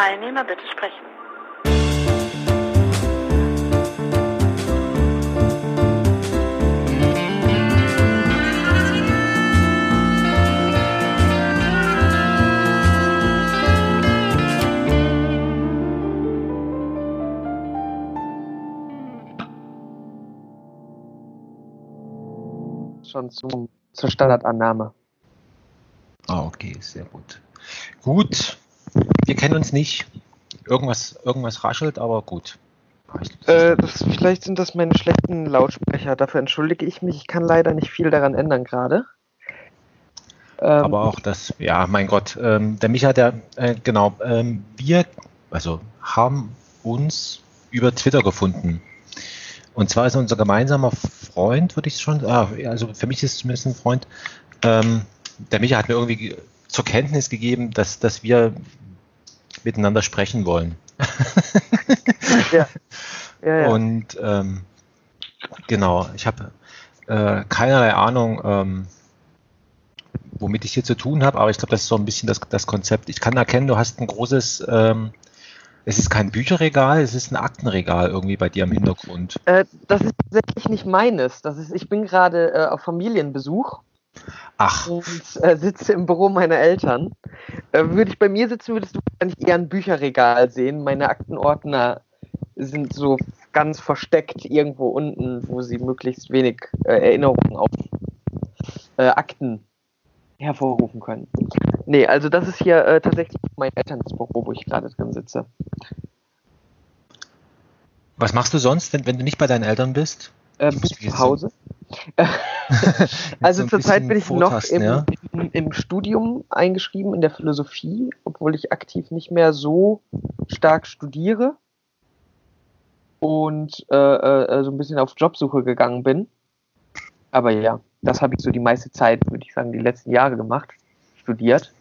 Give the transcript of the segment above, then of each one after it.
Teilnehmer bitte sprechen. schon zum, zur Standardannahme. Ah, okay, sehr gut. Gut, wir kennen uns nicht. Irgendwas, irgendwas raschelt, aber gut. Äh, das, vielleicht sind das meine schlechten Lautsprecher. Dafür entschuldige ich mich. Ich kann leider nicht viel daran ändern gerade. Ähm, aber auch das, ja, mein Gott. Ähm, der Micha, der, äh, genau, ähm, wir, also haben uns über Twitter gefunden. Und zwar ist unser gemeinsamer Freund, würde ich schon, ah, also für mich ist es zumindest ein Freund, ähm, der Micha hat mir irgendwie zur Kenntnis gegeben, dass, dass wir miteinander sprechen wollen. ja. Ja, ja. Und ähm, genau, ich habe äh, keinerlei Ahnung, ähm, womit ich hier zu tun habe, aber ich glaube, das ist so ein bisschen das, das Konzept. Ich kann erkennen, du hast ein großes ähm, es ist kein Bücherregal, es ist ein Aktenregal irgendwie bei dir im Hintergrund. Äh, das ist tatsächlich nicht meines. Das ist, ich bin gerade äh, auf Familienbesuch. Ach. Und äh, sitze im Büro meiner Eltern. Äh, würde ich bei mir sitzen, würdest du wahrscheinlich eher ein Bücherregal sehen. Meine Aktenordner sind so ganz versteckt irgendwo unten, wo sie möglichst wenig äh, Erinnerungen auf äh, Akten hervorrufen können. Nee, also das ist hier äh, tatsächlich mein Elternsbüro, wo ich gerade drin sitze. Was machst du sonst, wenn, wenn du nicht bei deinen Eltern bist? Äh, Hause. also so zurzeit bin ich noch im, ja? im, im, Studium eingeschrieben in der Philosophie, obwohl ich aktiv nicht mehr so stark studiere und äh, äh, so ein bisschen auf Jobsuche gegangen bin. Aber ja, das habe ich so die meiste Zeit, würde ich sagen, die letzten Jahre gemacht, studiert.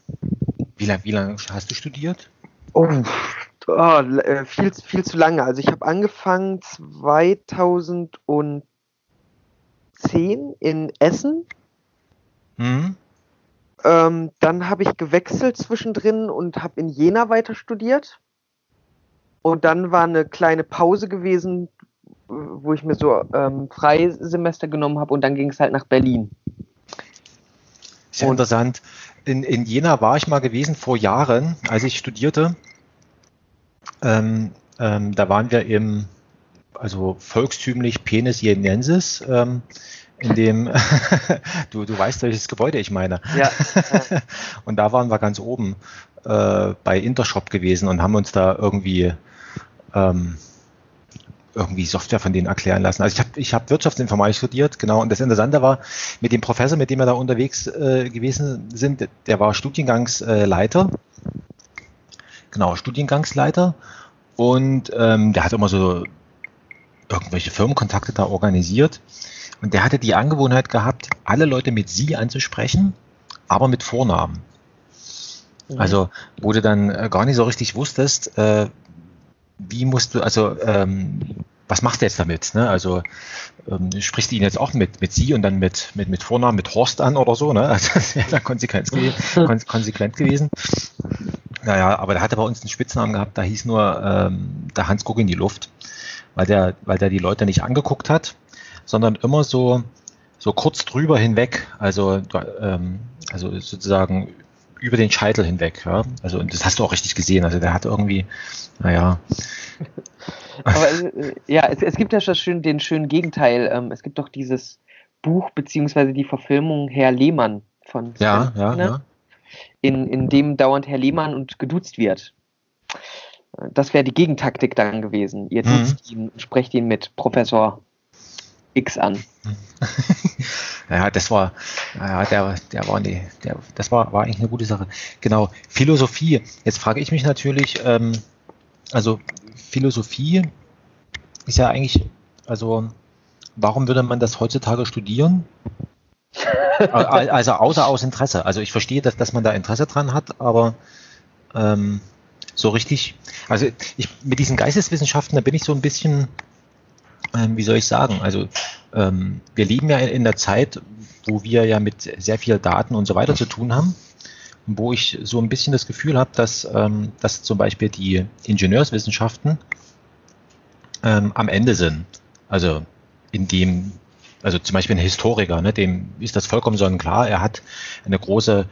Wie lange wie lang hast du studiert? Oh, oh, äh, viel, viel zu lange. Also ich habe angefangen 2010 in Essen. Mhm. Ähm, dann habe ich gewechselt zwischendrin und habe in Jena weiter studiert. Und dann war eine kleine Pause gewesen, wo ich mir so ähm, Freisemester genommen habe und dann ging es halt nach Berlin. Sehr und interessant. In, in Jena war ich mal gewesen vor Jahren, als ich studierte. Ähm, ähm, da waren wir im, also volkstümlich Penis Jenensis, ähm, in dem, du, du weißt, welches Gebäude ich meine. Ja. und da waren wir ganz oben äh, bei Intershop gewesen und haben uns da irgendwie ähm, irgendwie Software von denen erklären lassen. Also ich habe ich hab Wirtschaftsinformatik studiert, genau. Und das Interessante war, mit dem Professor, mit dem wir da unterwegs äh, gewesen sind, der war Studiengangsleiter. Genau, Studiengangsleiter. Und ähm, der hat immer so irgendwelche Firmenkontakte da organisiert. Und der hatte die Angewohnheit gehabt, alle Leute mit Sie anzusprechen, aber mit Vornamen. Mhm. Also, wo du dann äh, gar nicht so richtig wusstest, äh, wie musst du, also ähm, was machst du jetzt damit? Ne? Also ähm, sprichst du ihn jetzt auch mit, mit sie und dann mit, mit, mit Vornamen, mit Horst an oder so, ne? Also das wäre dann konsequent, kon konsequent gewesen. Naja, aber der hatte bei uns einen Spitznamen gehabt, da hieß nur ähm, der Hans Guck in die Luft, weil der, weil der die Leute nicht angeguckt hat, sondern immer so, so kurz drüber hinweg, also, ähm, also sozusagen über den Scheitel hinweg. Ja? Also und das hast du auch richtig gesehen. Also der hat irgendwie, naja. Aber äh, ja, es, es, gibt ja schon den schönen Gegenteil. Ähm, es gibt doch dieses Buch beziehungsweise die Verfilmung Herr Lehmann von Sven ja, ja, ja. In, in dem dauernd Herr Lehmann und geduzt wird. Das wäre die Gegentaktik dann gewesen. Ihr duzt mhm. ihn, sprecht ihn mit Professor X an. ja, das war, ja, der, der war, nee, der, das war, war eigentlich eine gute Sache. Genau, Philosophie. Jetzt frage ich mich natürlich, ähm, also Philosophie ist ja eigentlich, also warum würde man das heutzutage studieren? also außer aus Interesse. Also ich verstehe, dass, dass man da Interesse dran hat, aber ähm, so richtig, also ich, mit diesen Geisteswissenschaften, da bin ich so ein bisschen, ähm, wie soll ich sagen, also ähm, wir leben ja in der Zeit, wo wir ja mit sehr viel Daten und so weiter zu tun haben. wo ich so ein bisschen das Gefühl habe, dass, ähm, dass zum Beispiel die Ingenieurswissenschaften ähm, am Ende sind. Also in dem, also zum Beispiel ein Historiker, ne, dem ist das vollkommen sonnenklar, er hat eine große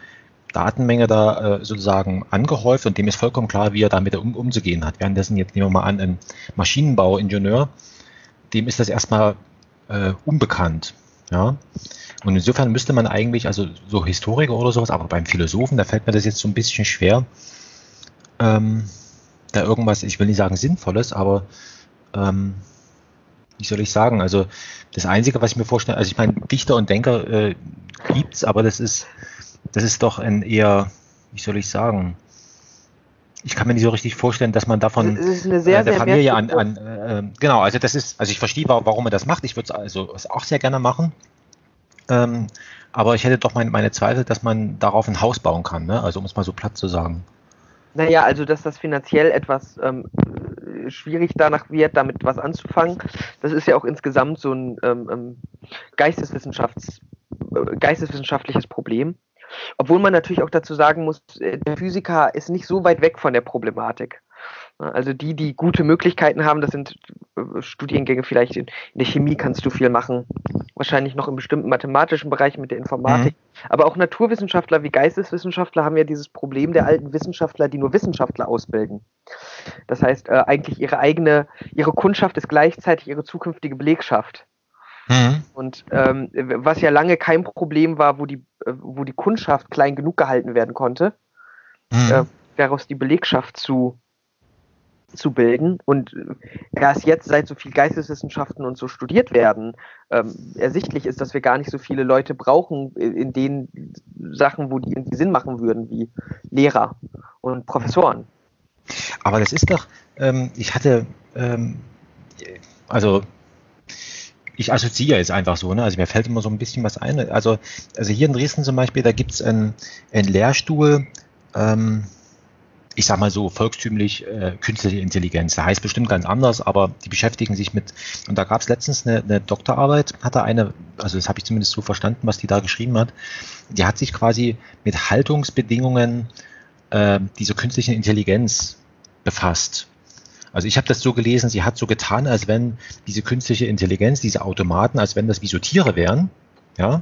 Datenmenge da äh, sozusagen angehäuft und dem ist vollkommen klar, wie er damit um, umzugehen hat. Währenddessen, jetzt nehmen wir mal an, ein Maschinenbauingenieur, dem ist das erstmal äh, unbekannt. Ja. Und insofern müsste man eigentlich, also so Historiker oder sowas, aber beim Philosophen, da fällt mir das jetzt so ein bisschen schwer, ähm, da irgendwas, ich will nicht sagen Sinnvolles, aber ähm, wie soll ich sagen, also das Einzige, was ich mir vorstelle, also ich meine, Dichter und Denker äh, es, aber das ist, das ist doch ein eher, wie soll ich sagen, ich kann mir nicht so richtig vorstellen, dass man davon sehr, äh, der Familie an, an äh, genau, also das ist, also ich verstehe, warum er das macht. Ich würde es also auch sehr gerne machen. Ähm, aber ich hätte doch mein, meine Zweifel, dass man darauf ein Haus bauen kann, ne? also um es mal so platt zu sagen. Naja, also dass das finanziell etwas ähm, schwierig danach wird, damit was anzufangen, das ist ja auch insgesamt so ein ähm, ähm Geisteswissenschafts, äh, geisteswissenschaftliches Problem. Obwohl man natürlich auch dazu sagen muss, äh, der Physiker ist nicht so weit weg von der Problematik. Also die, die gute Möglichkeiten haben, das sind äh, Studiengänge vielleicht in, in, der Chemie kannst du viel machen, wahrscheinlich noch in bestimmten mathematischen Bereichen mit der Informatik. Mhm. Aber auch Naturwissenschaftler wie Geisteswissenschaftler haben ja dieses Problem der alten Wissenschaftler, die nur Wissenschaftler ausbilden. Das heißt, äh, eigentlich ihre eigene, ihre Kundschaft ist gleichzeitig ihre zukünftige Belegschaft. Mhm. Und ähm, was ja lange kein Problem war, wo die, äh, wo die Kundschaft klein genug gehalten werden konnte, mhm. äh, daraus die Belegschaft zu zu bilden. Und erst jetzt, seit so viel Geisteswissenschaften und so studiert werden, ähm, ersichtlich ist, dass wir gar nicht so viele Leute brauchen in den Sachen, wo die irgendwie Sinn machen würden, wie Lehrer und Professoren. Aber das ist doch, ähm, ich hatte, ähm, also ich assoziiere jetzt einfach so, ne? Also mir fällt immer so ein bisschen was ein. Also, also hier in Dresden zum Beispiel, da gibt es einen, einen Lehrstuhl, ähm, ich sag mal so volkstümlich äh, künstliche Intelligenz. Der heißt bestimmt ganz anders, aber die beschäftigen sich mit, und da gab es letztens eine, eine Doktorarbeit, hatte eine, also das habe ich zumindest so verstanden, was die da geschrieben hat, die hat sich quasi mit Haltungsbedingungen äh, dieser künstlichen Intelligenz befasst. Also ich habe das so gelesen, sie hat so getan, als wenn diese künstliche Intelligenz, diese Automaten, als wenn das wie so Tiere wären, ja,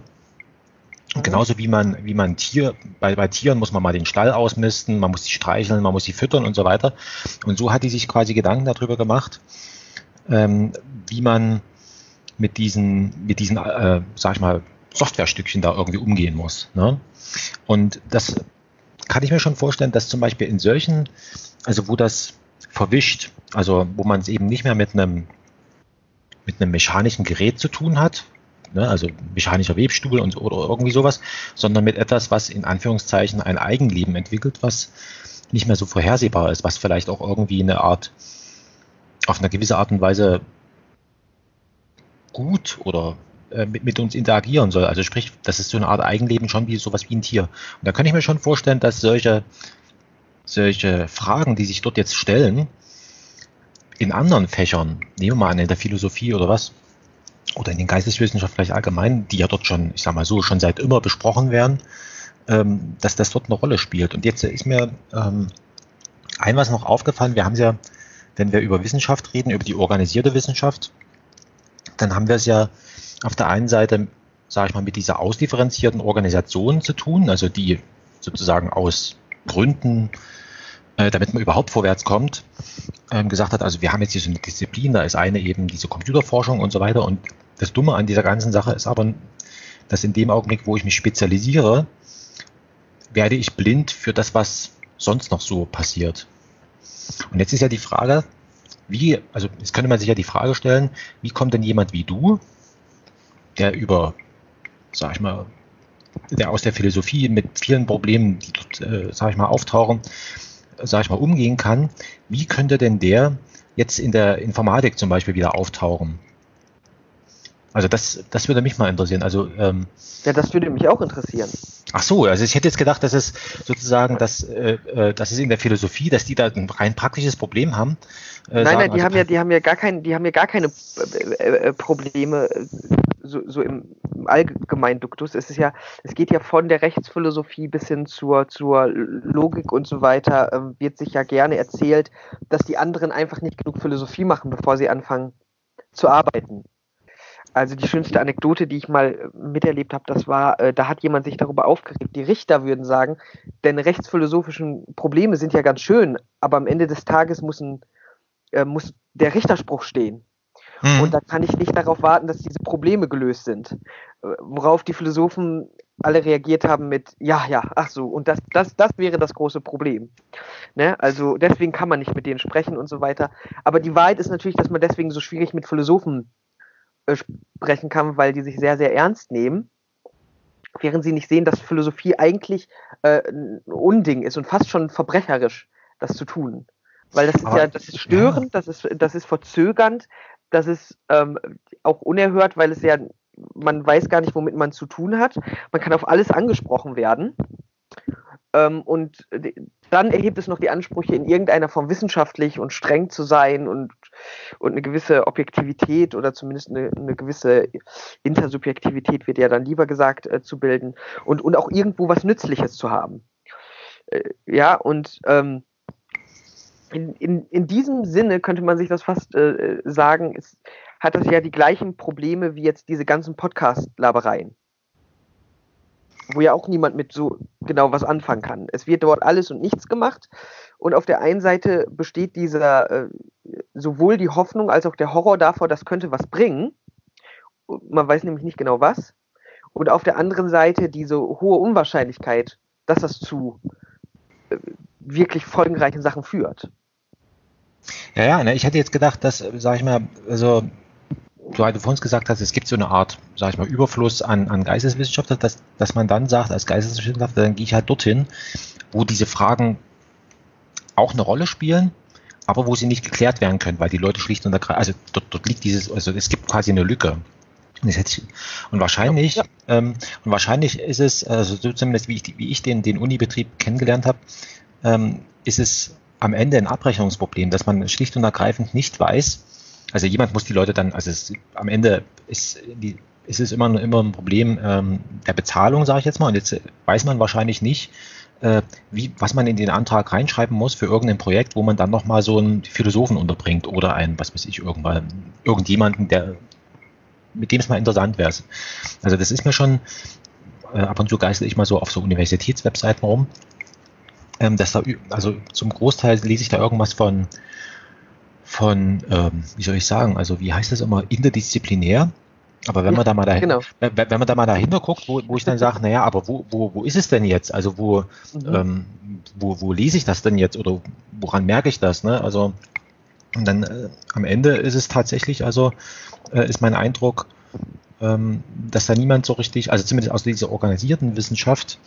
Mhm. Genauso wie man, wie man Tier, bei, bei Tieren muss man mal den Stall ausmisten, man muss sie streicheln, man muss sie füttern und so weiter. Und so hat die sich quasi Gedanken darüber gemacht, ähm, wie man mit diesen, mit diesen, äh, sag ich mal, Softwarestückchen da irgendwie umgehen muss. Ne? Und das kann ich mir schon vorstellen, dass zum Beispiel in solchen, also wo das verwischt, also wo man es eben nicht mehr mit einem mit einem mechanischen Gerät zu tun hat, ne, also mechanischer Webstuhl und, oder irgendwie sowas, sondern mit etwas, was in Anführungszeichen ein Eigenleben entwickelt, was nicht mehr so vorhersehbar ist, was vielleicht auch irgendwie eine Art, auf eine gewisse Art und Weise gut oder äh, mit, mit, uns interagieren soll. Also sprich, das ist so eine Art Eigenleben schon wie sowas wie ein Tier. Und da kann ich mir schon vorstellen, dass solche, solche Fragen, die sich dort jetzt stellen, in anderen Fächern, nehmen wir mal an, in der Philosophie oder was, oder in den Geisteswissenschaften vielleicht allgemein, die ja dort schon, ich sag mal so, schon seit immer besprochen werden, ähm, dass das dort eine Rolle spielt. Und jetzt ist mir ähm, ein was noch aufgefallen, wir haben es ja, wenn wir über Wissenschaft reden, über die organisierte Wissenschaft, dann haben wir es ja auf der einen Seite, sage ich mal, mit dieser ausdifferenzierten Organisation zu tun, also die sozusagen aus Gründen, äh, damit man überhaupt vorwärts kommt, ähm, gesagt hat, also wir haben jetzt hier so eine Disziplin, da ist eine eben diese Computerforschung und so weiter und das Dumme an dieser ganzen Sache ist aber, dass in dem Augenblick, wo ich mich spezialisiere, werde ich blind für das, was sonst noch so passiert. Und jetzt ist ja die Frage, wie, also jetzt könnte man sich ja die Frage stellen, wie kommt denn jemand wie du, der über, sag ich mal, der aus der Philosophie mit vielen Problemen, die dort, äh, sag ich mal, auftauchen, sag ich mal, umgehen kann, wie könnte denn der jetzt in der Informatik zum Beispiel wieder auftauchen? Also das, das würde mich mal interessieren. Also ähm, ja, das würde mich auch interessieren. Ach so, also ich hätte jetzt gedacht, dass es sozusagen, dass, äh, äh dass es in der Philosophie, dass die da ein rein praktisches Problem haben. Äh, nein, sagen, nein, die also, haben ja, die haben ja gar kein, die haben ja gar keine äh, äh Probleme, so, so im, im allgemeinen Duktus, es ist ja, es geht ja von der Rechtsphilosophie bis hin zur, zur Logik und so weiter, äh, wird sich ja gerne erzählt, dass die anderen einfach nicht genug Philosophie machen, bevor sie anfangen zu arbeiten. Also die schönste Anekdote, die ich mal äh, miterlebt habe, das war, äh, da hat jemand sich darüber aufgeregt. Die Richter würden sagen, denn rechtsphilosophischen Probleme sind ja ganz schön, aber am Ende des Tages muss, ein, äh, muss der Richterspruch stehen. Mhm. Und da kann ich nicht darauf warten, dass diese Probleme gelöst sind. Äh, worauf die Philosophen alle reagiert haben mit, ja, ja, ach so, und das, das, das wäre das große Problem. Ne? Also deswegen kann man nicht mit denen sprechen und so weiter. Aber die Wahrheit ist natürlich, dass man deswegen so schwierig mit Philosophen äh, sprechen kann, weil die sich sehr, sehr ernst nehmen. Während sie nicht sehen, dass Philosophie eigentlich äh, ein Unding ist und fast schon verbrecherisch, das zu tun. Weil das ist Aber, ja, das ist störend, ja. das ist, das ist verzögernd, das ist ähm, auch unerhört, weil es ja, man weiß gar nicht, womit man zu tun hat. Man kann auf alles angesprochen werden. Ähm, und dann erhebt es noch die Ansprüche, in irgendeiner Form wissenschaftlich und streng zu sein und, und eine gewisse Objektivität oder zumindest eine, eine gewisse Intersubjektivität, wird ja dann lieber gesagt, äh, zu bilden und, und auch irgendwo was Nützliches zu haben. Äh, ja, und ähm, in, in, in diesem Sinne könnte man sich das fast äh, sagen, es hat das ja die gleichen Probleme wie jetzt diese ganzen Podcast-Labereien. Wo ja auch niemand mit so genau was anfangen kann. Es wird dort alles und nichts gemacht. Und auf der einen Seite besteht dieser äh, sowohl die Hoffnung als auch der Horror davor, das könnte was bringen. Man weiß nämlich nicht genau was. Und auf der anderen Seite diese hohe Unwahrscheinlichkeit, dass das zu wirklich folgenreichen Sachen führt. Ja, ja, ne, ich hätte jetzt gedacht, dass, sag ich mal, also du halt vorhin gesagt hast, es gibt so eine Art, sag ich mal, Überfluss an, an Geisteswissenschaftler, dass, dass man dann sagt, als Geisteswissenschaftler, dann gehe ich halt dorthin, wo diese Fragen auch eine Rolle spielen, aber wo sie nicht geklärt werden können, weil die Leute schlicht und ergreifend, also dort, dort liegt dieses, also es gibt quasi eine Lücke. Und wahrscheinlich, ja. ähm, und wahrscheinlich ist es, also so zumindest wie ich, wie ich den, den Unibetrieb kennengelernt habe, ähm, ist es am Ende ein Abrechnungsproblem, dass man schlicht und ergreifend nicht weiß. Also jemand muss die Leute dann, also es, am Ende ist die, ist es immer, immer ein Problem ähm, der Bezahlung, sage ich jetzt mal. Und jetzt weiß man wahrscheinlich nicht, äh, wie, was man in den Antrag reinschreiben muss für irgendein Projekt, wo man dann nochmal so einen Philosophen unterbringt oder einen, was weiß ich, irgendwann, irgendjemanden, der mit dem es mal interessant wäre. Also das ist mir schon, äh, ab und zu geistel ich mal so auf so Universitätswebseiten rum ähm, dass da, also zum Großteil lese ich da irgendwas von, von ähm, wie soll ich sagen, also wie heißt das immer, interdisziplinär. Aber wenn man da mal dahinter, genau. wenn man da mal dahinter guckt, wo, wo ich dann sage, naja, aber wo, wo, wo ist es denn jetzt? Also wo, mhm. ähm, wo, wo lese ich das denn jetzt oder woran merke ich das? Ne? Also und dann äh, am Ende ist es tatsächlich, also äh, ist mein Eindruck, ähm, dass da niemand so richtig, also zumindest aus dieser organisierten Wissenschaft,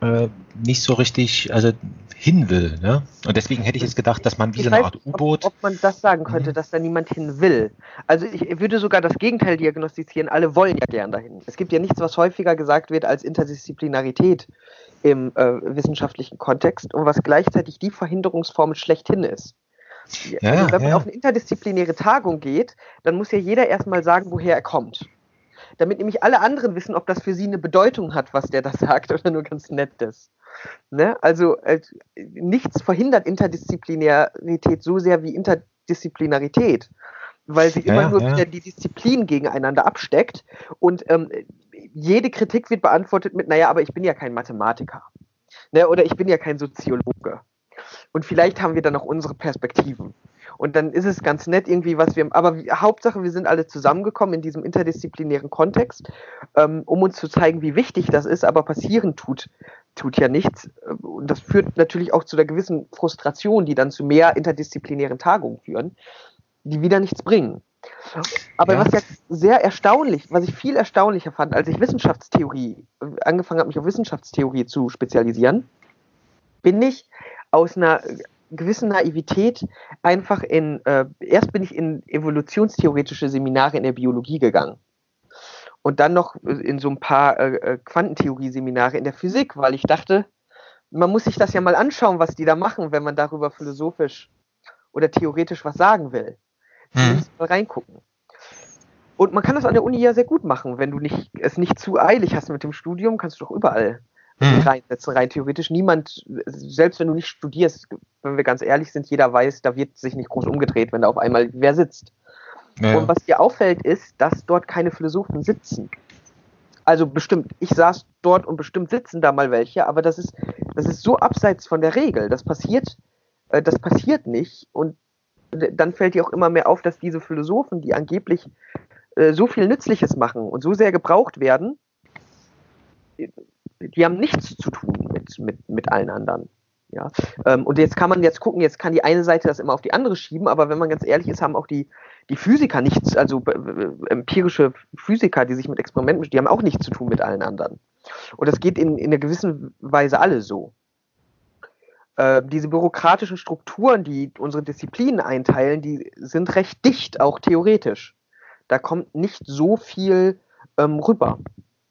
äh, nicht so richtig also hin will. Ne? Und deswegen hätte ich jetzt gedacht, dass man wie so eine Art U-Boot. Ob, ob, man das sagen könnte, mhm. dass da niemand hin will. Also ich würde sogar das Gegenteil diagnostizieren. Alle wollen ja gern dahin. Es gibt ja nichts, was häufiger gesagt wird als Interdisziplinarität im äh, wissenschaftlichen Kontext und was gleichzeitig die Verhinderungsform schlechthin ist. Ja, also wenn man ja. auf eine interdisziplinäre Tagung geht, dann muss ja jeder erstmal sagen, woher er kommt damit nämlich alle anderen wissen, ob das für sie eine Bedeutung hat, was der da sagt oder nur ganz nett ist. Ne? Also äh, nichts verhindert Interdisziplinarität so sehr wie Interdisziplinarität, weil sie ja, immer nur wieder die Disziplin gegeneinander absteckt und ähm, jede Kritik wird beantwortet mit, naja, aber ich bin ja kein Mathematiker ne? oder ich bin ja kein Soziologe. Und vielleicht haben wir dann noch unsere Perspektiven. Und dann ist es ganz nett irgendwie, was wir, aber Hauptsache, wir sind alle zusammengekommen in diesem interdisziplinären Kontext, ähm, um uns zu zeigen, wie wichtig das ist, aber passieren tut, tut ja nichts. Und das führt natürlich auch zu einer gewissen Frustration, die dann zu mehr interdisziplinären Tagungen führen, die wieder nichts bringen. Aber ja. was ja sehr erstaunlich, was ich viel erstaunlicher fand, als ich Wissenschaftstheorie angefangen habe, mich auf Wissenschaftstheorie zu spezialisieren, bin ich aus einer gewissen Naivität einfach in, äh, erst bin ich in evolutionstheoretische Seminare in der Biologie gegangen. Und dann noch in so ein paar äh, äh, Quantentheorie-Seminare in der Physik, weil ich dachte, man muss sich das ja mal anschauen, was die da machen, wenn man darüber philosophisch oder theoretisch was sagen will. Mhm. Mal reingucken. Und man kann das an der Uni ja sehr gut machen. Wenn du nicht, es nicht zu eilig hast mit dem Studium, kannst du doch überall mhm. reinsetzen, rein theoretisch. Niemand, selbst wenn du nicht studierst, wenn wir ganz ehrlich sind, jeder weiß, da wird sich nicht groß umgedreht, wenn da auf einmal wer sitzt. Ja. Und was dir auffällt, ist, dass dort keine Philosophen sitzen. Also bestimmt, ich saß dort und bestimmt sitzen da mal welche, aber das ist, das ist so abseits von der Regel. Das passiert, äh, das passiert nicht. Und dann fällt dir auch immer mehr auf, dass diese Philosophen, die angeblich äh, so viel Nützliches machen und so sehr gebraucht werden, die haben nichts zu tun mit, mit, mit allen anderen. Ja, ähm, und jetzt kann man jetzt gucken, jetzt kann die eine Seite das immer auf die andere schieben, aber wenn man ganz ehrlich ist, haben auch die, die Physiker nichts, also äh, empirische Physiker, die sich mit Experimenten, die haben auch nichts zu tun mit allen anderen. Und das geht in, in einer gewissen Weise alle so. Äh, diese bürokratischen Strukturen, die unsere Disziplinen einteilen, die sind recht dicht, auch theoretisch. Da kommt nicht so viel ähm, rüber.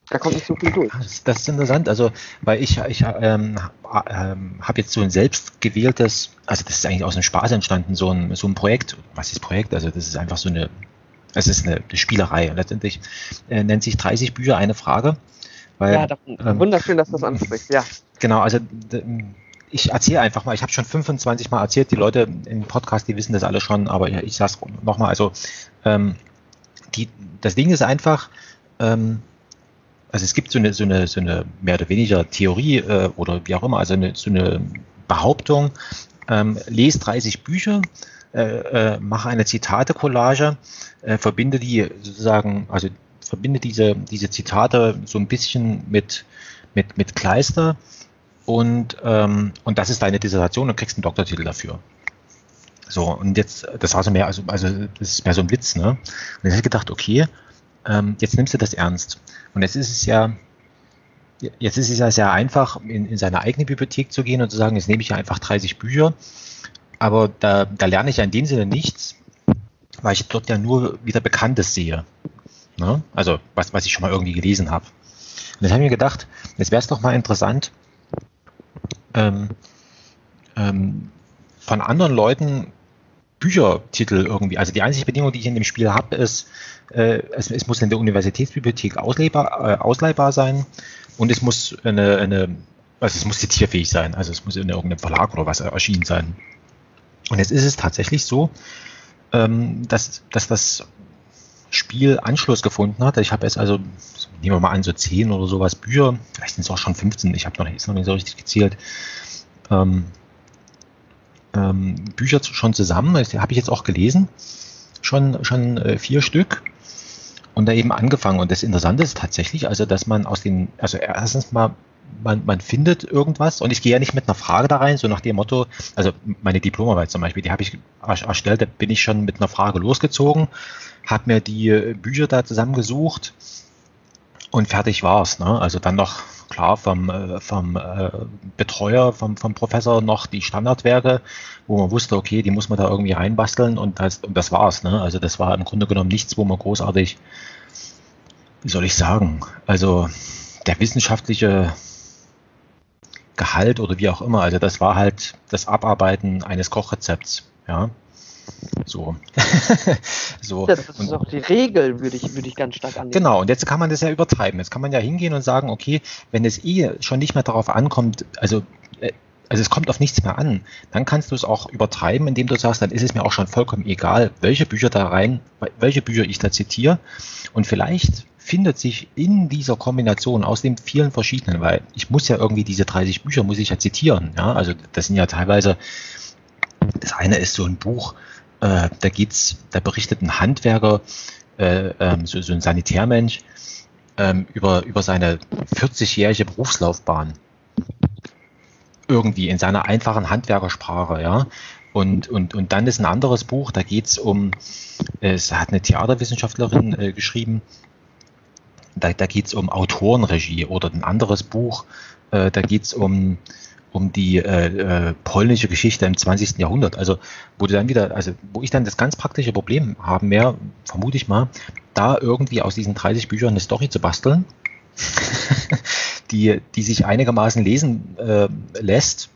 Da kommt nicht so viel durch. Das, das ist interessant, also weil ich, ich ähm, ähm, habe jetzt so ein selbst gewähltes, also das ist eigentlich aus einem Spaß entstanden, so ein, so ein Projekt. Was ist Projekt? Also das ist einfach so eine, es ist eine, eine Spielerei. Und letztendlich äh, nennt sich 30 Bücher eine Frage. Weil, ja, das, ähm, wunderschön, dass du das ansprichst, ja. Genau, also ich erzähle einfach mal, ich habe schon 25 Mal erzählt, die Leute im Podcast, die wissen das alle schon, aber ich, ich sage es nochmal, also ähm, die, das Ding ist einfach, ähm, also es gibt so eine, so eine, so eine mehr oder weniger Theorie äh, oder wie auch immer, also eine, so eine Behauptung, ähm, lese 30 Bücher, äh, äh, mache eine Zitate-Collage, äh, verbinde die sozusagen, also verbinde diese, diese Zitate so ein bisschen mit, mit, mit Kleister und, ähm, und das ist deine Dissertation und kriegst einen Doktortitel dafür. So, und jetzt, das war so mehr, also, also das ist mehr so ein Witz, ne? Und jetzt habe ich gedacht, okay, ähm, jetzt nimmst du das ernst. Und jetzt ist es ja, jetzt ist es ja sehr einfach, in, in seine eigene Bibliothek zu gehen und zu sagen, jetzt nehme ich ja einfach 30 Bücher, aber da, da lerne ich ja in dem Sinne nichts, weil ich dort ja nur wieder Bekanntes sehe. Ne? Also, was, was ich schon mal irgendwie gelesen habe. Und jetzt habe ich mir gedacht, jetzt wäre es doch mal interessant, ähm, ähm, von anderen Leuten Büchertitel irgendwie. Also die einzige Bedingung, die ich in dem Spiel habe, ist, äh, es, es, muss in der Universitätsbibliothek ausleihbar, äh, ausleihbar sein und es muss eine, eine, also es muss zitierfähig sein, also es muss in irgendeinem Verlag oder was erschienen sein. Und jetzt ist es tatsächlich so, ähm, dass, dass das Spiel Anschluss gefunden hat. Ich habe jetzt also, nehmen wir mal an, so 10 oder sowas Bücher, vielleicht sind es auch schon 15, ich habe noch, noch nicht so richtig gezählt. Ähm, ähm, Bücher schon zusammen, das habe ich jetzt auch gelesen, schon, schon äh, vier Stück und da eben angefangen. Und das Interessante ist tatsächlich, also dass man aus den, also erstens mal, man, man findet irgendwas und ich gehe ja nicht mit einer Frage da rein, so nach dem Motto, also meine Diplomarbeit zum Beispiel, die habe ich erstellt, da bin ich schon mit einer Frage losgezogen, habe mir die äh, Bücher da zusammengesucht und fertig war's. Ne? Also dann noch klar vom, äh, vom äh, Betreuer, vom, vom Professor noch die Standardwerke, wo man wusste, okay, die muss man da irgendwie reinbasteln und das, und das war's. Ne? Also das war im Grunde genommen nichts, wo man großartig, wie soll ich sagen, also der wissenschaftliche Gehalt oder wie auch immer, also das war halt das Abarbeiten eines Kochrezepts. Ja, so. so. das ist auch die Regel, würde ich, würde ich ganz stark annehmen. Genau, und jetzt kann man das ja übertreiben. Jetzt kann man ja hingehen und sagen, okay, wenn es eh schon nicht mehr darauf ankommt, also äh, also es kommt auf nichts mehr an, dann kannst du es auch übertreiben, indem du sagst, dann ist es mir auch schon vollkommen egal, welche Bücher da rein, welche Bücher ich da zitiere. Und vielleicht findet sich in dieser Kombination aus den vielen verschiedenen, weil ich muss ja irgendwie diese 30 Bücher muss ich ja zitieren, ja, also das sind ja teilweise, das eine ist so ein Buch, äh, da geht's, da berichtet ein Handwerker, äh, ähm, so, so ein Sanitärmensch, ähm, über, über seine 40-jährige Berufslaufbahn. Irgendwie in seiner einfachen Handwerkersprache, ja. Und, und, und dann ist ein anderes Buch, da geht's um, äh, es hat eine Theaterwissenschaftlerin äh, geschrieben, da, da geht es um Autorenregie oder ein anderes Buch, äh, da geht es um um die äh, äh, polnische Geschichte im 20. Jahrhundert. Also wo du dann wieder, also wo ich dann das ganz praktische Problem haben mehr, vermute ich mal, da irgendwie aus diesen 30 Büchern eine Story zu basteln, die, die sich einigermaßen lesen äh, lässt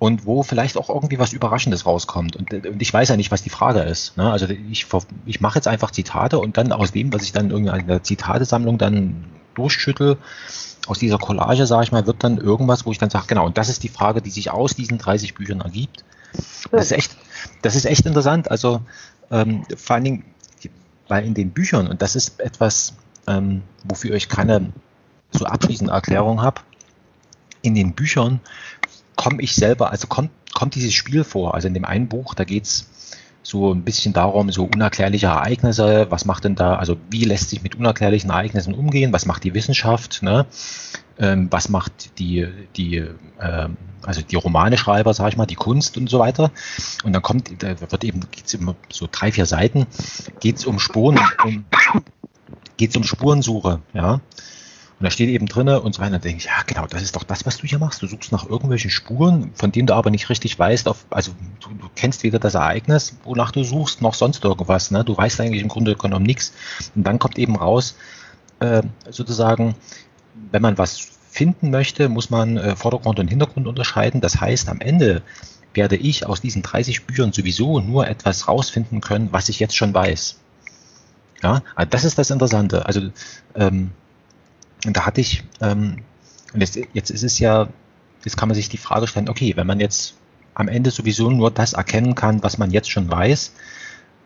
und wo vielleicht auch irgendwie was Überraschendes rauskommt. Und, und ich weiß ja nicht, was die Frage ist. Ne? Also ich, ich mache jetzt einfach Zitate und dann aus dem, was ich dann in der Zitatesammlung dann durchschüttel, aus dieser Collage, sage ich mal, wird dann irgendwas, wo ich dann sage, genau, und das ist die Frage, die sich aus diesen 30 Büchern ergibt. Das ist echt, das ist echt interessant. Also ähm, vor allen Dingen, weil in den Büchern, und das ist etwas, ähm, wofür ich keine so abschließende Erklärung habe, in den Büchern komme ich selber, also kommt, kommt dieses Spiel vor. Also in dem einen Buch, da geht es so ein bisschen darum, so unerklärliche Ereignisse, was macht denn da, also wie lässt sich mit unerklärlichen Ereignissen umgehen, was macht die Wissenschaft, ne? Ähm, was macht die, die, ähm, also die Romaneschreiber, sag ich mal, die Kunst und so weiter. Und dann kommt, da wird eben, geht's immer so drei, vier Seiten, geht's um Spuren, um, geht's um Spurensuche, ja. Und da steht eben drinne und so weiter. Da denke ich, ja, genau, das ist doch das, was du hier machst. Du suchst nach irgendwelchen Spuren, von denen du aber nicht richtig weißt, auf, also du, du kennst weder das Ereignis, wonach du suchst, noch sonst irgendwas. Ne? Du weißt eigentlich im Grunde genommen nichts. Und dann kommt eben raus, äh, sozusagen, wenn man was finden möchte, muss man äh, Vordergrund und Hintergrund unterscheiden. Das heißt, am Ende werde ich aus diesen 30 Büchern sowieso nur etwas rausfinden können, was ich jetzt schon weiß. Ja, also das ist das Interessante. Also ähm, und da hatte ich, ähm, und jetzt, jetzt ist es ja, jetzt kann man sich die Frage stellen, okay, wenn man jetzt am Ende sowieso nur das erkennen kann, was man jetzt schon weiß,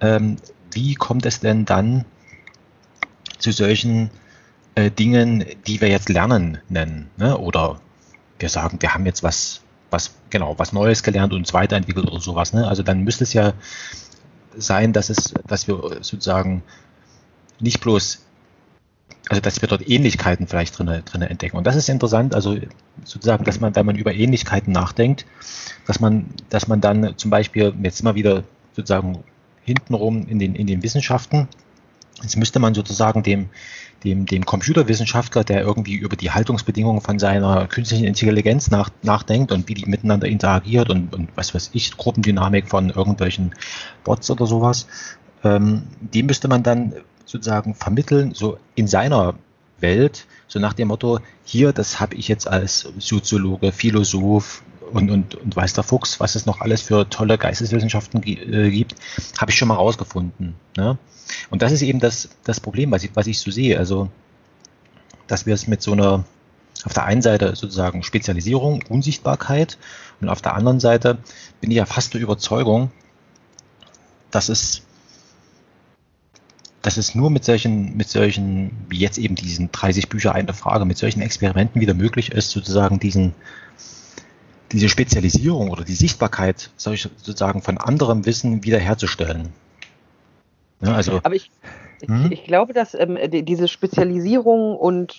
ähm, wie kommt es denn dann zu solchen äh, Dingen, die wir jetzt lernen nennen? Ne? Oder wir sagen, wir haben jetzt was, was, genau, was Neues gelernt und weiterentwickelt oder sowas. Ne? Also dann müsste es ja sein, dass es, dass wir sozusagen nicht bloß also dass wir dort Ähnlichkeiten vielleicht drin, drin entdecken. Und das ist interessant, also sozusagen, dass man, wenn man über Ähnlichkeiten nachdenkt, dass man, dass man dann zum Beispiel jetzt immer wieder sozusagen hintenrum in den, in den Wissenschaften, jetzt müsste man sozusagen dem, dem, dem Computerwissenschaftler, der irgendwie über die Haltungsbedingungen von seiner künstlichen Intelligenz nach, nachdenkt und wie die miteinander interagiert und, und was weiß ich, Gruppendynamik von irgendwelchen Bots oder sowas, ähm, dem müsste man dann sozusagen vermitteln, so in seiner Welt, so nach dem Motto, hier, das habe ich jetzt als Soziologe, Philosoph und, und, und weiß der Fuchs, was es noch alles für tolle Geisteswissenschaften äh, gibt, habe ich schon mal rausgefunden. Ne? Und das ist eben das, das Problem, was ich, was ich so sehe. Also, dass wir es mit so einer, auf der einen Seite sozusagen Spezialisierung, Unsichtbarkeit und auf der anderen Seite bin ich ja fast der Überzeugung, dass es dass es nur mit solchen, mit solchen, wie jetzt eben diesen 30 Bücher eine Frage, mit solchen Experimenten wieder möglich ist, sozusagen diesen, diese Spezialisierung oder die Sichtbarkeit solch, sozusagen von anderem Wissen wiederherzustellen. Ja, also, Aber ich, hm? ich, ich, glaube, dass ähm, die, diese Spezialisierung und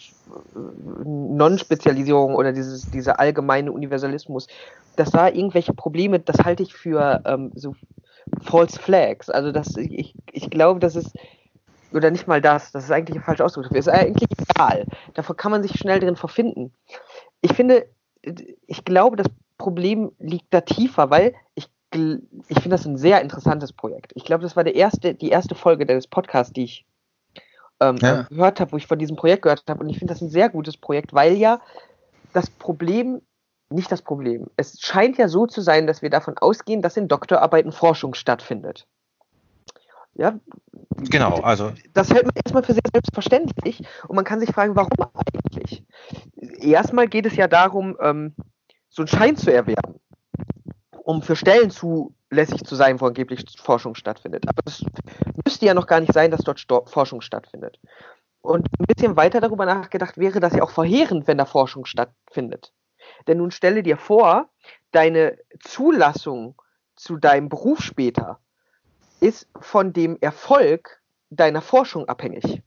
äh, Non-Spezialisierung oder dieses, dieser allgemeine Universalismus, dass da irgendwelche Probleme, das halte ich für ähm, so False Flags. Also das, ich, ich glaube, dass es oder nicht mal das, das ist eigentlich Ausdruck dafür, ist eigentlich egal. Davor kann man sich schnell drin verfinden. Ich finde, ich glaube, das Problem liegt da tiefer, weil ich, ich finde das ein sehr interessantes Projekt. Ich glaube, das war der erste, die erste Folge des Podcasts, die ich ähm, ja. gehört habe, wo ich von diesem Projekt gehört habe. Und ich finde das ein sehr gutes Projekt, weil ja das Problem, nicht das Problem, es scheint ja so zu sein, dass wir davon ausgehen, dass in Doktorarbeiten Forschung stattfindet. Ja, genau, also. Das hält man erstmal für sehr selbstverständlich und man kann sich fragen, warum eigentlich? Erstmal geht es ja darum, ähm, so einen Schein zu erwerben, um für Stellen zulässig zu sein, wo angeblich Forschung stattfindet. Aber es müsste ja noch gar nicht sein, dass dort Forschung stattfindet. Und ein bisschen weiter darüber nachgedacht wäre das ja auch verheerend, wenn da Forschung stattfindet. Denn nun stelle dir vor, deine Zulassung zu deinem Beruf später ist von dem Erfolg deiner Forschung abhängig.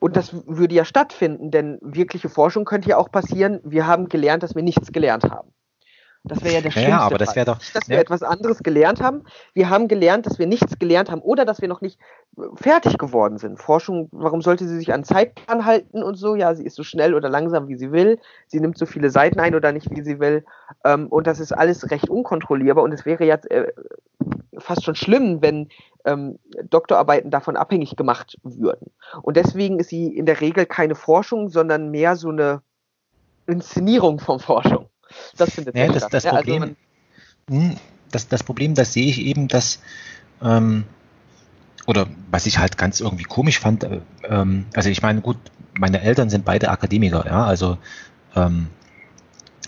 Und das würde ja stattfinden, denn wirkliche Forschung könnte ja auch passieren, wir haben gelernt, dass wir nichts gelernt haben. Das wäre ja der schlimmste ja, aber das wäre doch, dass wir ja. etwas anderes gelernt haben. Wir haben gelernt, dass wir nichts gelernt haben oder dass wir noch nicht fertig geworden sind. Forschung, warum sollte sie sich an Zeitplan halten und so? Ja, sie ist so schnell oder langsam, wie sie will. Sie nimmt so viele Seiten ein oder nicht, wie sie will. Ähm, und das ist alles recht unkontrollierbar. Und es wäre jetzt äh, fast schon schlimm, wenn ähm, Doktorarbeiten davon abhängig gemacht würden. Und deswegen ist sie in der Regel keine Forschung, sondern mehr so eine Inszenierung von Forschung. Das findet ja, das, das, Problem, also das, das Problem, das sehe ich eben, dass ähm, oder was ich halt ganz irgendwie komisch fand, äh, ähm, also ich meine, gut, meine Eltern sind beide Akademiker, ja, also ähm,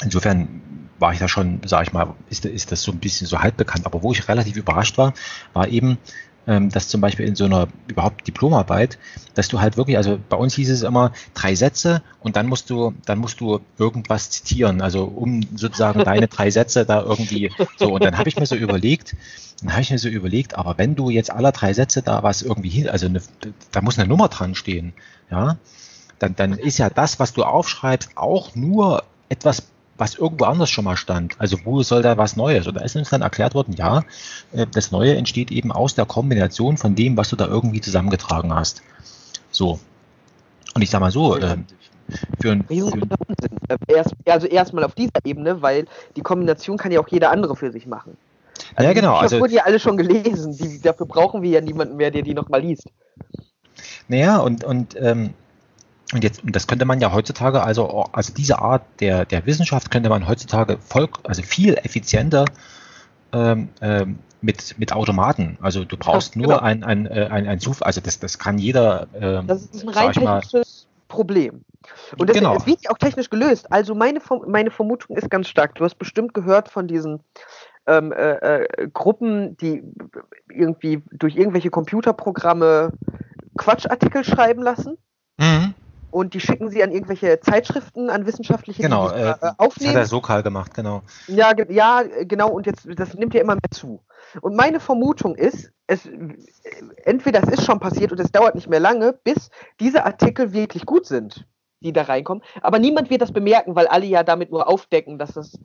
insofern war ich da schon, sage ich mal, ist, ist das so ein bisschen so halb bekannt. Aber wo ich relativ überrascht war, war eben, ähm, dass zum Beispiel in so einer überhaupt Diplomarbeit, dass du halt wirklich, also bei uns hieß es immer drei Sätze und dann musst du, dann musst du irgendwas zitieren, also um sozusagen deine drei Sätze da irgendwie so. Und dann habe ich mir so überlegt, dann habe ich mir so überlegt, aber wenn du jetzt aller drei Sätze da was irgendwie hin, also eine, da muss eine Nummer dran stehen, ja, dann, dann ist ja das, was du aufschreibst, auch nur etwas, was irgendwo anders schon mal stand. Also wo soll da was Neues? Und da ist uns dann erklärt worden, ja, äh, das Neue entsteht eben aus der Kombination von dem, was du da irgendwie zusammengetragen hast. So. Und ich sag mal so, äh, für ein, für ein Erst, also erstmal auf dieser Ebene, weil die Kombination kann ja auch jeder andere für sich machen. Also ja, genau. Das also, wurden ja alle schon gelesen. Die, dafür brauchen wir ja niemanden mehr, der die nochmal liest. Naja, und, und, ähm, und jetzt, und das könnte man ja heutzutage, also, also diese Art der, der Wissenschaft könnte man heutzutage voll, also viel effizienter ähm, ähm, mit, mit Automaten. Also du brauchst ja, genau. nur ein, ein, äh, ein, ein Zufall, also das, das kann jeder. Ähm, das ist ein rein technisches Problem. Und das, genau. wird ja auch technisch gelöst. Also meine, meine Vermutung ist ganz stark. Du hast bestimmt gehört von diesen ähm, äh, äh, Gruppen, die irgendwie durch irgendwelche Computerprogramme Quatschartikel schreiben lassen. Mhm. Und die schicken sie an irgendwelche Zeitschriften, an wissenschaftliche genau, die, äh, äh, aufnehmen. Das hat er Sokal gemacht, genau. Ja, ja, genau. Und jetzt, das nimmt ja immer mehr zu. Und meine Vermutung ist, es, entweder es ist schon passiert und es dauert nicht mehr lange, bis diese Artikel wirklich gut sind die da reinkommen. Aber niemand wird das bemerken, weil alle ja damit nur aufdecken, dass das,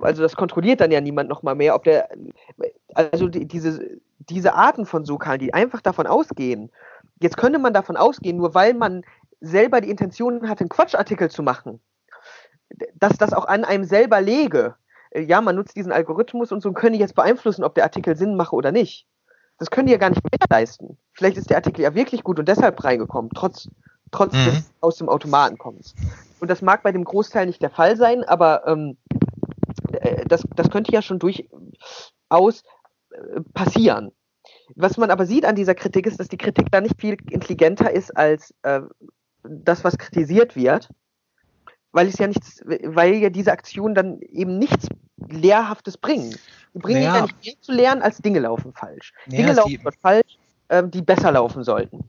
also das kontrolliert dann ja niemand nochmal mehr, ob der, also die, diese, diese Arten von Sokalen, die einfach davon ausgehen, jetzt könnte man davon ausgehen, nur weil man selber die Intention hat, einen Quatschartikel zu machen, dass das auch an einem selber lege. Ja, man nutzt diesen Algorithmus und so und können jetzt beeinflussen, ob der Artikel Sinn mache oder nicht. Das können die ja gar nicht mehr leisten. Vielleicht ist der Artikel ja wirklich gut und deshalb reingekommen, trotz trotz mhm. des aus dem Automaten kommst. Und das mag bei dem Großteil nicht der Fall sein, aber ähm, äh, das, das könnte ja schon durchaus äh, passieren. Was man aber sieht an dieser Kritik ist, dass die Kritik da nicht viel intelligenter ist als äh, das, was kritisiert wird, weil es ja nichts, weil ja diese Aktionen dann eben nichts Lehrhaftes bringen. Die bringen naja. ja nicht mehr zu lernen, als Dinge laufen falsch. Naja, Dinge laufen falsch, äh, die besser laufen sollten.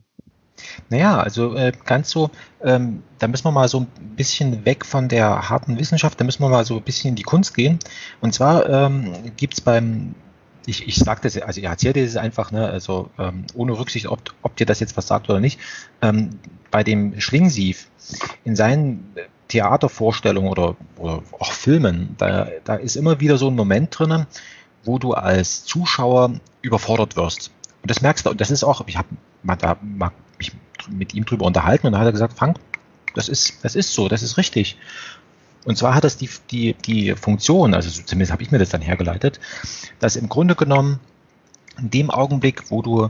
Naja, also äh, ganz so, ähm, da müssen wir mal so ein bisschen weg von der harten Wissenschaft, da müssen wir mal so ein bisschen in die Kunst gehen. Und zwar ähm, gibt es beim, ich, ich sage das, also ich erzähle das einfach, ne, also ähm, ohne Rücksicht, ob, ob dir das jetzt was sagt oder nicht, ähm, bei dem Schlingensief in seinen Theatervorstellungen oder, oder auch Filmen, da, da ist immer wieder so ein Moment drinnen, wo du als Zuschauer überfordert wirst. Und das merkst du, und das ist auch, ich habe mich mit ihm drüber unterhalten und da hat er gesagt, Frank, das ist, das ist so, das ist richtig. Und zwar hat das die, die, die Funktion, also zumindest habe ich mir das dann hergeleitet, dass im Grunde genommen in dem Augenblick, wo du,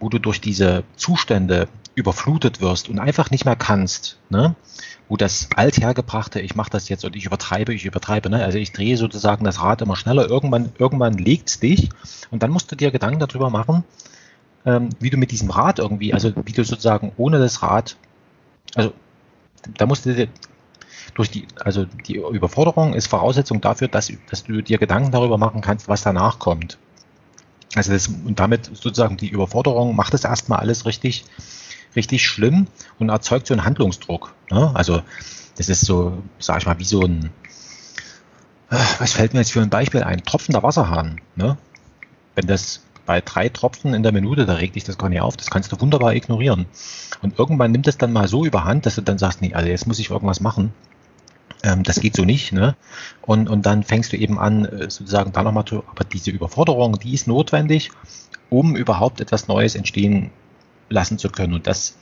wo du durch diese Zustände überflutet wirst und einfach nicht mehr kannst, ne, wo das althergebrachte, ich mache das jetzt und ich übertreibe, ich übertreibe, ne, also ich drehe sozusagen das Rad immer schneller, irgendwann, irgendwann legt's dich und dann musst du dir Gedanken darüber machen, ähm, wie du mit diesem Rad irgendwie, also wie du sozusagen ohne das Rad, also da musst du dir durch die, also die Überforderung ist Voraussetzung dafür, dass, dass du dir Gedanken darüber machen kannst, was danach kommt. Also das, und damit sozusagen die Überforderung macht das erstmal alles richtig, richtig schlimm und erzeugt so einen Handlungsdruck. Ne? Also das ist so, sag ich mal, wie so ein, äh, was fällt mir jetzt für ein Beispiel ein? Tropfender Wasserhahn. Ne? Wenn das bei drei Tropfen in der Minute, da regt dich das gar nicht auf, das kannst du wunderbar ignorieren. Und irgendwann nimmt es dann mal so überhand, dass du dann sagst, nee, also jetzt muss ich irgendwas machen. Ähm, das geht so nicht, ne? Und, und dann fängst du eben an, äh, sozusagen da nochmal zu, aber diese Überforderung, die ist notwendig, um überhaupt etwas Neues entstehen lassen zu können. Und das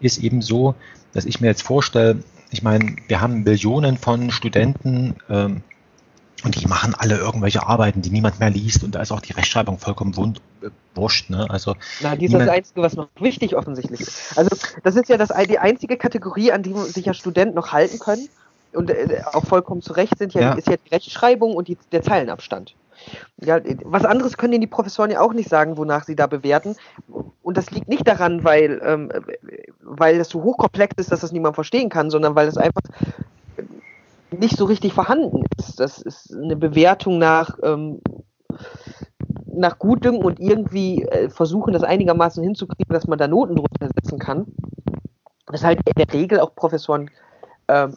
ist eben so, dass ich mir jetzt vorstelle, ich meine, wir haben Millionen von Studenten, ähm, und die machen alle irgendwelche Arbeiten, die niemand mehr liest. Und da ist auch die Rechtschreibung vollkommen wund, äh, wurscht. Ne? Also, Na, die ist das Einzige, was noch wichtig offensichtlich ist. Also das ist ja das, die einzige Kategorie, an die sich ja Studenten noch halten können. Und äh, auch vollkommen zu Recht sind ja, ja. ist ja die Rechtschreibung und die, der Zeilenabstand. Ja, was anderes können die Professoren ja auch nicht sagen, wonach sie da bewerten. Und das liegt nicht daran, weil, ähm, weil das so hochkomplex ist, dass das niemand verstehen kann, sondern weil es einfach nicht so richtig vorhanden ist. Das ist eine Bewertung nach, ähm, nach Gutdünken und irgendwie äh, versuchen, das einigermaßen hinzukriegen, dass man da Noten drunter setzen kann. Weshalb in der Regel auch Professoren äh,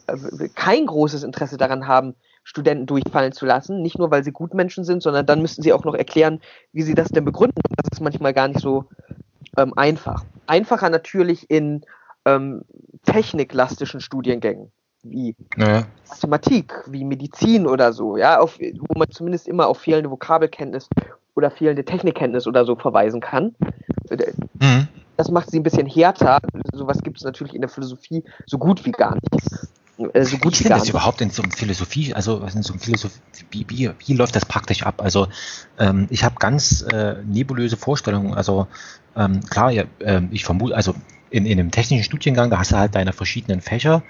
kein großes Interesse daran haben, Studenten durchfallen zu lassen. Nicht nur, weil sie Gutmenschen sind, sondern dann müssten sie auch noch erklären, wie sie das denn begründen. Das ist manchmal gar nicht so ähm, einfach. Einfacher natürlich in ähm, techniklastischen Studiengängen wie naja. Mathematik, wie Medizin oder so, ja, auf, wo man zumindest immer auf fehlende Vokabelkenntnis oder fehlende Technikkenntnis oder so verweisen kann. Mhm. Das macht sie ein bisschen härter. Sowas gibt es natürlich in der Philosophie so gut wie gar nicht. Äh, so wie gar das überhaupt in so einem Philosophie, also in so einem Philosophie, wie, wie, wie läuft das praktisch ab? Also ähm, ich habe ganz äh, nebulöse Vorstellungen. Also ähm, klar, ja, äh, ich vermute, also in, in einem technischen Studiengang, da hast du halt deine verschiedenen Fächer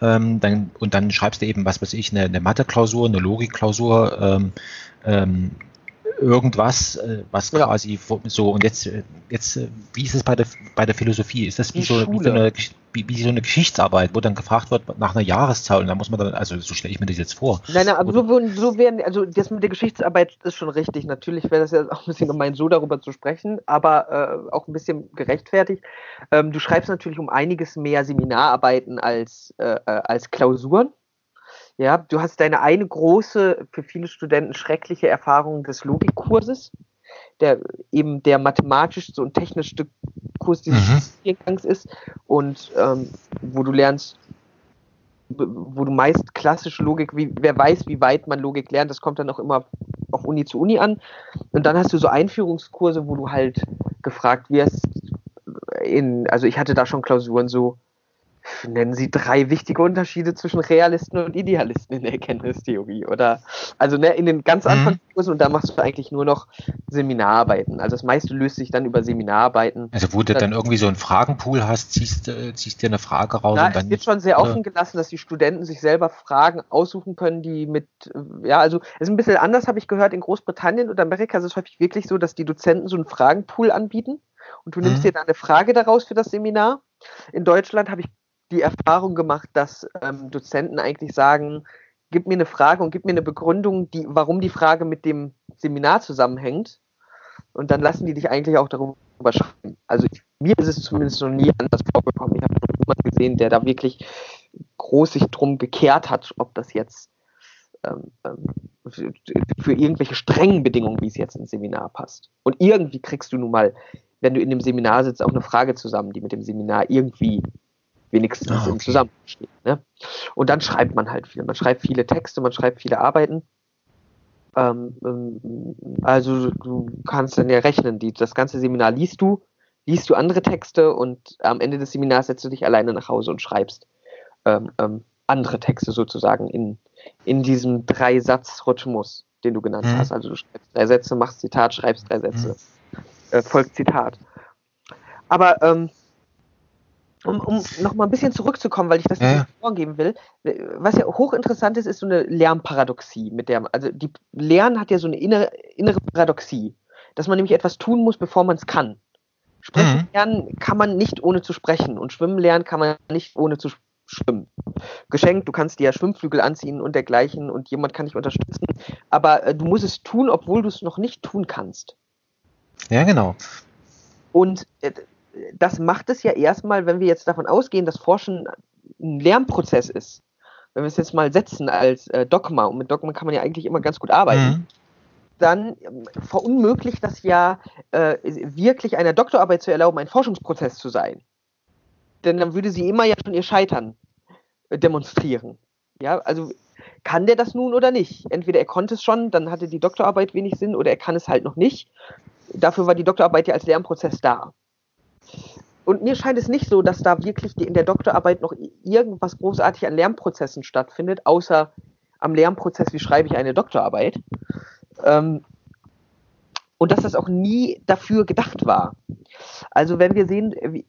ähm, dann, und dann schreibst du eben, was weiß ich, eine, eine Mathe-Klausur, eine Logik-Klausur, ähm, ähm, irgendwas, äh, was ja. quasi so und jetzt, äh, jetzt, äh, wie ist es bei der bei der Philosophie? Ist das wie, so, wie so, eine, wie, wie, so eine Geschichtsarbeit, wo dann gefragt wird nach einer Jahreszahl und da muss man dann, also so stelle ich mir das jetzt vor. Nein, nein, aber so, so werden, also das mit der Geschichtsarbeit ist schon richtig. Natürlich wäre das ja auch ein bisschen gemein, so darüber zu sprechen, aber äh, auch ein bisschen gerechtfertigt. Ähm, du schreibst natürlich um einiges mehr Seminararbeiten als, äh, als Klausuren. Ja, du hast deine eine große, für viele Studenten schreckliche Erfahrung des Logikkurses, der eben der mathematischste und technischste Kurs dieses mhm. Studiengangs ist und ähm, wo du lernst, wo du meist klassische Logik, wie, wer weiß, wie weit man Logik lernt, das kommt dann auch immer auf Uni zu Uni an. Und dann hast du so Einführungskurse, wo du halt gefragt wirst, in, also ich hatte da schon Klausuren so, nennen Sie drei wichtige Unterschiede zwischen Realisten und Idealisten in der Erkenntnistheorie oder also ne, in den ganz mhm. Anfangskursen und da machst du eigentlich nur noch Seminararbeiten. Also das meiste löst sich dann über Seminararbeiten. Also wo du dann, irgendwie so einen Fragenpool hast, ziehst, äh, ziehst dir eine Frage raus. Na, und dann, es wird schon sehr offen gelassen, dass die Studenten sich selber Fragen aussuchen können, die mit, äh, ja, also es ist ein bisschen anders, habe ich gehört, in Großbritannien und Amerika ist es häufig wirklich so, dass die Dozenten so einen Fragenpool anbieten und du nimmst mhm. dir dann eine Frage daraus für das Seminar. In Deutschland habe ich die Erfahrung gemacht, dass ähm, Dozenten eigentlich sagen, gib mir eine Frage und gib mir eine Begründung, die, warum die Frage mit dem Seminar zusammenhängt. Und dann lassen die dich eigentlich auch darüber schreiben. Also ich, mir ist es zumindest noch nie anders vorgekommen. Ich habe noch niemanden gesehen, der da wirklich groß sich drum gekehrt hat, ob das jetzt ähm, ähm für, für irgendwelche strengen Bedingungen, wie es jetzt ins Seminar passt. Und irgendwie kriegst du nun mal, wenn du in dem Seminar sitzt, auch eine Frage zusammen, die mit dem Seminar irgendwie wenigstens ah, okay. im Zusammenstehen. Ne? Und dann schreibt man halt viel. Man schreibt viele Texte, man schreibt viele Arbeiten. Ähm, ähm, also du kannst dann ja rechnen, die, das ganze Seminar liest du, liest du andere Texte und am Ende des Seminars setzt du dich alleine nach Hause und schreibst ähm, ähm andere Texte sozusagen in, in diesem Drei-Satz-Rhythmus, den du genannt mhm. hast. Also du schreibst drei Sätze, machst Zitat, schreibst drei Sätze, mhm. äh, folgt Zitat. Aber ähm, um, um noch mal ein bisschen zurückzukommen, weil ich das ja. vorgeben will, was ja hochinteressant ist, ist so eine Lernparadoxie, mit der, also die Lernen hat ja so eine innere, innere Paradoxie, dass man nämlich etwas tun muss, bevor man es kann. Sprechen mhm. lernen kann man nicht ohne zu sprechen und schwimmen lernen kann man nicht ohne zu schwimmen. Geschenkt, du kannst dir ja Schwimmflügel anziehen und dergleichen und jemand kann dich unterstützen, aber äh, du musst es tun, obwohl du es noch nicht tun kannst. Ja, genau. Und äh, das macht es ja erstmal, wenn wir jetzt davon ausgehen, dass Forschen ein Lernprozess ist. Wenn wir es jetzt mal setzen als äh, Dogma, und mit Dogma kann man ja eigentlich immer ganz gut arbeiten, mhm. dann ähm, verunmöglicht das ja äh, wirklich einer Doktorarbeit zu erlauben, ein Forschungsprozess zu sein. Denn dann würde sie immer ja schon ihr Scheitern äh, demonstrieren. Ja, also kann der das nun oder nicht? Entweder er konnte es schon, dann hatte die Doktorarbeit wenig Sinn, oder er kann es halt noch nicht. Dafür war die Doktorarbeit ja als Lernprozess da. Und mir scheint es nicht so, dass da wirklich in der Doktorarbeit noch irgendwas großartig an Lernprozessen stattfindet, außer am Lernprozess, wie schreibe ich eine Doktorarbeit. Ähm, und dass das auch nie dafür gedacht war. Also wenn wir sehen, wie,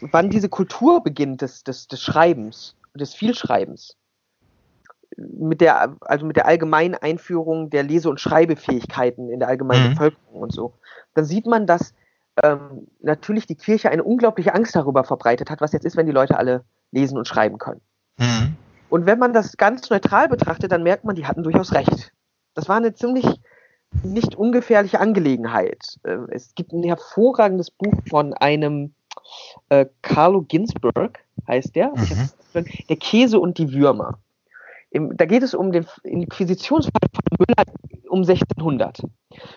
wann diese Kultur beginnt des, des, des Schreibens des Vielschreibens, mit der, also mit der allgemeinen Einführung der Lese- und Schreibefähigkeiten in der allgemeinen mhm. Bevölkerung und so, dann sieht man, dass ähm, natürlich die Kirche eine unglaubliche Angst darüber verbreitet hat, was jetzt ist, wenn die Leute alle lesen und schreiben können. Mhm. Und wenn man das ganz neutral betrachtet, dann merkt man, die hatten durchaus recht. Das war eine ziemlich nicht ungefährliche Angelegenheit. Äh, es gibt ein hervorragendes Buch von einem äh, Carlo Ginsberg, heißt der, mhm. der Käse und die Würmer. Im, da geht es um den Inquisitionsfall von Müller um 1600.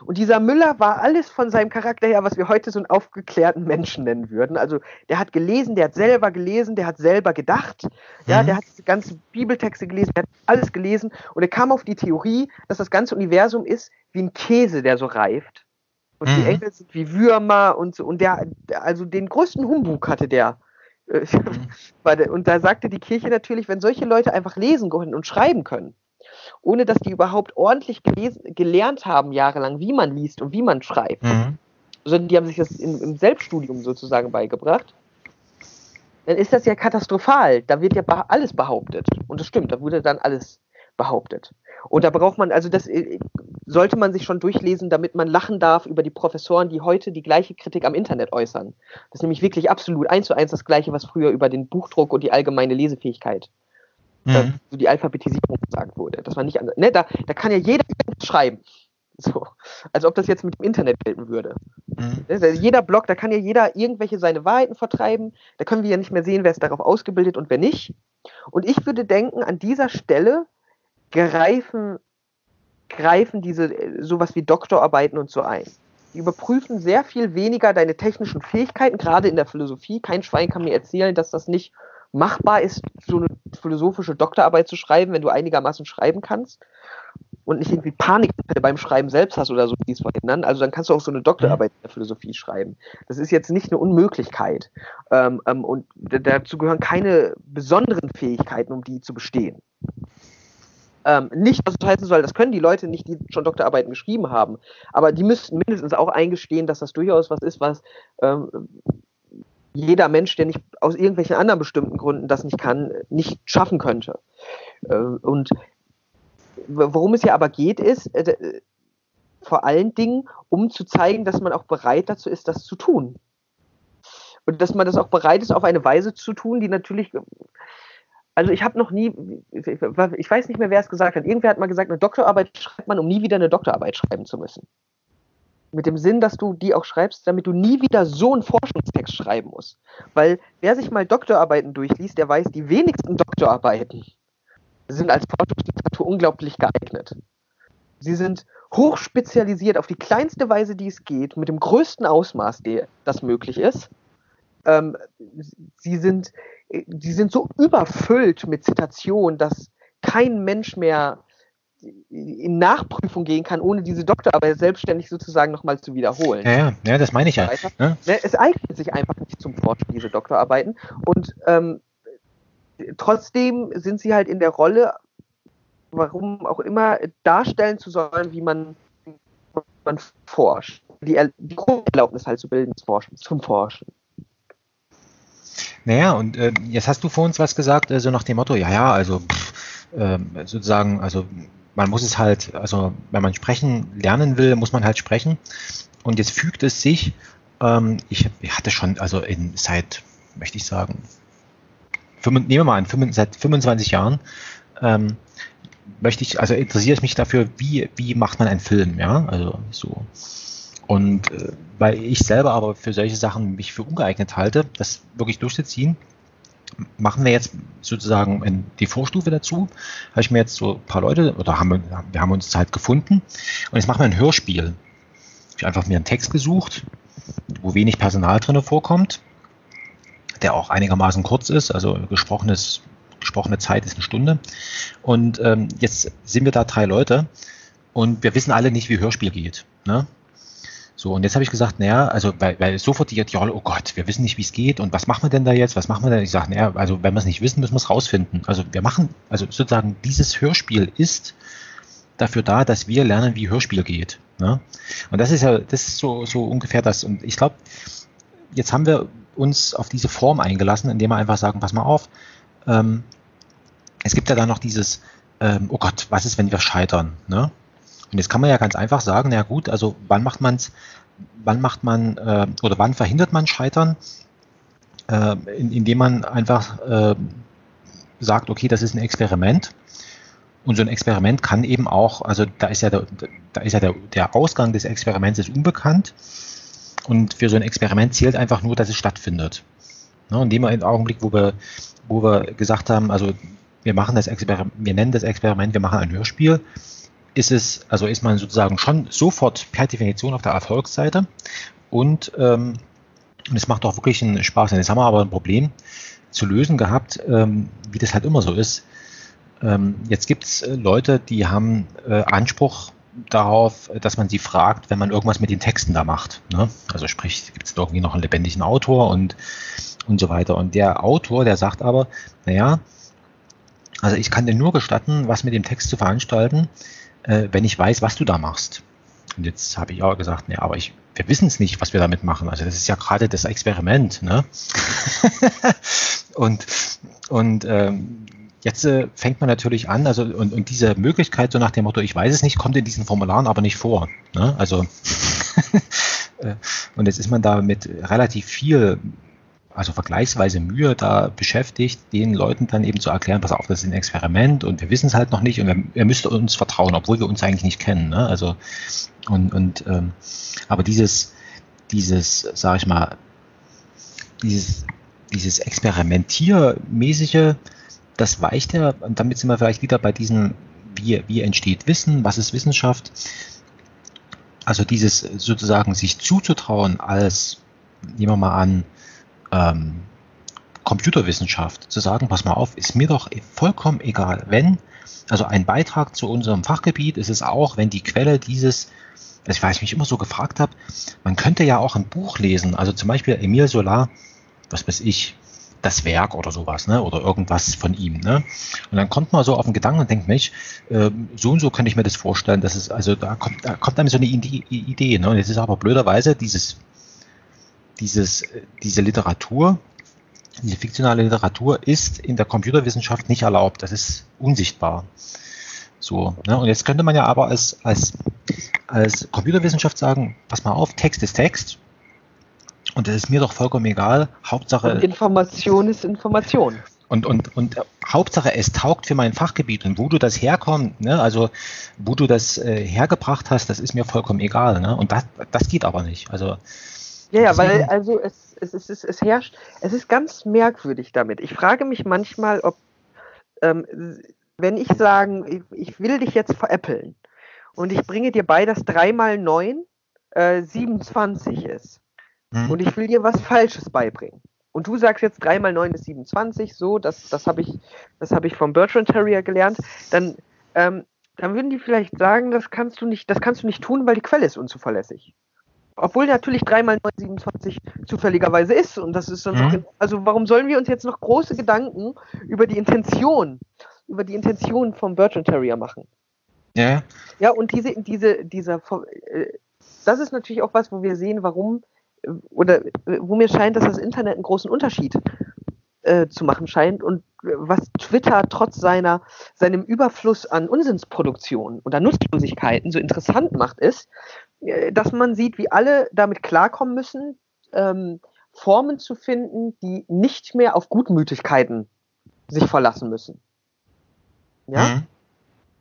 Und dieser Müller war alles von seinem Charakter her, was wir heute so einen aufgeklärten Menschen nennen würden. Also der hat gelesen, der hat selber gelesen, der hat selber gedacht, mhm. ja, der hat die ganzen Bibeltexte gelesen, der hat alles gelesen und er kam auf die Theorie, dass das ganze Universum ist wie ein Käse, der so reift. Und mhm. die Engel sind wie Würmer und so. Und der, also den größten Humbug hatte der äh, mhm. Und da sagte die Kirche natürlich, wenn solche Leute einfach lesen können und schreiben können, ohne dass die überhaupt ordentlich gelesen, gelernt haben jahrelang, wie man liest und wie man schreibt, mhm. sondern die haben sich das in, im Selbststudium sozusagen beigebracht, dann ist das ja katastrophal. Da wird ja alles behauptet. Und das stimmt, da wurde dann alles behauptet. Und da braucht man, also das äh, sollte man sich schon durchlesen, damit man lachen darf über die Professoren, die heute die gleiche Kritik am Internet äußern. Das ist nämlich wirklich absolut eins zu eins das gleiche, was früher über den Buchdruck und die allgemeine Lesefähigkeit, mhm. so die Alphabetisierung gesagt wurde. Das war nicht anders. Ne, da, da kann ja jeder schreiben. So. Als ob das jetzt mit dem Internet gelten würde. Mhm. Ne, jeder Blog, da kann ja jeder irgendwelche seine Wahrheiten vertreiben. Da können wir ja nicht mehr sehen, wer ist darauf ausgebildet und wer nicht. Und ich würde denken, an dieser Stelle greifen, greifen diese äh, sowas wie Doktorarbeiten und so ein. Die überprüfen sehr viel weniger deine technischen Fähigkeiten, gerade in der Philosophie. Kein Schwein kann mir erzählen, dass das nicht machbar ist, so eine philosophische Doktorarbeit zu schreiben, wenn du einigermaßen schreiben kannst und nicht irgendwie Panik beim Schreiben selbst hast oder so, die es verhindern. Also dann kannst du auch so eine Doktorarbeit in der Philosophie schreiben. Das ist jetzt nicht eine Unmöglichkeit. Ähm, ähm, und dazu gehören keine besonderen Fähigkeiten, um die zu bestehen. Ähm, nicht, dass es heißen soll, das können die Leute nicht, die schon Doktorarbeiten geschrieben haben. Aber die müssten mindestens auch eingestehen, dass das durchaus was ist, was ähm, jeder Mensch, der nicht aus irgendwelchen anderen bestimmten Gründen das nicht kann, nicht schaffen könnte. Äh, und worum es ja aber geht, ist äh, vor allen Dingen, um zu zeigen, dass man auch bereit dazu ist, das zu tun. Und dass man das auch bereit ist, auf eine Weise zu tun, die natürlich also ich habe noch nie, ich weiß nicht mehr, wer es gesagt hat. Irgendwer hat mal gesagt, eine Doktorarbeit schreibt man, um nie wieder eine Doktorarbeit schreiben zu müssen. Mit dem Sinn, dass du die auch schreibst, damit du nie wieder so einen Forschungstext schreiben musst. Weil wer sich mal Doktorarbeiten durchliest, der weiß, die wenigsten Doktorarbeiten sind als Forschungsliteratur unglaublich geeignet. Sie sind hochspezialisiert auf die kleinste Weise, die es geht, mit dem größten Ausmaß, das möglich ist. Ähm, sie sind die sind so überfüllt mit Zitationen, dass kein Mensch mehr in Nachprüfung gehen kann, ohne diese Doktorarbeit selbstständig sozusagen nochmal zu wiederholen. Ja, ja, ja, das meine ich ja. Ne? ne? Es eignet sich einfach nicht zum Forschen, diese Doktorarbeiten. Und ähm, trotzdem sind sie halt in der Rolle, warum auch immer, darstellen zu sollen, wie man, man forscht. Die, die Grunderlaubnis halt zu bilden zum Forschen. Naja, und äh, jetzt hast du vor uns was gesagt, äh, so nach dem Motto, ja, ja, also äh, sozusagen, also man muss es halt, also wenn man sprechen lernen will, muss man halt sprechen. Und jetzt fügt es sich, ähm, ich, hatte schon, also in, seit, möchte ich sagen, nehmen wir mal an, seit 25 Jahren, ähm, möchte ich, also interessiere ich mich dafür, wie, wie macht man einen Film, ja, also so. Und äh, weil ich selber aber für solche Sachen mich für ungeeignet halte, das wirklich durchzuziehen, machen wir jetzt sozusagen die Vorstufe dazu. Habe ich mir jetzt so ein paar Leute oder haben wir, wir haben uns halt gefunden und jetzt machen wir ein Hörspiel. Ich habe einfach mir einen Text gesucht, wo wenig Personal drin vorkommt, der auch einigermaßen kurz ist, also gesprochenes, gesprochene Zeit ist eine Stunde. Und ähm, jetzt sind wir da drei Leute und wir wissen alle nicht, wie Hörspiel geht. Ne? So, und jetzt habe ich gesagt, naja, also weil, weil sofort die, Rolle, oh Gott, wir wissen nicht, wie es geht und was machen wir denn da jetzt, was machen wir denn? Ich sage, naja, also wenn wir es nicht wissen, müssen wir es rausfinden. Also wir machen, also sozusagen dieses Hörspiel ist dafür da, dass wir lernen, wie Hörspiel geht. Ne? Und das ist ja, das ist so, so ungefähr das. Und ich glaube, jetzt haben wir uns auf diese Form eingelassen, indem wir einfach sagen, pass mal auf, ähm, es gibt ja da noch dieses, ähm, oh Gott, was ist, wenn wir scheitern? Ne? Und jetzt kann man ja ganz einfach sagen, na gut, also wann macht man's, wann macht man äh, oder wann verhindert man Scheitern? Äh, in, indem man einfach äh, sagt, okay, das ist ein Experiment. Und so ein Experiment kann eben auch, also da ist ja der, da ist ja der, der Ausgang des Experiments ist unbekannt. Und für so ein Experiment zählt einfach nur, dass es stattfindet. Ne, in dem Augenblick, wo wir, wo wir gesagt haben, also wir machen das Experiment, wir nennen das Experiment, wir machen ein Hörspiel, ist es, also ist man sozusagen schon sofort per Definition auf der Erfolgsseite und, ähm, es macht auch wirklich einen Spaß. Jetzt haben wir aber ein Problem zu lösen gehabt, ähm, wie das halt immer so ist. Ähm, jetzt gibt es äh, Leute, die haben äh, Anspruch darauf, dass man sie fragt, wenn man irgendwas mit den Texten da macht. Ne? Also sprich, gibt es irgendwie noch einen lebendigen Autor und, und so weiter. Und der Autor, der sagt aber, naja, also ich kann dir nur gestatten, was mit dem Text zu veranstalten, äh, wenn ich weiß, was du da machst. Und jetzt habe ich auch gesagt, ne, aber ich, wir wissen es nicht, was wir damit machen. Also das ist ja gerade das Experiment. Ne? und und ähm, jetzt äh, fängt man natürlich an, also und, und diese Möglichkeit so nach dem Motto, ich weiß es nicht, kommt in diesen Formularen aber nicht vor. Ne? Also äh, und jetzt ist man da mit relativ viel also vergleichsweise Mühe da beschäftigt, den Leuten dann eben zu erklären, pass auf, das ist ein Experiment und wir wissen es halt noch nicht und wir, ihr müsst uns vertrauen, obwohl wir uns eigentlich nicht kennen. Ne? Also und, und ähm, aber dieses, dieses, sag ich mal, dieses, dieses Experimentiermäßige, das weicht ja, und damit sind wir vielleicht wieder bei diesem, wie, wie entsteht Wissen, was ist Wissenschaft? Also dieses sozusagen sich zuzutrauen als, nehmen wir mal an, ähm, Computerwissenschaft zu sagen, pass mal auf, ist mir doch vollkommen egal, wenn, also ein Beitrag zu unserem Fachgebiet ist es auch, wenn die Quelle dieses, also weil ich mich immer so gefragt habe, man könnte ja auch ein Buch lesen, also zum Beispiel Emile Solar, was weiß ich, das Werk oder sowas, ne? Oder irgendwas von ihm, ne? Und dann kommt man so auf den Gedanken und denkt, Mensch, äh, so und so könnte ich mir das vorstellen, dass es, also da kommt, da kommt einem so eine Idee, ne? Und jetzt ist aber blöderweise dieses dieses, diese Literatur, diese fiktionale Literatur ist in der Computerwissenschaft nicht erlaubt. Das ist unsichtbar. So, ne? Und jetzt könnte man ja aber als, als, als Computerwissenschaft sagen, pass mal auf, Text ist Text. Und das ist mir doch vollkommen egal. Hauptsache. Und Information ist Information. Und, und, und Hauptsache, es taugt für mein Fachgebiet. Und wo du das herkommst, ne, also wo du das äh, hergebracht hast, das ist mir vollkommen egal. Ne? Und das, das geht aber nicht. Also ja, ja, weil also es, es, es, es, es herrscht, es ist ganz merkwürdig damit. Ich frage mich manchmal, ob, ähm, wenn ich sagen, ich, ich, will dich jetzt veräppeln und ich bringe dir bei, dass 3 mal 9 äh, 27 ist hm. und ich will dir was Falsches beibringen. Und du sagst jetzt 3 mal 9 ist 27, so, das, das habe ich, hab ich vom Bertrand Terrier gelernt, dann, ähm, dann würden die vielleicht sagen, das kannst du nicht, das kannst du nicht tun, weil die Quelle ist unzuverlässig. Obwohl natürlich 3 mal 27 zufälligerweise ist. Und das ist dann mhm. auch, also warum sollen wir uns jetzt noch große Gedanken über die Intention, über die Intention vom Bertrand Terrier machen? Ja. Ja, und diese, diese, dieser, äh, das ist natürlich auch was, wo wir sehen, warum, äh, oder äh, wo mir scheint, dass das Internet einen großen Unterschied äh, zu machen scheint und was Twitter trotz seiner, seinem Überfluss an Unsinnsproduktion oder Nutzlosigkeiten so interessant macht, ist, dass man sieht, wie alle damit klarkommen müssen, ähm, Formen zu finden, die nicht mehr auf Gutmütigkeiten sich verlassen müssen. Ja? Mhm.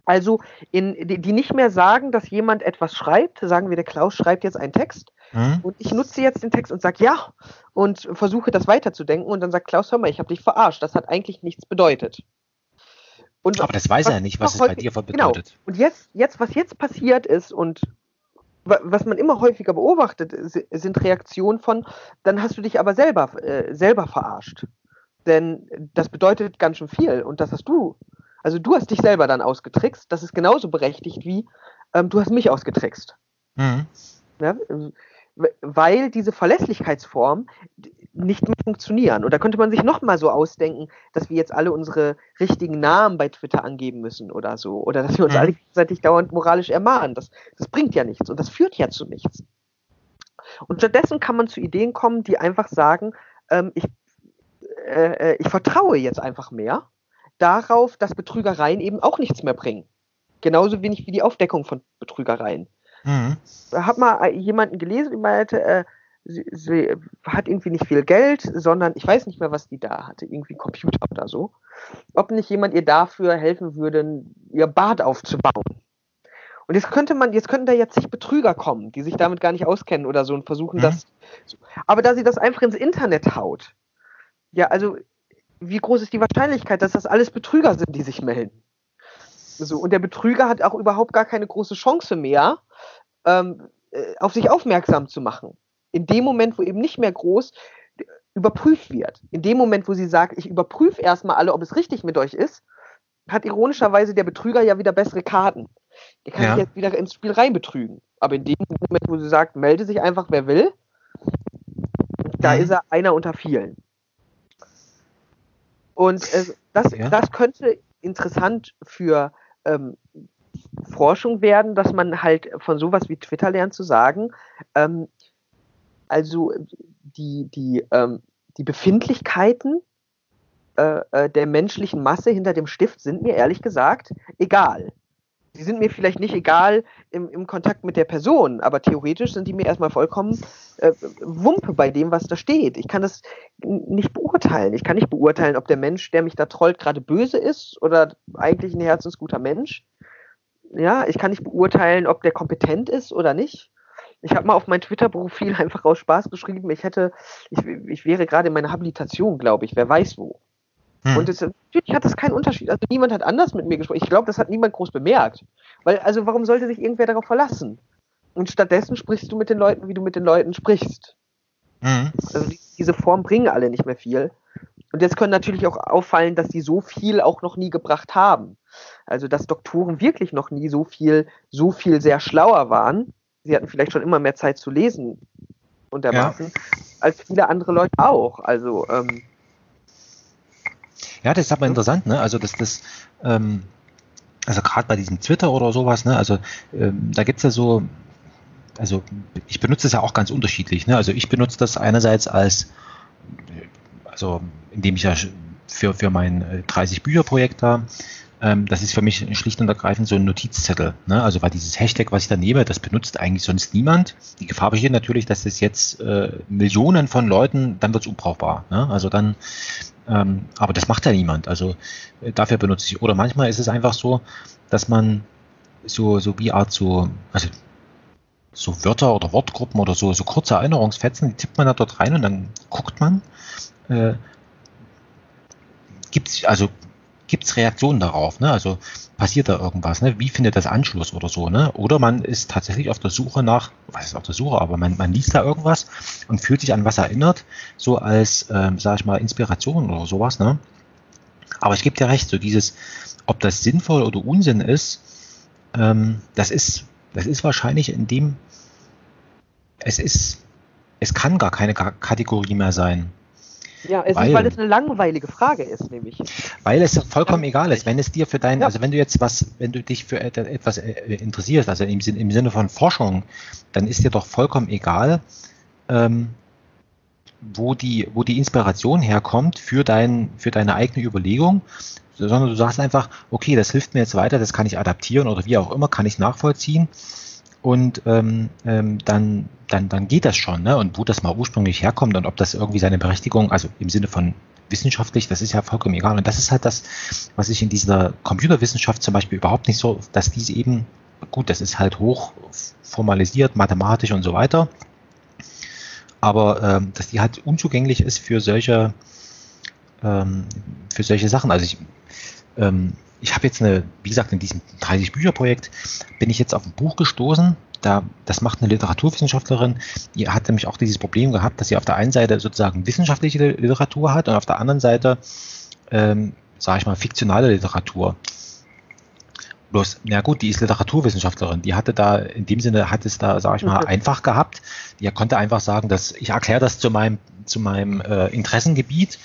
Also in, die, die, nicht mehr sagen, dass jemand etwas schreibt, sagen wir, der Klaus schreibt jetzt einen Text mhm. und ich nutze jetzt den Text und sage ja und versuche das weiterzudenken und dann sagt Klaus, hör mal, ich habe dich verarscht, das hat eigentlich nichts bedeutet. Und Aber das weiß er nicht, was es bei dir genau. bedeutet. Genau. Und jetzt, jetzt, was jetzt passiert ist und was man immer häufiger beobachtet, sind Reaktionen von, dann hast du dich aber selber, äh, selber verarscht. Denn das bedeutet ganz schön viel und das hast du. Also du hast dich selber dann ausgetrickst. Das ist genauso berechtigt wie ähm, du hast mich ausgetrickst. Mhm. Ja, weil diese Verlässlichkeitsform nicht mehr funktionieren. Und da könnte man sich nochmal so ausdenken, dass wir jetzt alle unsere richtigen Namen bei Twitter angeben müssen oder so. Oder dass wir uns mhm. alle gegenseitig dauernd moralisch ermahnen. Das, das bringt ja nichts und das führt ja zu nichts. Und stattdessen kann man zu Ideen kommen, die einfach sagen, ähm, ich, äh, äh ich vertraue jetzt einfach mehr. darauf, dass Betrügereien eben auch nichts mehr bringen. Genauso wenig wie die Aufdeckung von Betrügereien. Mhm. Habe mal jemanden gelesen, der meinte, äh, sie, sie, hat irgendwie nicht viel Geld, sondern ich weiß nicht mehr, was die da hatte, irgendwie Computer oder so. Ob nicht jemand ihr dafür helfen würde, ihr Bad aufzubauen. Und jetzt könnte man, jetzt könnten da jetzt sich Betrüger kommen, die sich damit gar nicht auskennen oder so und versuchen mhm. das. Aber da sie das einfach ins Internet haut, ja, also wie groß ist die Wahrscheinlichkeit, dass das alles Betrüger sind, die sich melden? So, und der Betrüger hat auch überhaupt gar keine große Chance mehr, ähm, äh, auf sich aufmerksam zu machen. In dem Moment, wo eben nicht mehr groß überprüft wird. In dem Moment, wo sie sagt, ich überprüfe erstmal alle, ob es richtig mit euch ist, hat ironischerweise der Betrüger ja wieder bessere Karten. Der kann ja. sich jetzt wieder ins Spiel reinbetrügen. Aber in dem Moment, wo sie sagt, melde sich einfach, wer will, da mhm. ist er einer unter vielen. Und äh, das, ja. das könnte interessant für ähm, Forschung werden, dass man halt von sowas wie Twitter lernt zu sagen, ähm, also die, die, ähm, die Befindlichkeiten äh, äh, der menschlichen Masse hinter dem Stift sind mir ehrlich gesagt egal. Sie sind mir vielleicht nicht egal im, im Kontakt mit der Person, aber theoretisch sind die mir erstmal vollkommen äh, Wumpe bei dem, was da steht. Ich kann das nicht beurteilen. Ich kann nicht beurteilen, ob der Mensch, der mich da trollt, gerade böse ist oder eigentlich ein herzensguter Mensch. Ja, ich kann nicht beurteilen, ob der kompetent ist oder nicht. Ich habe mal auf mein Twitter-Profil einfach aus Spaß geschrieben, ich hätte, ich, ich wäre gerade in meiner Habilitation, glaube ich, wer weiß wo. Hm. Und es, natürlich hat das keinen Unterschied. Also niemand hat anders mit mir gesprochen. Ich glaube, das hat niemand groß bemerkt. Weil, also warum sollte sich irgendwer darauf verlassen? Und stattdessen sprichst du mit den Leuten, wie du mit den Leuten sprichst. Mhm. Also die, diese Form bringen alle nicht mehr viel. Und jetzt können natürlich auch auffallen, dass sie so viel auch noch nie gebracht haben. Also dass Doktoren wirklich noch nie so viel, so viel sehr schlauer waren. Sie hatten vielleicht schon immer mehr Zeit zu lesen und dermaßen, ja. als viele andere Leute auch. Also ähm, ja, das ist aber interessant, ne? Also das, das, ähm, also gerade bei diesem Twitter oder sowas, ne? Also ähm, da gibt's ja so, also ich benutze das ja auch ganz unterschiedlich, ne? Also ich benutze das einerseits als, also indem ich ja für, für mein 30 Bücher Projekt da ähm, das ist für mich schlicht und ergreifend so ein Notizzettel. Ne? Also weil dieses Hashtag, was ich da nehme, das benutzt eigentlich sonst niemand. Die Gefahr besteht natürlich, dass das jetzt äh, Millionen von Leuten, dann wird es unbrauchbar. Ne? Also dann, ähm, aber das macht ja niemand. Also äh, dafür benutze ich. Oder manchmal ist es einfach so, dass man so, so wie Art so, also so Wörter oder Wortgruppen oder so, so kurze Erinnerungsfetzen, die tippt man da dort rein und dann guckt man, äh, gibt's, also gibt es Reaktionen darauf? Ne? Also passiert da irgendwas? Ne? Wie findet das Anschluss oder so? Ne? Oder man ist tatsächlich auf der Suche nach, was ist auf der Suche, aber man, man liest da irgendwas und fühlt sich an was erinnert, so als, ähm, sage ich mal, Inspiration oder sowas. Ne? Aber ich gebe dir recht, so dieses, ob das sinnvoll oder Unsinn ist, ähm, das ist, das ist wahrscheinlich in dem, es ist, es kann gar keine Kategorie mehr sein. Ja, es weil, ist, weil es eine langweilige Frage ist, nämlich. Weil es vollkommen egal ist, wenn es dir für dein, ja. also wenn du jetzt was, wenn du dich für etwas äh, interessierst, also im, im Sinne von Forschung, dann ist dir doch vollkommen egal, ähm, wo die, wo die Inspiration herkommt für dein, für deine eigene Überlegung, sondern du sagst einfach, okay, das hilft mir jetzt weiter, das kann ich adaptieren oder wie auch immer, kann ich nachvollziehen und ähm, ähm, dann, dann, dann geht das schon. Ne? Und wo das mal ursprünglich herkommt und ob das irgendwie seine Berechtigung, also im Sinne von wissenschaftlich, das ist ja vollkommen egal. Und das ist halt das, was ich in dieser Computerwissenschaft zum Beispiel überhaupt nicht so, dass diese eben, gut, das ist halt hoch formalisiert, mathematisch und so weiter, aber ähm, dass die halt unzugänglich ist für solche, ähm, für solche Sachen. Also ich, ähm, ich habe jetzt eine, wie gesagt, in diesem 30-Bücher-Projekt bin ich jetzt auf ein Buch gestoßen. Da, das macht eine Literaturwissenschaftlerin, die hat nämlich auch dieses Problem gehabt, dass sie auf der einen Seite sozusagen wissenschaftliche Literatur hat und auf der anderen Seite, ähm, sage ich mal, fiktionale Literatur. Bloß, na gut, die ist Literaturwissenschaftlerin. Die hatte da, in dem Sinne hat es da, sage ich mal, mhm. einfach gehabt. Die konnte einfach sagen, dass ich erkläre das zu meinem, zu meinem äh, Interessengebiet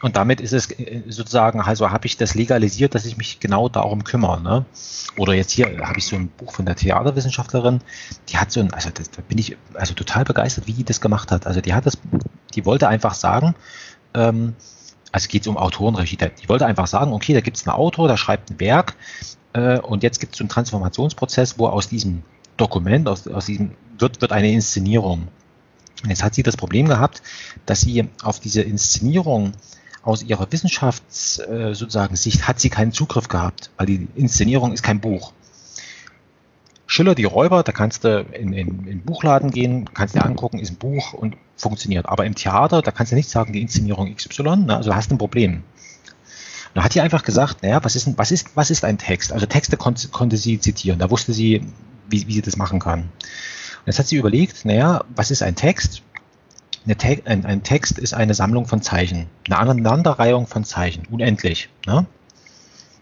und damit ist es äh, sozusagen, also habe ich das legalisiert, dass ich mich genau darum kümmere. Ne? Oder jetzt hier habe ich so ein Buch von der Theaterwissenschaftlerin, die hat so ein, also das, da bin ich also total begeistert, wie die das gemacht hat. Also die hat das, die wollte einfach sagen, ähm, also geht es um Autorenregie. Ich wollte einfach sagen, okay, da gibt es einen Autor, der schreibt ein Werk äh, und jetzt gibt es so einen Transformationsprozess, wo aus diesem Dokument, aus, aus diesem wird, wird eine Inszenierung. Und jetzt hat sie das Problem gehabt, dass sie auf diese Inszenierung aus ihrer Wissenschafts äh, sozusagen Sicht hat sie keinen Zugriff gehabt, weil die Inszenierung ist kein Buch. Schiller, die Räuber, da kannst du in, in Buchladen gehen, kannst dir angucken, ist ein Buch und funktioniert. Aber im Theater, da kannst du nicht sagen, die Inszenierung XY, ne? also hast du ein Problem. Da hat sie einfach gesagt, naja, was ist, was ist, was ist ein Text? Also Texte konnte, konnte sie zitieren, da wusste sie, wie, wie sie das machen kann. Und jetzt hat sie überlegt, naja, was ist ein Text? Te ein, ein, Text ist eine Sammlung von Zeichen, eine Aneinanderreihung von Zeichen, unendlich. Ne?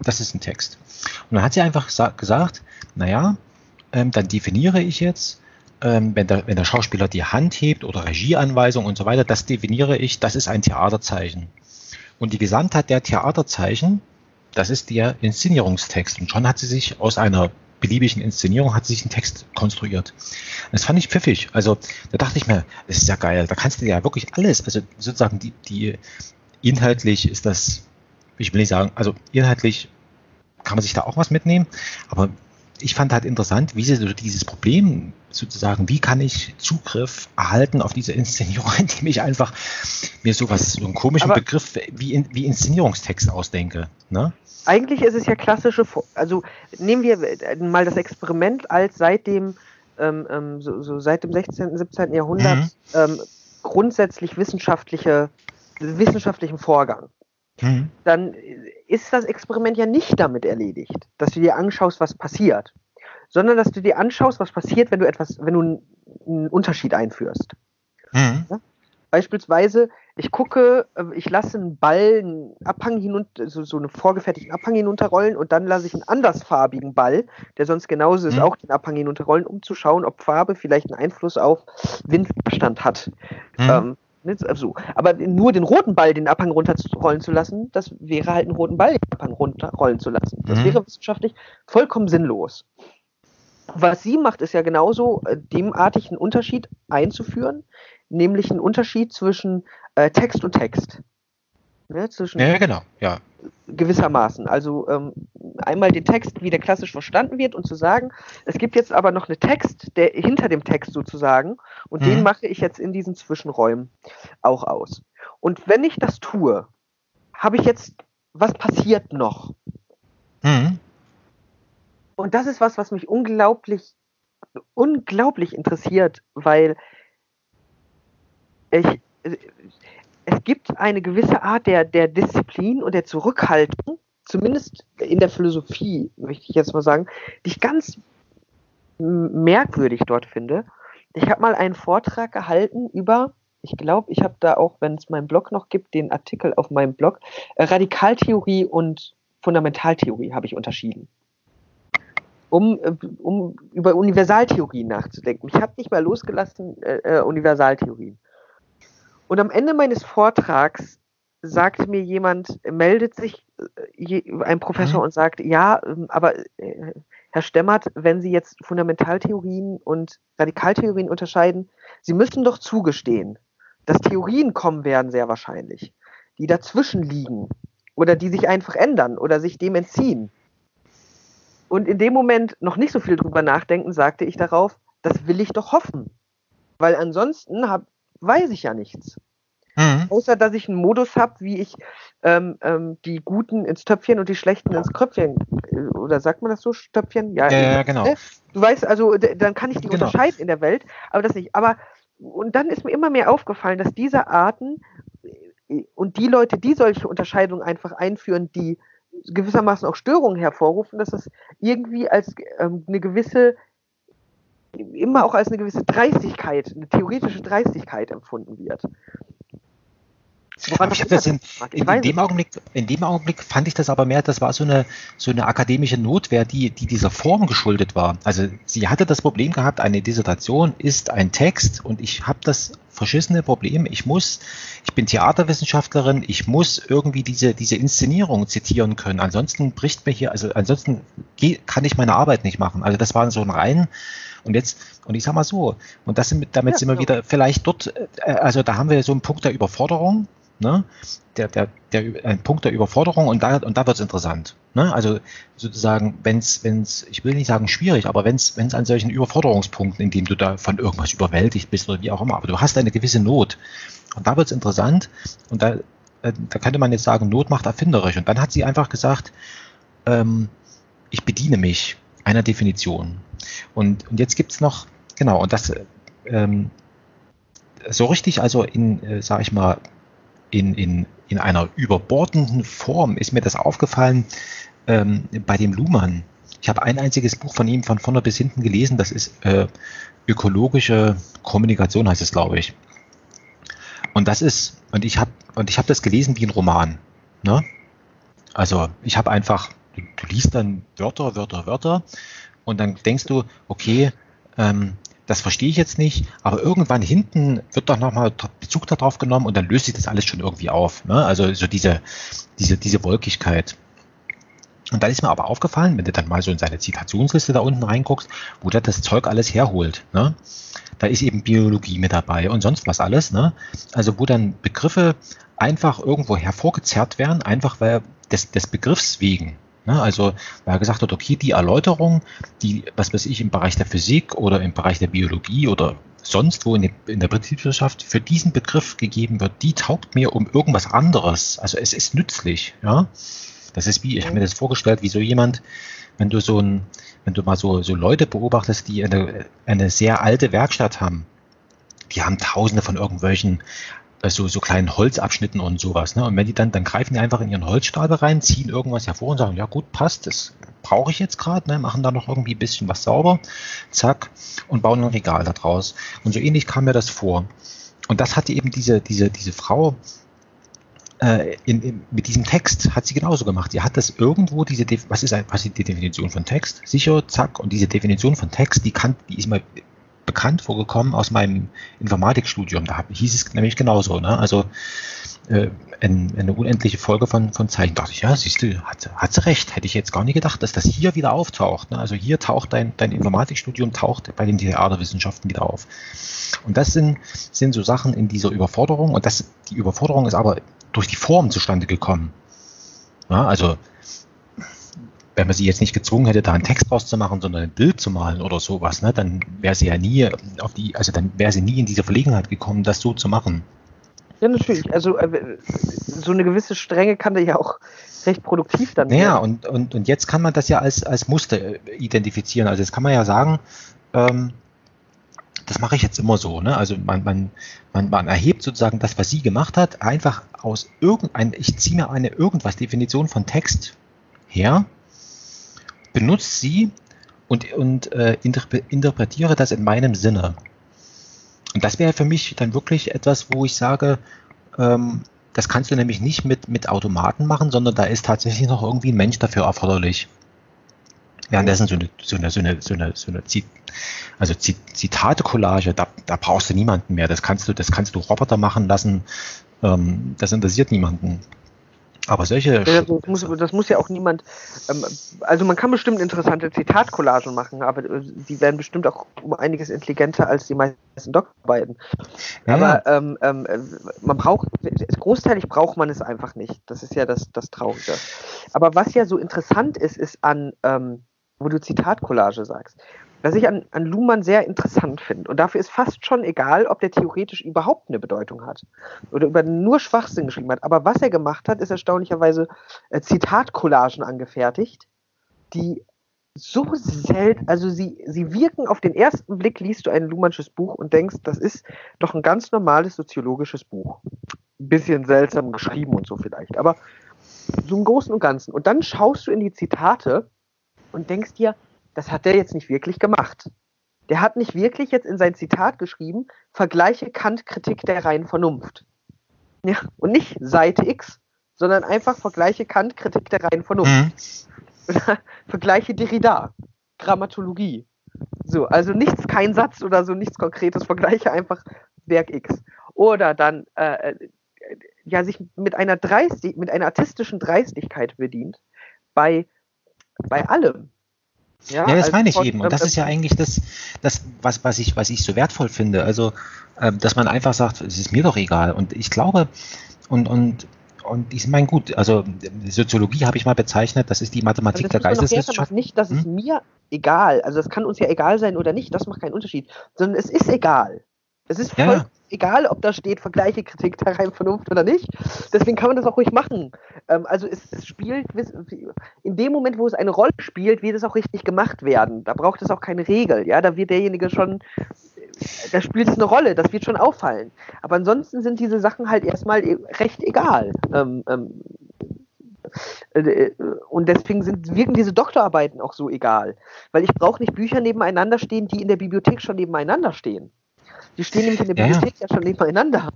Das ist ein Text. Und dann hat sie einfach gesagt, naja, ähm, dann definiere ich jetzt, ähm, wenn, der, wenn der Schauspieler die Hand hebt oder Regieanweisung und so weiter, das definiere ich, das ist ein Theaterzeichen. Und die Gesamtheit der Theaterzeichen, das ist der Inszenierungstext. Und schon hat sie sich aus einer beliebigen Inszenierung hat sich ein Text konstruiert. Das fand ich pfiffig. Also da dachte ich mir, das ist ja geil. Da kannst du ja wirklich alles. Also sozusagen die, die inhaltlich ist das, ich will nicht sagen, also inhaltlich kann man sich da auch was mitnehmen, aber ich fand halt interessant, wie sie so dieses Problem sozusagen, wie kann ich Zugriff erhalten auf diese Inszenierung, indem ich einfach mir sowas, so einen komischen Aber Begriff wie, in, wie Inszenierungstext ausdenke. Ne? Eigentlich ist es ja klassische, also nehmen wir mal das Experiment als seit dem, ähm, ähm so, so, seit dem 16., 17. Jahrhundert mhm. ähm, grundsätzlich wissenschaftliche, wissenschaftlichen Vorgang. Mhm. Dann ist das Experiment ja nicht damit erledigt, dass du dir anschaust, was passiert, sondern dass du dir anschaust, was passiert, wenn du etwas, wenn du einen, Unterschied einführst. Mhm. Ja? Beispielsweise, ich gucke, äh, ich lasse einen Ball, einen Abhang hinunter, so, so einen vorgefertigten Abhang hinunterrollen und dann lasse ich einen andersfarbigen Ball, der sonst genauso ist, mhm. auch den Abhang hinunterrollen, um zu schauen, ob Farbe vielleicht einen Einfluss auf Windwiderstand hat. Mhm. Ähm, so. Aber nur den roten Ball den Abhang runterrollen zu lassen, das wäre halt einen roten Ball den Abhang runterrollen zu lassen. Das mhm. wäre wissenschaftlich vollkommen sinnlos. Was sie macht, ist ja genauso äh, demartig einen Unterschied einzuführen, nämlich einen Unterschied zwischen äh, Text und Text. Ne, zwischen ja, genau, ja. Gewissermaßen. Also ähm, einmal den Text, wie der klassisch verstanden wird, und zu sagen, es gibt jetzt aber noch einen Text, der hinter dem Text sozusagen, und mhm. den mache ich jetzt in diesen Zwischenräumen auch aus. Und wenn ich das tue, habe ich jetzt, was passiert noch? Mhm. Und das ist was, was mich unglaublich, unglaublich interessiert, weil ich, gibt eine gewisse Art der, der Disziplin und der Zurückhaltung, zumindest in der Philosophie, möchte ich jetzt mal sagen, die ich ganz merkwürdig dort finde. Ich habe mal einen Vortrag gehalten über, ich glaube, ich habe da auch, wenn es meinen Blog noch gibt, den Artikel auf meinem Blog, äh, Radikaltheorie und Fundamentaltheorie habe ich unterschieden. Um, äh, um über Universaltheorien nachzudenken. Ich habe nicht mal losgelassen, äh, äh Universaltheorien. Und am Ende meines Vortrags sagte mir jemand, meldet sich äh, ein Professor mhm. und sagt, ja, ähm, aber äh, Herr Stemmert, wenn Sie jetzt Fundamentaltheorien und Radikaltheorien unterscheiden, Sie müssen doch zugestehen, dass Theorien kommen werden, sehr wahrscheinlich, die dazwischen liegen oder die sich einfach ändern oder sich dem entziehen. Und in dem Moment noch nicht so viel drüber nachdenken, sagte ich darauf, das will ich doch hoffen. Weil ansonsten hab, weiß ich ja nichts. Mhm. Außer dass ich einen Modus habe, wie ich ähm, ähm, die Guten ins Töpfchen und die Schlechten ins Kröpfchen. Äh, oder sagt man das so, Stöpfchen? Ja, ja genau. Ne? Du weißt, also dann kann ich die genau. unterscheiden in der Welt, aber das nicht. Aber und dann ist mir immer mehr aufgefallen, dass diese Arten äh, und die Leute, die solche Unterscheidungen einfach einführen, die gewissermaßen auch Störungen hervorrufen, dass das irgendwie als ähm, eine gewisse immer auch als eine gewisse Dreistigkeit, eine theoretische Dreistigkeit empfunden wird. Aber ich das in, in, in, dem Augenblick, in dem Augenblick fand ich das aber mehr, das war so eine, so eine akademische Notwehr, die, die dieser Form geschuldet war. Also sie hatte das Problem gehabt, eine Dissertation ist ein Text und ich habe das verschissene Problem, ich muss, ich bin Theaterwissenschaftlerin, ich muss irgendwie diese, diese Inszenierung zitieren können. Ansonsten bricht mir hier, also ansonsten kann ich meine Arbeit nicht machen. Also das war so ein rein und jetzt, und ich sag mal so, und das sind, damit ja, sind wir wieder vielleicht dort, äh, also da haben wir so einen Punkt der Überforderung, ne? der, der, der, ein Punkt der Überforderung und da, und da wird es interessant. Ne? Also sozusagen, wenn es, ich will nicht sagen schwierig, aber wenn es an solchen Überforderungspunkten, in denen du da von irgendwas überwältigt bist oder wie auch immer, aber du hast eine gewisse Not. Und da wird es interessant und da, äh, da könnte man jetzt sagen, Not macht erfinderisch. Und dann hat sie einfach gesagt, ähm, ich bediene mich einer Definition. Und, und jetzt gibt es noch, genau, und das ähm, so richtig, also in, äh, sag ich mal, in, in, in einer überbordenden Form ist mir das aufgefallen ähm, bei dem Luhmann. Ich habe ein einziges Buch von ihm von vorne bis hinten gelesen, das ist äh, ökologische Kommunikation, heißt es, glaube ich. Und das ist, und ich habe und ich habe das gelesen wie ein Roman. Ne? Also ich habe einfach, du, du, liest dann Wörter, Wörter, Wörter und dann denkst du, okay, ähm, das verstehe ich jetzt nicht, aber irgendwann hinten wird doch nochmal Bezug darauf genommen und dann löst sich das alles schon irgendwie auf. Ne? Also so diese, diese, diese Wolkigkeit. Und dann ist mir aber aufgefallen, wenn du dann mal so in seine Zitationsliste da unten reinguckst, wo der das Zeug alles herholt. Ne? Da ist eben Biologie mit dabei und sonst was alles. Ne? Also wo dann Begriffe einfach irgendwo hervorgezerrt werden, einfach weil des, des Begriffs wegen. Ne? Also, weil er gesagt hat, okay, die Erläuterung, die, was weiß ich, im Bereich der Physik oder im Bereich der Biologie oder sonst wo in, in der Betriebswirtschaft für diesen Begriff gegeben wird, die taugt mir um irgendwas anderes. Also es ist nützlich, ja. Das ist wie, ich habe mir das vorgestellt, wie so jemand, wenn du so ein, wenn du mal so, so Leute beobachtest, die eine, eine sehr alte Werkstatt haben, die haben tausende von irgendwelchen so, so kleinen Holzabschnitten und sowas. Ne? Und wenn die dann, dann greifen die einfach in ihren Holzstabe rein, ziehen irgendwas hervor und sagen, ja gut, passt, das brauche ich jetzt gerade, ne? machen da noch irgendwie ein bisschen was sauber, zack, und bauen ein Regal da draus. Und so ähnlich kam mir das vor. Und das hatte eben diese, diese, diese Frau äh, in, in, mit diesem Text hat sie genauso gemacht. Sie hat das irgendwo, diese, was ist, was ist die Definition von Text? Sicher, zack, und diese Definition von Text, die kann, die ist mal bekannt vorgekommen aus meinem Informatikstudium. Da hieß es nämlich genauso. Ne? Also äh, ein, eine unendliche Folge von, von Zeichen. Da dachte ich, ja, siehst du, hat, hat sie recht. Hätte ich jetzt gar nicht gedacht, dass das hier wieder auftaucht. Ne? Also hier taucht dein, dein Informatikstudium taucht bei den Theaterwissenschaften wieder auf. Und das sind, sind so Sachen in dieser Überforderung. Und das, die Überforderung ist aber durch die Form zustande gekommen. Ja, also wenn man sie jetzt nicht gezwungen hätte, da einen Text rauszumachen, sondern ein Bild zu malen oder sowas, ne, dann wäre sie ja nie auf die, also dann wäre sie nie in diese Verlegenheit gekommen, das so zu machen. Ja, natürlich. Also äh, so eine gewisse Strenge kann da ja auch recht produktiv dann werden. Ja, und, und, und jetzt kann man das ja als, als Muster äh, identifizieren. Also jetzt kann man ja sagen, ähm, das mache ich jetzt immer so. Ne? Also man, man, man, man erhebt sozusagen das, was sie gemacht hat, einfach aus irgendein, ich ziehe mir eine irgendwas Definition von Text her benutze sie und, und äh, interpretiere das in meinem Sinne. Und das wäre für mich dann wirklich etwas, wo ich sage, ähm, das kannst du nämlich nicht mit, mit Automaten machen, sondern da ist tatsächlich noch irgendwie ein Mensch dafür erforderlich. Währenddessen so eine, so eine, so eine, so eine, so eine also Zitate-Collage, da, da brauchst du niemanden mehr. Das kannst du, das kannst du Roboter machen lassen. Ähm, das interessiert niemanden. Aber solche. Das, muss, das, muss, ja auch niemand. Ähm, also man kann bestimmt interessante Zitatcollagen machen, aber äh, die werden bestimmt auch um einiges intelligenter als die meisten Doktorarbeiten. Ja. Aber ähm, ähm, man braucht, großteilig braucht man es einfach nicht. Das ist ja das, das Traurige. Aber was ja so interessant ist, ist an, ähm, wo du Zitatcollage sagst was ich an, an Luhmann sehr interessant finde. Und dafür ist fast schon egal, ob der theoretisch überhaupt eine Bedeutung hat oder über nur Schwachsinn geschrieben hat. Aber was er gemacht hat, ist erstaunlicherweise äh, Zitatcollagen angefertigt, die so selten, also sie, sie wirken auf den ersten Blick, liest du ein Luhmannsches Buch und denkst, das ist doch ein ganz normales soziologisches Buch. Ein bisschen seltsam geschrieben und so vielleicht, aber so im Großen und Ganzen. Und dann schaust du in die Zitate und denkst dir, das hat der jetzt nicht wirklich gemacht. Der hat nicht wirklich jetzt in sein Zitat geschrieben, vergleiche Kant Kritik der reinen Vernunft. Ja, und nicht Seite X, sondern einfach vergleiche Kant Kritik der reinen Vernunft. Mhm. vergleiche Derrida, Grammatologie. So, also nichts, kein Satz oder so, nichts Konkretes, vergleiche einfach Werk X. Oder dann, äh, äh ja, sich mit einer Dreistig, mit einer artistischen Dreistigkeit bedient, bei, bei allem. Ja, ja das also meine ich eben. Und das ist ja eigentlich das, das was, was, ich, was ich so wertvoll finde. Also, ähm, dass man einfach sagt, es ist mir doch egal. Und ich glaube, Und, und, und ich meine, gut, also Soziologie habe ich mal bezeichnet, das ist die Mathematik also der Geisteswissenschaft. nicht, dass es hm? mir egal, also es kann uns ja egal sein oder nicht, das macht keinen Unterschied, sondern es ist egal. Es ist voll ja. egal, ob da steht Vergleiche, Kritik der reinen Vernunft oder nicht. Deswegen kann man das auch ruhig machen. Ähm, also es, es, spielt, in dem Moment, wo es eine Rolle spielt, wird es auch richtig gemacht werden. Da braucht es auch keine Regel. Ja, da wird derjenige schon, da spielt es eine Rolle, das wird schon auffallen. Aber ansonsten sind diese Sachen halt erstmal e, recht egal. Ähm, ähm, äh, und deswegen sind, wirken diese Doktorarbeiten auch so egal. Weil ich brauche nicht Bücher nebeneinander stehen, die in der Bibliothek schon nebeneinander stehen. Die stehen nämlich in der ja, Bibliothek ja. ja schon nebeneinander.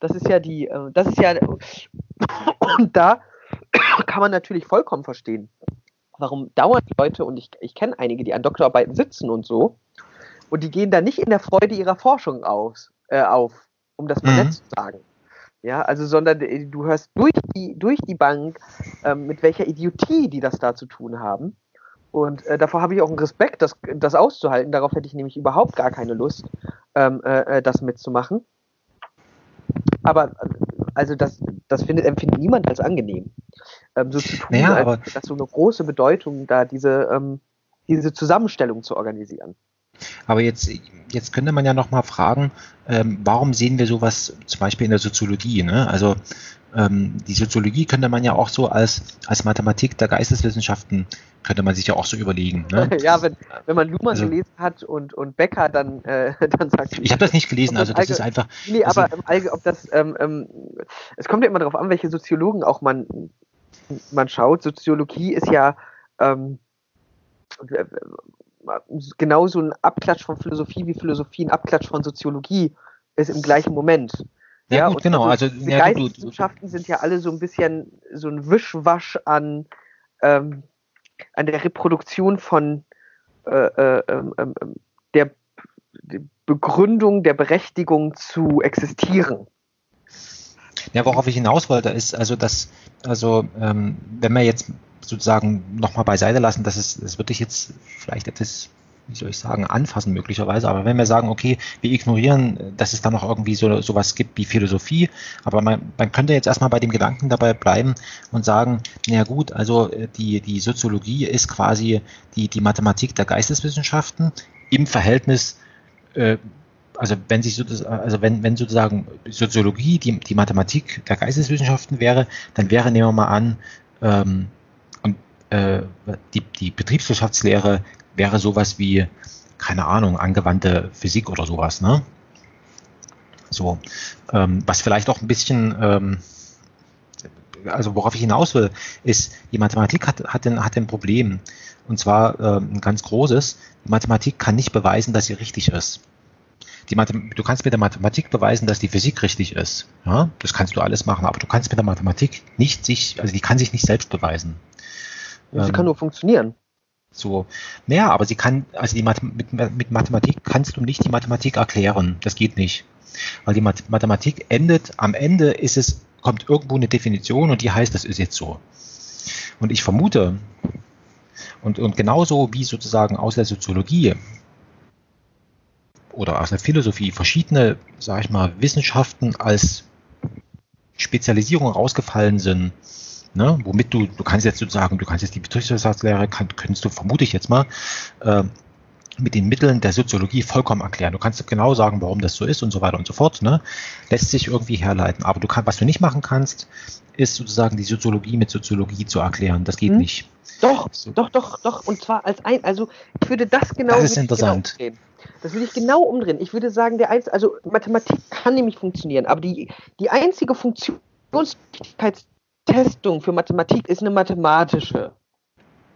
Das ist ja die, äh, das ist ja, und da kann man natürlich vollkommen verstehen, warum dauernd Leute, und ich, ich kenne einige, die an Doktorarbeiten sitzen und so, und die gehen da nicht in der Freude ihrer Forschung aus, äh, auf, um das mal mhm. nett zu sagen. Ja, also, sondern äh, du hörst durch die, durch die Bank, ähm, mit welcher Idiotie die das da zu tun haben. Und äh, davor habe ich auch einen Respekt, das, das auszuhalten. Darauf hätte ich nämlich überhaupt gar keine Lust, ähm, äh, äh das mitzumachen. Aber also das, das findet, empfindet niemand als angenehm. Ähm, so zu tun, naja, aber als, dass so eine große Bedeutung da diese, ähm, diese Zusammenstellung zu organisieren. Aber jetzt, jetzt könnte man ja noch mal fragen, ähm, warum sehen wir sowas zum Beispiel in der Soziologie? Ne? Also ähm, die Soziologie könnte man ja auch so als, als Mathematik der Geisteswissenschaften könnte man sich ja auch so überlegen. Ne? ja, wenn, wenn man Luhmann also, gelesen hat und, und Becker, dann, äh, dann sagt Ich habe das nicht gelesen, also das ist einfach. Nee, also, aber im ob das, ähm, ähm, es kommt ja immer darauf an, welche Soziologen auch man, man schaut. Soziologie ist ja ähm, genauso ein Abklatsch von Philosophie wie Philosophie ein Abklatsch von Soziologie ist im gleichen Moment. Ja, ja gut, genau. Also, die ja, Geisteswissenschaften sind ja alle so ein bisschen so ein Wischwasch an ähm, an der Reproduktion von äh, äh, ähm der Begründung der Berechtigung zu existieren. Ja, worauf ich hinaus wollte, ist also, dass, also, ähm, wenn wir jetzt sozusagen nochmal beiseite lassen, dass es, das würde ich jetzt vielleicht etwas wie soll ich sagen, anfassen möglicherweise. Aber wenn wir sagen, okay, wir ignorieren, dass es da noch irgendwie so sowas gibt wie Philosophie, aber man, man könnte jetzt erstmal bei dem Gedanken dabei bleiben und sagen, naja gut, also äh, die, die Soziologie ist quasi die, die Mathematik der Geisteswissenschaften im Verhältnis äh, also wenn sich sozusagen, also wenn, wenn sozusagen Soziologie die, die Mathematik der Geisteswissenschaften wäre, dann wäre, nehmen wir mal an, ähm, äh, die, die Betriebswirtschaftslehre wäre sowas wie, keine Ahnung, angewandte Physik oder sowas, ne? So, ähm, was vielleicht auch ein bisschen, ähm, also worauf ich hinaus will, ist, die Mathematik hat, hat, ein, hat ein Problem. Und zwar ähm, ein ganz großes. Die Mathematik kann nicht beweisen, dass sie richtig ist. Die du kannst mit der Mathematik beweisen, dass die Physik richtig ist. Ja, das kannst du alles machen, aber du kannst mit der Mathematik nicht sich, also die kann sich nicht selbst beweisen. Sie ähm, kann nur funktionieren. So, naja, aber sie kann, also die Math mit, mit, Mathematik kannst du nicht die Mathematik erklären. Das geht nicht. Weil die Math Mathematik endet, am Ende ist es, kommt irgendwo eine Definition und die heißt, das ist jetzt so. Und ich vermute, und, und genauso wie sozusagen aus der Soziologie oder aus der Philosophie verschiedene, sage ich mal, Wissenschaften als Spezialisierung rausgefallen sind, ne, womit du, du kannst jetzt sozusagen, du kannst jetzt die Betriebswirtschaftslehre, kann, könntest du, vermute ich jetzt mal, äh, mit den Mitteln der Soziologie vollkommen erklären. Du kannst genau sagen, warum das so ist und so weiter und so fort. Ne? Lässt sich irgendwie herleiten. Aber du kannst, was du nicht machen kannst, ist sozusagen die Soziologie mit Soziologie zu erklären. Das geht hm. nicht. Doch, so. doch, doch, doch. Und zwar als ein, also ich würde das genau. Das ist interessant. Genau das würde ich genau umdrehen. Ich würde sagen, der Einz also Mathematik kann nämlich funktionieren, aber die, die einzige Funktionsfähigkeit Testung für Mathematik ist eine mathematische.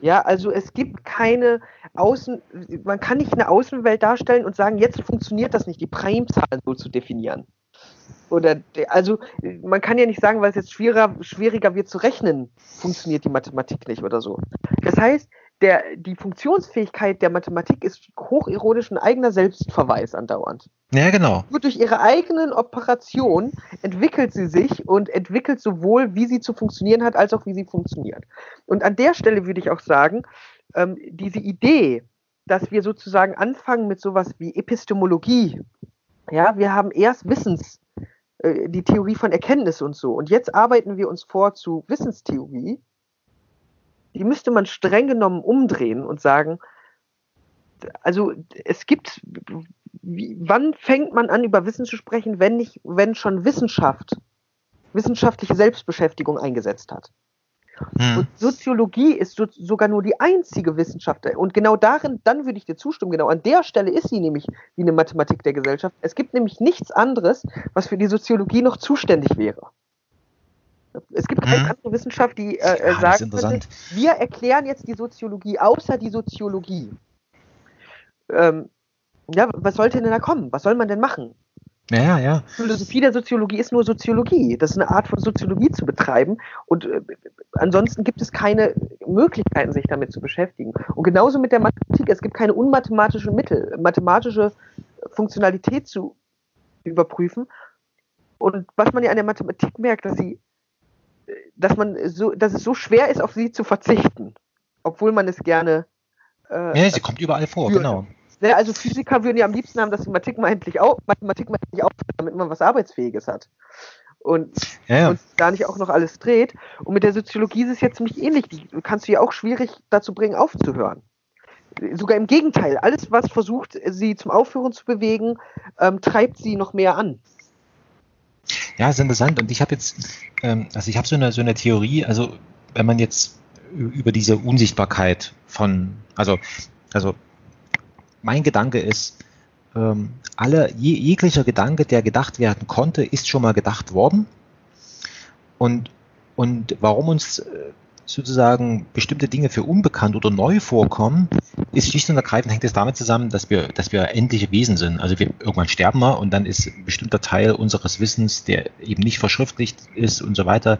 Ja, also es gibt keine Außen, man kann nicht eine Außenwelt darstellen und sagen, jetzt funktioniert das nicht, die Primzahlen so zu definieren. Oder also man kann ja nicht sagen, weil es jetzt schwieriger, schwieriger wird zu rechnen, funktioniert die Mathematik nicht oder so. Das heißt, der, die Funktionsfähigkeit der Mathematik ist hochironisch ein eigener Selbstverweis andauernd. Ja, genau. Nur durch ihre eigenen Operationen entwickelt sie sich und entwickelt sowohl, wie sie zu funktionieren hat, als auch wie sie funktioniert. Und an der Stelle würde ich auch sagen, ähm, diese Idee, dass wir sozusagen anfangen mit sowas wie Epistemologie, ja, wir haben erst Wissens, äh, die Theorie von Erkenntnis und so. Und jetzt arbeiten wir uns vor zu Wissenstheorie. Die müsste man streng genommen umdrehen und sagen, also es gibt, wie, wann fängt man an, über Wissen zu sprechen, wenn nicht, wenn schon Wissenschaft, wissenschaftliche Selbstbeschäftigung eingesetzt hat? Hm. Soziologie ist so, sogar nur die einzige Wissenschaft. Und genau darin, dann würde ich dir zustimmen, genau an der Stelle ist sie nämlich wie eine Mathematik der Gesellschaft. Es gibt nämlich nichts anderes, was für die Soziologie noch zuständig wäre. Es gibt keine hm. andere Wissenschaft, die äh, äh ja, sagt, wir erklären jetzt die Soziologie außer die Soziologie ähm, ja, was sollte denn da kommen? Was soll man denn machen? Ja, ja. Philosophie der Soziologie ist nur Soziologie. Das ist eine Art von Soziologie zu betreiben. Und äh, ansonsten gibt es keine Möglichkeiten, sich damit zu beschäftigen. Und genauso mit der Mathematik. Es gibt keine unmathematische Mittel, mathematische Funktionalität zu überprüfen. Und was man ja an der Mathematik merkt, dass sie, dass man so, dass es so schwer ist, auf sie zu verzichten, obwohl man es gerne. Äh, ja, sie kommt überall vor, genau. Ne, also Physiker würden ja am liebsten haben, dass die Mathematik mal endlich auf, Mathematik mal endlich aufhört, damit man was Arbeitsfähiges hat. Und, ja, ja. und da nicht auch noch alles dreht. Und mit der Soziologie ist es jetzt ziemlich ähnlich. Die kannst du ja auch schwierig dazu bringen, aufzuhören. Sogar im Gegenteil. Alles, was versucht, sie zum Aufhören zu bewegen, ähm, treibt sie noch mehr an. Ja, ist interessant. Und ich habe jetzt, ähm, also ich habe so eine, so eine Theorie, also wenn man jetzt über diese Unsichtbarkeit von, also, also mein Gedanke ist, ähm, alle, je, jeglicher Gedanke, der gedacht werden konnte, ist schon mal gedacht worden. Und, und warum uns äh, sozusagen bestimmte Dinge für unbekannt oder neu vorkommen, ist schlicht und ergreifend hängt es damit zusammen, dass wir, dass wir endliche Wesen sind. Also wir irgendwann sterben wir und dann ist ein bestimmter Teil unseres Wissens, der eben nicht verschriftlicht ist und so weiter,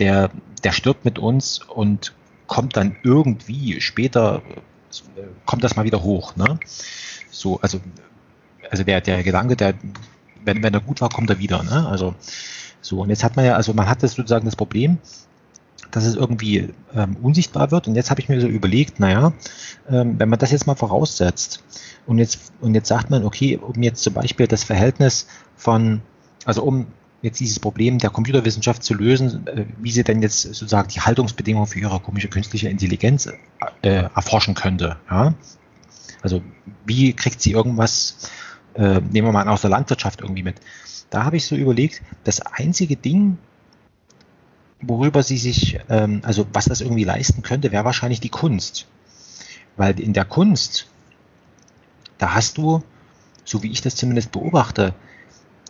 der, der stirbt mit uns und kommt dann irgendwie später kommt das mal wieder hoch. Ne? So, also, also der, der Gedanke, der, wenn, wenn er gut war, kommt er wieder. Ne? Also, so, und jetzt hat man ja, also man hat das sozusagen das Problem, dass es irgendwie ähm, unsichtbar wird. Und jetzt habe ich mir so überlegt, naja, ähm, wenn man das jetzt mal voraussetzt und jetzt, und jetzt sagt man, okay, um jetzt zum Beispiel das Verhältnis von, also um jetzt dieses Problem der Computerwissenschaft zu lösen, äh, wie sie denn jetzt sozusagen die Haltungsbedingungen für ihre komische künstliche Intelligenz äh, erforschen könnte. Ja? Also wie kriegt sie irgendwas, äh, nehmen wir mal aus der Landwirtschaft irgendwie mit. Da habe ich so überlegt, das einzige Ding, worüber sie sich, ähm, also was das irgendwie leisten könnte, wäre wahrscheinlich die Kunst. Weil in der Kunst, da hast du, so wie ich das zumindest beobachte,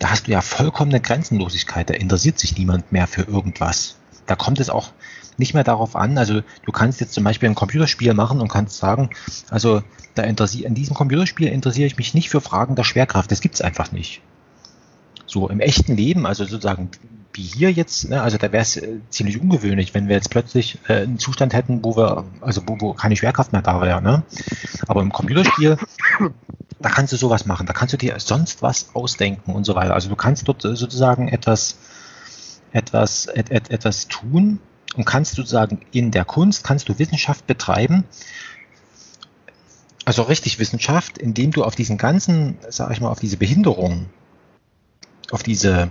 da hast du ja vollkommene Grenzenlosigkeit. Da interessiert sich niemand mehr für irgendwas. Da kommt es auch nicht mehr darauf an. Also du kannst jetzt zum Beispiel ein Computerspiel machen und kannst sagen, also da interessiert in diesem Computerspiel interessiere ich mich nicht für Fragen der Schwerkraft. Das gibt es einfach nicht. So im echten Leben, also sozusagen wie hier jetzt, ne, also da wäre es äh, ziemlich ungewöhnlich, wenn wir jetzt plötzlich äh, einen Zustand hätten, wo wir, also wo, wo keine Schwerkraft mehr da wäre. Ne? Aber im Computerspiel da kannst du sowas machen, da kannst du dir sonst was ausdenken und so weiter. Also du kannst dort sozusagen etwas, etwas, et, et, etwas tun und kannst sozusagen in der Kunst, kannst du Wissenschaft betreiben, also richtig Wissenschaft, indem du auf diesen ganzen, sag ich mal, auf diese Behinderung, auf diese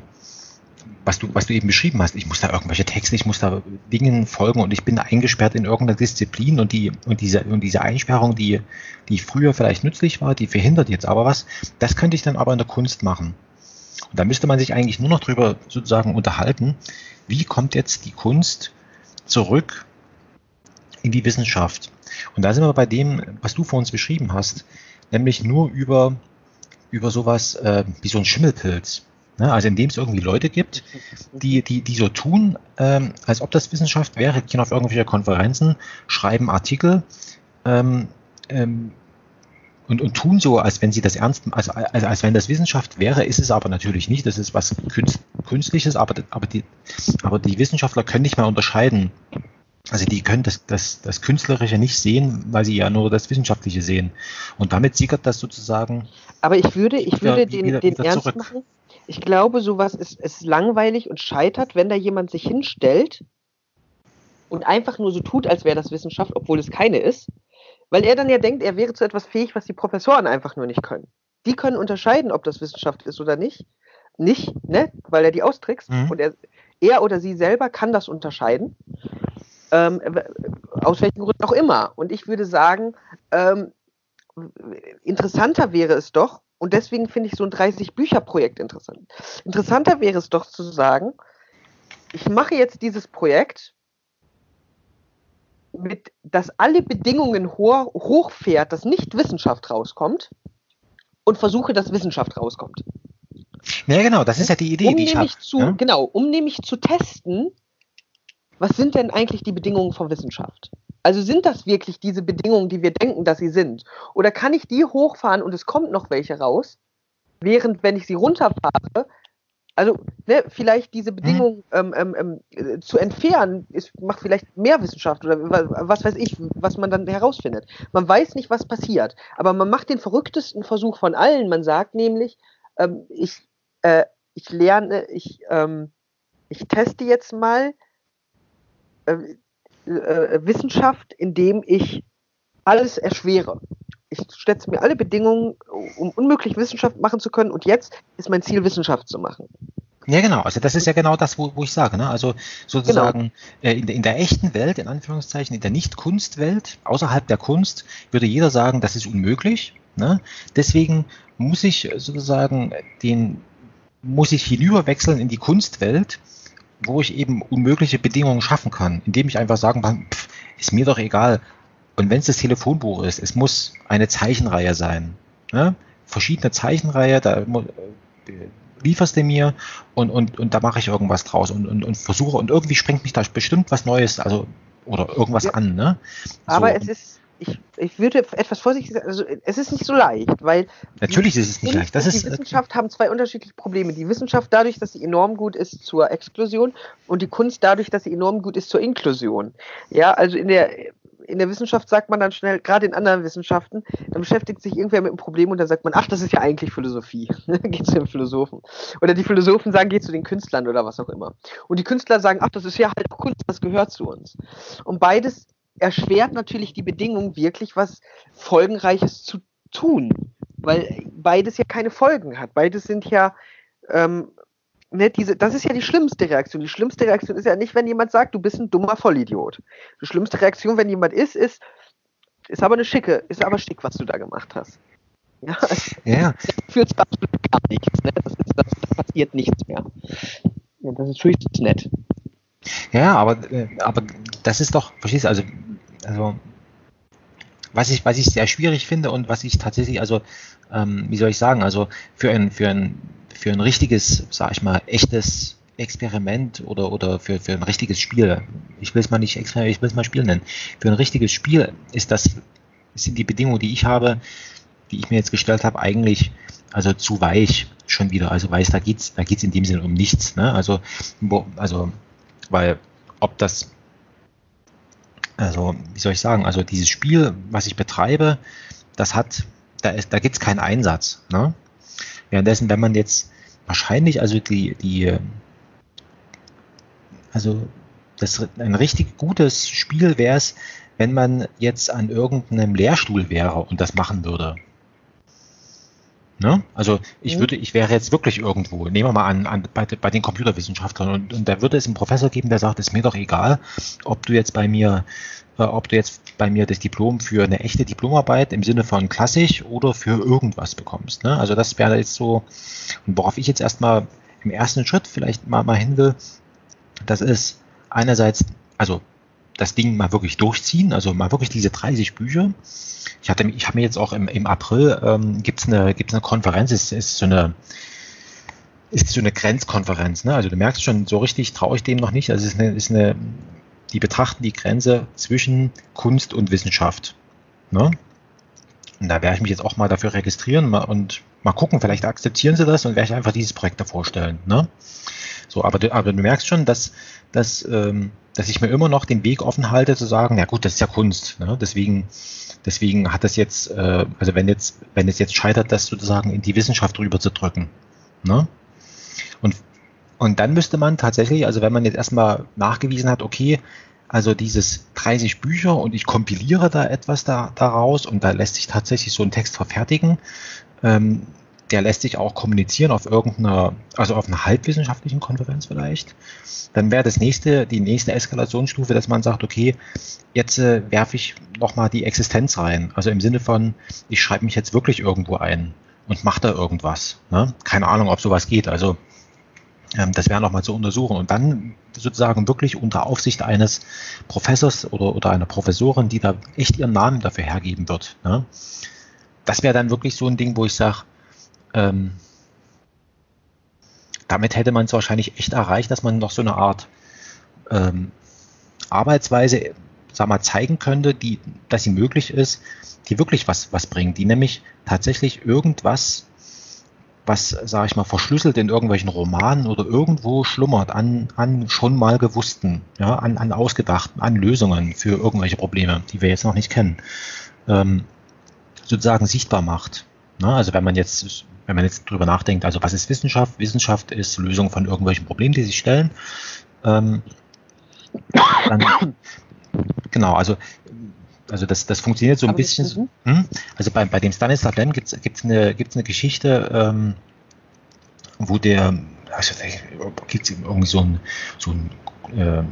was du, was du eben beschrieben hast, ich muss da irgendwelche Texte, ich muss da Dingen folgen und ich bin eingesperrt in irgendeiner Disziplin und die, und diese, und diese Einsperrung, die, die früher vielleicht nützlich war, die verhindert jetzt aber was, das könnte ich dann aber in der Kunst machen. Und da müsste man sich eigentlich nur noch drüber sozusagen unterhalten, wie kommt jetzt die Kunst zurück in die Wissenschaft? Und da sind wir bei dem, was du vor uns beschrieben hast, nämlich nur über, über sowas äh, wie so ein Schimmelpilz. Ne? Also indem es irgendwie Leute gibt, die, die, die so tun, ähm, als ob das Wissenschaft wäre, gehen auf irgendwelche Konferenzen, schreiben Artikel ähm, ähm, und, und tun so, als wenn sie das ernst, als, als, als wenn das Wissenschaft wäre, ist es aber natürlich nicht. Das ist was Künst, Künstliches, aber, aber, die, aber die Wissenschaftler können nicht mal unterscheiden. Also die können das, das, das Künstlerische nicht sehen, weil sie ja nur das Wissenschaftliche sehen. Und damit sickert das sozusagen. Aber ich würde, ich würde wieder, den, wieder, den wieder ernst zurück. machen ich glaube, sowas ist, ist langweilig und scheitert, wenn da jemand sich hinstellt und einfach nur so tut, als wäre das Wissenschaft, obwohl es keine ist. Weil er dann ja denkt, er wäre zu etwas fähig, was die Professoren einfach nur nicht können. Die können unterscheiden, ob das Wissenschaft ist oder nicht. nicht, ne, weil er die austrickst mhm. und er, er oder sie selber kann das unterscheiden. Ähm, aus welchen Gründen auch immer. Und ich würde sagen, ähm, interessanter wäre es doch, und deswegen finde ich so ein 30-Bücher-Projekt interessant. Interessanter wäre es doch zu sagen, ich mache jetzt dieses Projekt, mit, dass alle Bedingungen ho hochfährt, dass nicht Wissenschaft rauskommt und versuche, dass Wissenschaft rauskommt. Ja, genau, das ist ja die Idee, um die ich habe. Ja? Genau, um nämlich zu testen, was sind denn eigentlich die Bedingungen von Wissenschaft? Also sind das wirklich diese Bedingungen, die wir denken, dass sie sind? Oder kann ich die hochfahren und es kommt noch welche raus, während wenn ich sie runterfahre, also ne, vielleicht diese Bedingungen mhm. ähm, ähm, ähm, zu entfernen, ist, macht vielleicht mehr Wissenschaft oder was weiß ich, was man dann herausfindet. Man weiß nicht, was passiert, aber man macht den verrücktesten Versuch von allen. Man sagt nämlich, ähm, ich, äh, ich lerne, ich, ähm, ich teste jetzt mal äh, äh, Wissenschaft, indem ich alles erschwere. Ich setze mir alle Bedingungen, um unmöglich Wissenschaft machen zu können. Und jetzt ist mein Ziel, Wissenschaft zu machen. Ja, genau. Also das ist ja genau das, wo, wo ich sage. Ne? Also sozusagen genau. äh, in, in, der echten Welt, in Anführungszeichen, in der Nicht-Kunstwelt, außerhalb der Kunst, würde jeder sagen, das ist unmöglich. Ne? Deswegen muss ich sozusagen den, muss ich hinüberwechseln in die Kunstwelt wo ich eben unmögliche Bedingungen schaffen kann, indem ich einfach sagen kann, pff, ist mir doch egal. Und wenn es das Telefonbuch ist, es muss eine Zeichenreihe sein. Ne? Verschiedene Zeichenreihe, da äh, lieferst du mir und, und, und da mache ich irgendwas draus und, und, und versuche und irgendwie springt mich da bestimmt was Neues, also oder irgendwas ja. an. Ne? So. Aber es ist ich, ich würde etwas vorsichtig sagen, also es ist nicht so leicht, weil. Natürlich ist es nicht leicht. Das die ist, Wissenschaft haben zwei unterschiedliche Probleme. Die Wissenschaft dadurch, dass sie enorm gut ist zur Exklusion und die Kunst dadurch, dass sie enorm gut ist zur Inklusion. Ja, also in der, in der Wissenschaft sagt man dann schnell, gerade in anderen Wissenschaften, dann beschäftigt sich irgendwer mit einem Problem und dann sagt man, ach, das ist ja eigentlich Philosophie. geht zu den Philosophen. Oder die Philosophen sagen, geht zu den Künstlern oder was auch immer. Und die Künstler sagen, ach, das ist ja halt Kunst, das gehört zu uns. Und beides erschwert natürlich die Bedingungen, wirklich was Folgenreiches zu tun, weil beides ja keine Folgen hat. Beides sind ja, ähm, ne, diese, das ist ja die schlimmste Reaktion. Die schlimmste Reaktion ist ja nicht, wenn jemand sagt, du bist ein dummer Vollidiot. Die schlimmste Reaktion, wenn jemand ist, ist, ist aber eine schicke, ist aber schick, was du da gemacht hast. Ja, ja. führt zu absolut gar nichts. Ne? Das, ist, das, da passiert nichts mehr. Ja, das ist höchstens nett. Ja, aber, äh, aber das ist doch, verstehst du, also, also was ich, was ich sehr schwierig finde und was ich tatsächlich, also, ähm, wie soll ich sagen, also für ein, für ein, für ein richtiges, sag ich mal, echtes Experiment oder, oder für, für ein richtiges Spiel, ich will es mal nicht Experiment, ich will es mal Spiel nennen, für ein richtiges Spiel ist das, sind die Bedingungen, die ich habe, die ich mir jetzt gestellt habe, eigentlich also zu weich schon wieder. Also weiß, da geht's, da geht's in dem Sinne um nichts. Ne? Also, also weil ob das, also wie soll ich sagen, also dieses Spiel, was ich betreibe, das hat, da, da gibt es keinen Einsatz. Ne? Währenddessen, wenn man jetzt wahrscheinlich, also die, die, also das ein richtig gutes Spiel wäre es, wenn man jetzt an irgendeinem Lehrstuhl wäre und das machen würde. Ne? Also ich mhm. würde, ich wäre jetzt wirklich irgendwo, nehmen wir mal an, an bei, bei, den Computerwissenschaftlern und, und da würde es einen Professor geben, der sagt, es ist mir doch egal, ob du jetzt bei mir, äh, ob du jetzt bei mir das Diplom für eine echte Diplomarbeit im Sinne von klassisch oder für irgendwas bekommst. Ne? Also das wäre jetzt so, und worauf ich jetzt erstmal im ersten Schritt vielleicht mal, mal hin will, das ist einerseits, also das Ding mal wirklich durchziehen, also mal wirklich diese 30 Bücher. Ich hatte, ich habe mir jetzt auch im, im April ähm, gibt's eine gibt's eine Konferenz, es ist so eine ist so eine Grenzkonferenz, ne? Also du merkst schon, so richtig traue ich dem noch nicht. Also es ist eine, ist eine, die betrachten die Grenze zwischen Kunst und Wissenschaft. Ne? Und da werde ich mich jetzt auch mal dafür registrieren und mal gucken, vielleicht akzeptieren sie das und werde ich einfach dieses Projekt da vorstellen. Ne? So, aber du, aber du merkst schon, dass, dass ähm, dass ich mir immer noch den Weg offen halte zu sagen, ja gut, das ist ja Kunst. Ne? Deswegen, deswegen hat das jetzt, äh, also wenn jetzt, wenn es jetzt scheitert, das sozusagen in die Wissenschaft rüber zu drücken. Ne? Und, und dann müsste man tatsächlich, also wenn man jetzt erstmal nachgewiesen hat, okay, also dieses 30 Bücher und ich kompiliere da etwas da, daraus und da lässt sich tatsächlich so ein Text verfertigen, ähm, der lässt sich auch kommunizieren auf irgendeiner, also auf einer halbwissenschaftlichen Konferenz vielleicht. Dann wäre das nächste, die nächste Eskalationsstufe, dass man sagt, okay, jetzt äh, werfe ich nochmal die Existenz rein. Also im Sinne von, ich schreibe mich jetzt wirklich irgendwo ein und mache da irgendwas. Ne? Keine Ahnung, ob sowas geht. Also ähm, das wäre nochmal zu untersuchen. Und dann sozusagen wirklich unter Aufsicht eines Professors oder, oder einer Professorin, die da echt ihren Namen dafür hergeben wird. Ne? Das wäre dann wirklich so ein Ding, wo ich sage, ähm, damit hätte man es wahrscheinlich echt erreicht, dass man noch so eine Art ähm, Arbeitsweise sag mal, zeigen könnte, die, dass sie möglich ist, die wirklich was, was bringt, die nämlich tatsächlich irgendwas, was, sage ich mal, verschlüsselt in irgendwelchen Romanen oder irgendwo schlummert an, an schon mal gewussten, ja, an, an ausgedachten, an Lösungen für irgendwelche Probleme, die wir jetzt noch nicht kennen, ähm, sozusagen sichtbar macht. Na, also wenn man jetzt wenn man jetzt drüber nachdenkt, also was ist Wissenschaft? Wissenschaft ist Lösung von irgendwelchen Problemen, die sich stellen. Ähm, dann, genau, also, also das, das funktioniert so ein Aber bisschen. Hm? Also bei, bei dem Stanislav Lem gibt es eine, gibt's eine Geschichte, ähm, wo der, also gibt es irgendwie so ein, so ein äh,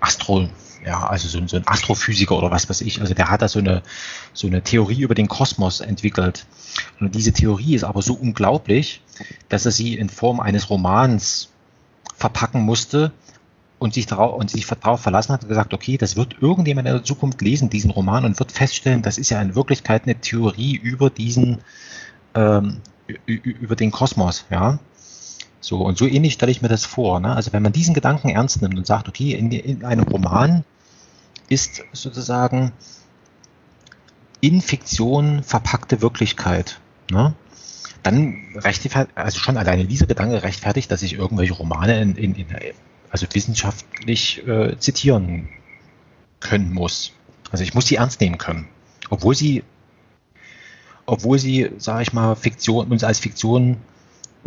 Astro, ja, also so, so, ein Astrophysiker oder was weiß ich, also der hat da so eine, so eine Theorie über den Kosmos entwickelt. Und diese Theorie ist aber so unglaublich, dass er sie in Form eines Romans verpacken musste und sich darauf, und sich darauf verlassen hat und gesagt, okay, das wird irgendjemand in der Zukunft lesen, diesen Roman, und wird feststellen, das ist ja in Wirklichkeit eine Theorie über diesen, ähm, über den Kosmos, ja. So, und so ähnlich stelle ich mir das vor. Ne? Also wenn man diesen Gedanken ernst nimmt und sagt, okay, in, in einem Roman ist sozusagen in Fiktion verpackte Wirklichkeit, ne? dann rechtfertigt, also schon alleine dieser Gedanke rechtfertigt, dass ich irgendwelche Romane in, in, in also wissenschaftlich äh, zitieren können muss. Also ich muss sie ernst nehmen können, obwohl sie, obwohl sie, sage ich mal, Fiktion uns als Fiktion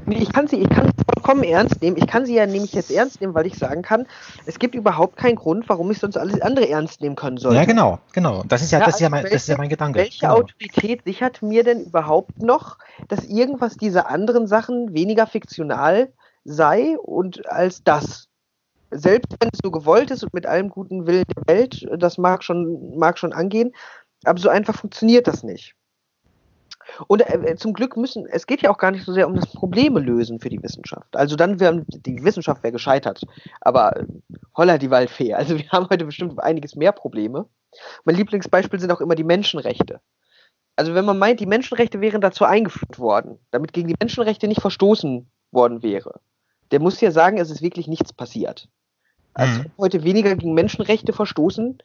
ich kann sie, ich kann vollkommen ernst nehmen. Ich kann sie ja nämlich jetzt ernst nehmen, weil ich sagen kann, es gibt überhaupt keinen Grund, warum ich sonst alles andere ernst nehmen können soll. Ja, genau, genau. Das ist ja, ja das, ist ja mein, welche, das ist ja mein Gedanke. Welche genau. Autorität sichert mir denn überhaupt noch, dass irgendwas dieser anderen Sachen weniger fiktional sei und als das? Selbst wenn es so gewollt ist und mit allem guten Willen der Welt, das mag schon, mag schon angehen, aber so einfach funktioniert das nicht. Und äh, äh, zum Glück müssen, es geht ja auch gar nicht so sehr um das Probleme lösen für die Wissenschaft. Also dann wäre die Wissenschaft wäre gescheitert. Aber äh, holla die Waldfee. Also wir haben heute bestimmt einiges mehr Probleme. Mein Lieblingsbeispiel sind auch immer die Menschenrechte. Also wenn man meint, die Menschenrechte wären dazu eingeführt worden, damit gegen die Menschenrechte nicht verstoßen worden wäre, der muss ja sagen, es ist wirklich nichts passiert. Also mhm. heute weniger gegen Menschenrechte verstoßen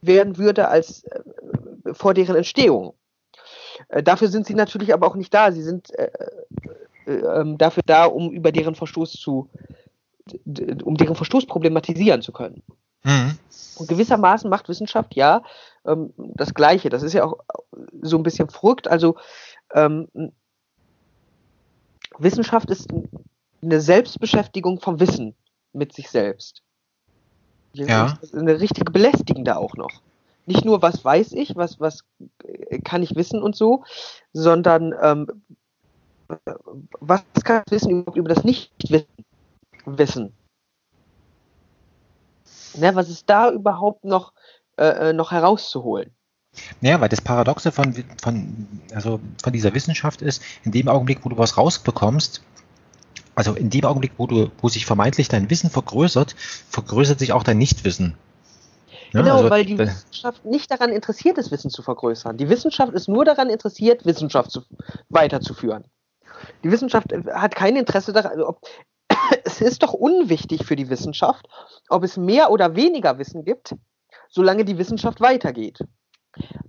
werden würde als äh, vor deren Entstehung. Äh, dafür sind sie natürlich aber auch nicht da. Sie sind äh, äh, ähm, dafür da, um über deren Verstoß zu, um deren Verstoß problematisieren zu können. Mhm. Und gewissermaßen macht Wissenschaft ja ähm, das Gleiche. Das ist ja auch so ein bisschen verrückt. Also ähm, Wissenschaft ist eine Selbstbeschäftigung vom Wissen mit sich selbst. Ja. Eine richtige belästigende auch noch nicht nur, was weiß ich, was, was kann ich wissen und so, sondern ähm, was kann ich wissen über das Nichtwissen? Ne, was ist da überhaupt noch, äh, äh, noch herauszuholen? Ja, weil das Paradoxe von, von, also von dieser Wissenschaft ist, in dem Augenblick, wo du was rausbekommst, also in dem Augenblick, wo du, wo sich vermeintlich dein Wissen vergrößert, vergrößert sich auch dein Nichtwissen. Ja, genau, also, weil die Wissenschaft nicht daran interessiert ist, Wissen zu vergrößern. Die Wissenschaft ist nur daran interessiert, Wissenschaft zu, weiterzuführen. Die Wissenschaft äh, hat kein Interesse daran. Also ob, es ist doch unwichtig für die Wissenschaft, ob es mehr oder weniger Wissen gibt, solange die Wissenschaft weitergeht.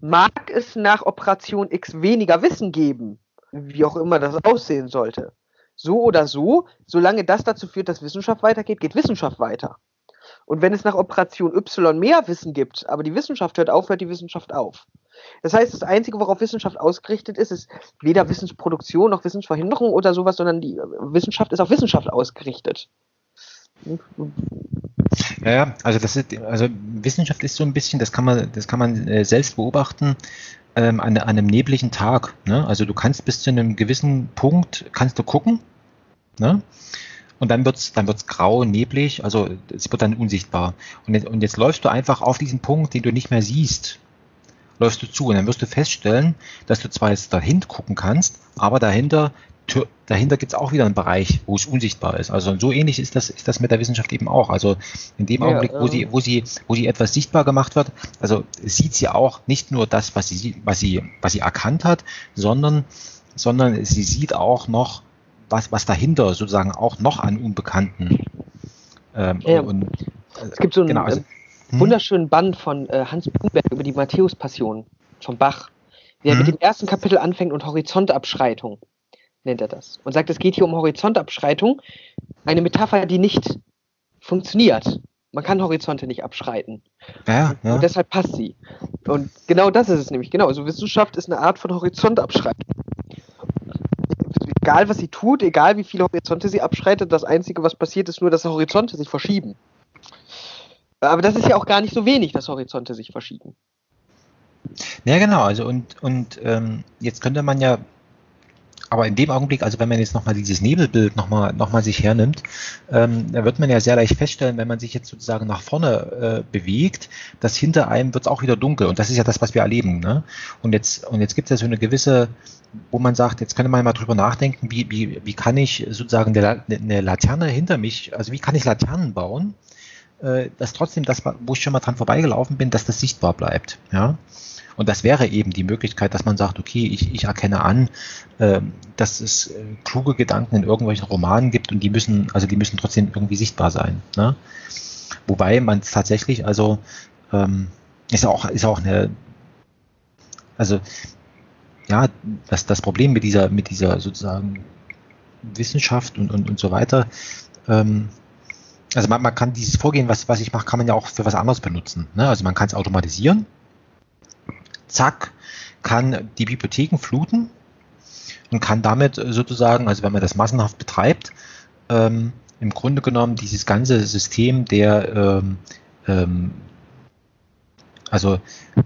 Mag es nach Operation X weniger Wissen geben, wie auch immer das aussehen sollte. So oder so, solange das dazu führt, dass Wissenschaft weitergeht, geht Wissenschaft weiter. Und wenn es nach Operation Y mehr Wissen gibt, aber die Wissenschaft hört auf, hört die Wissenschaft auf. Das heißt, das Einzige, worauf Wissenschaft ausgerichtet ist, ist weder Wissensproduktion noch Wissensverhinderung oder sowas, sondern die Wissenschaft ist auf Wissenschaft ausgerichtet. Ja, ja, also das ist, also Wissenschaft ist so ein bisschen, das kann man, das kann man äh, selbst beobachten. ähm, an, an einem nebligen Tag. Ne? Also du kannst bis zu einem gewissen Punkt, kannst du gucken, ne? Und dann wird's dann wird's grau, neblig, also es wird dann unsichtbar. Und jetzt, und jetzt läufst du einfach auf diesen Punkt, den du nicht mehr siehst, läufst du zu und dann wirst du feststellen, dass du zwar jetzt dahin gucken kannst, aber dahinter dahinter gibt es auch wieder einen Bereich, wo es unsichtbar ist. Also so ähnlich ist das, ist das mit der Wissenschaft eben auch. Also in dem ja, Augenblick, wo sie, wo sie, wo sie etwas sichtbar gemacht wird, also sieht sie auch nicht nur das, was sie, was sie, was sie erkannt hat, sondern, sondern sie sieht auch noch, was, was dahinter sozusagen auch noch an Unbekannten. Ähm, ja, und, äh, es gibt so einen genau, also, hm? wunderschönen Band von äh, Hans Bubenberg über die Matthäus-Passion von Bach, der hm? mit dem ersten Kapitel anfängt und Horizontabschreitung nennt er das. Und sagt, es geht hier um Horizontabschreitung, eine Metapher, die nicht funktioniert. Man kann Horizonte nicht abschreiten. Ja, ja. Und deshalb passt sie. Und genau das ist es nämlich. Genau. Also Wissenschaft ist eine Art von Horizontabschreitung egal was sie tut, egal wie viele Horizonte sie abschreitet, das Einzige, was passiert, ist nur, dass Horizonte sich verschieben. Aber das ist ja auch gar nicht so wenig, dass Horizonte sich verschieben. Ja, genau. Also und, und ähm, jetzt könnte man ja aber in dem Augenblick, also wenn man jetzt nochmal dieses Nebelbild nochmal noch mal sich hernimmt, ähm, da wird man ja sehr leicht feststellen, wenn man sich jetzt sozusagen nach vorne äh, bewegt, dass hinter einem wird es auch wieder dunkel. Und das ist ja das, was wir erleben. Ne? Und jetzt, und jetzt gibt es ja so eine gewisse, wo man sagt, jetzt könnte man mal drüber nachdenken, wie, wie, wie kann ich sozusagen eine, eine Laterne hinter mich, also wie kann ich Laternen bauen, äh, dass trotzdem das, wo ich schon mal dran vorbeigelaufen bin, dass das sichtbar bleibt. Ja. Und das wäre eben die Möglichkeit, dass man sagt, okay, ich, ich erkenne an, äh, dass es äh, kluge Gedanken in irgendwelchen Romanen gibt und die müssen, also die müssen trotzdem irgendwie sichtbar sein. Ne? Wobei man tatsächlich, also ähm, ist auch, ist auch eine, also ja, das, das Problem mit dieser, mit dieser sozusagen Wissenschaft und, und, und so weiter, ähm, also man, man kann dieses Vorgehen, was, was ich mache, kann man ja auch für was anderes benutzen. Ne? Also man kann es automatisieren, zack, kann die Bibliotheken fluten und kann damit sozusagen, also wenn man das massenhaft betreibt, ähm, im Grunde genommen dieses ganze System der, ähm, ähm, also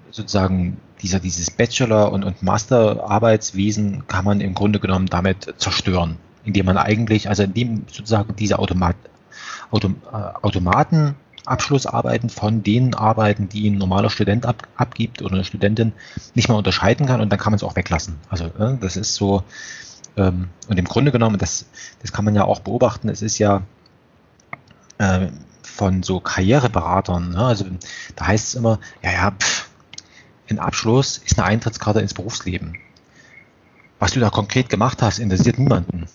sozusagen dieser, dieses Bachelor- und, und Master-Arbeitswesen kann man im Grunde genommen damit zerstören, indem man eigentlich, also indem sozusagen diese Automat, Autom, äh, Automaten Abschlussarbeiten von den Arbeiten, die ein normaler Student ab, abgibt oder eine Studentin nicht mehr unterscheiden kann und dann kann man es auch weglassen. Also äh, das ist so, ähm, und im Grunde genommen, das, das kann man ja auch beobachten, es ist ja äh, von so Karriereberatern, ne? also da heißt es immer, ja, ja, pff, ein Abschluss ist eine Eintrittskarte ins Berufsleben. Was du da konkret gemacht hast, interessiert niemanden.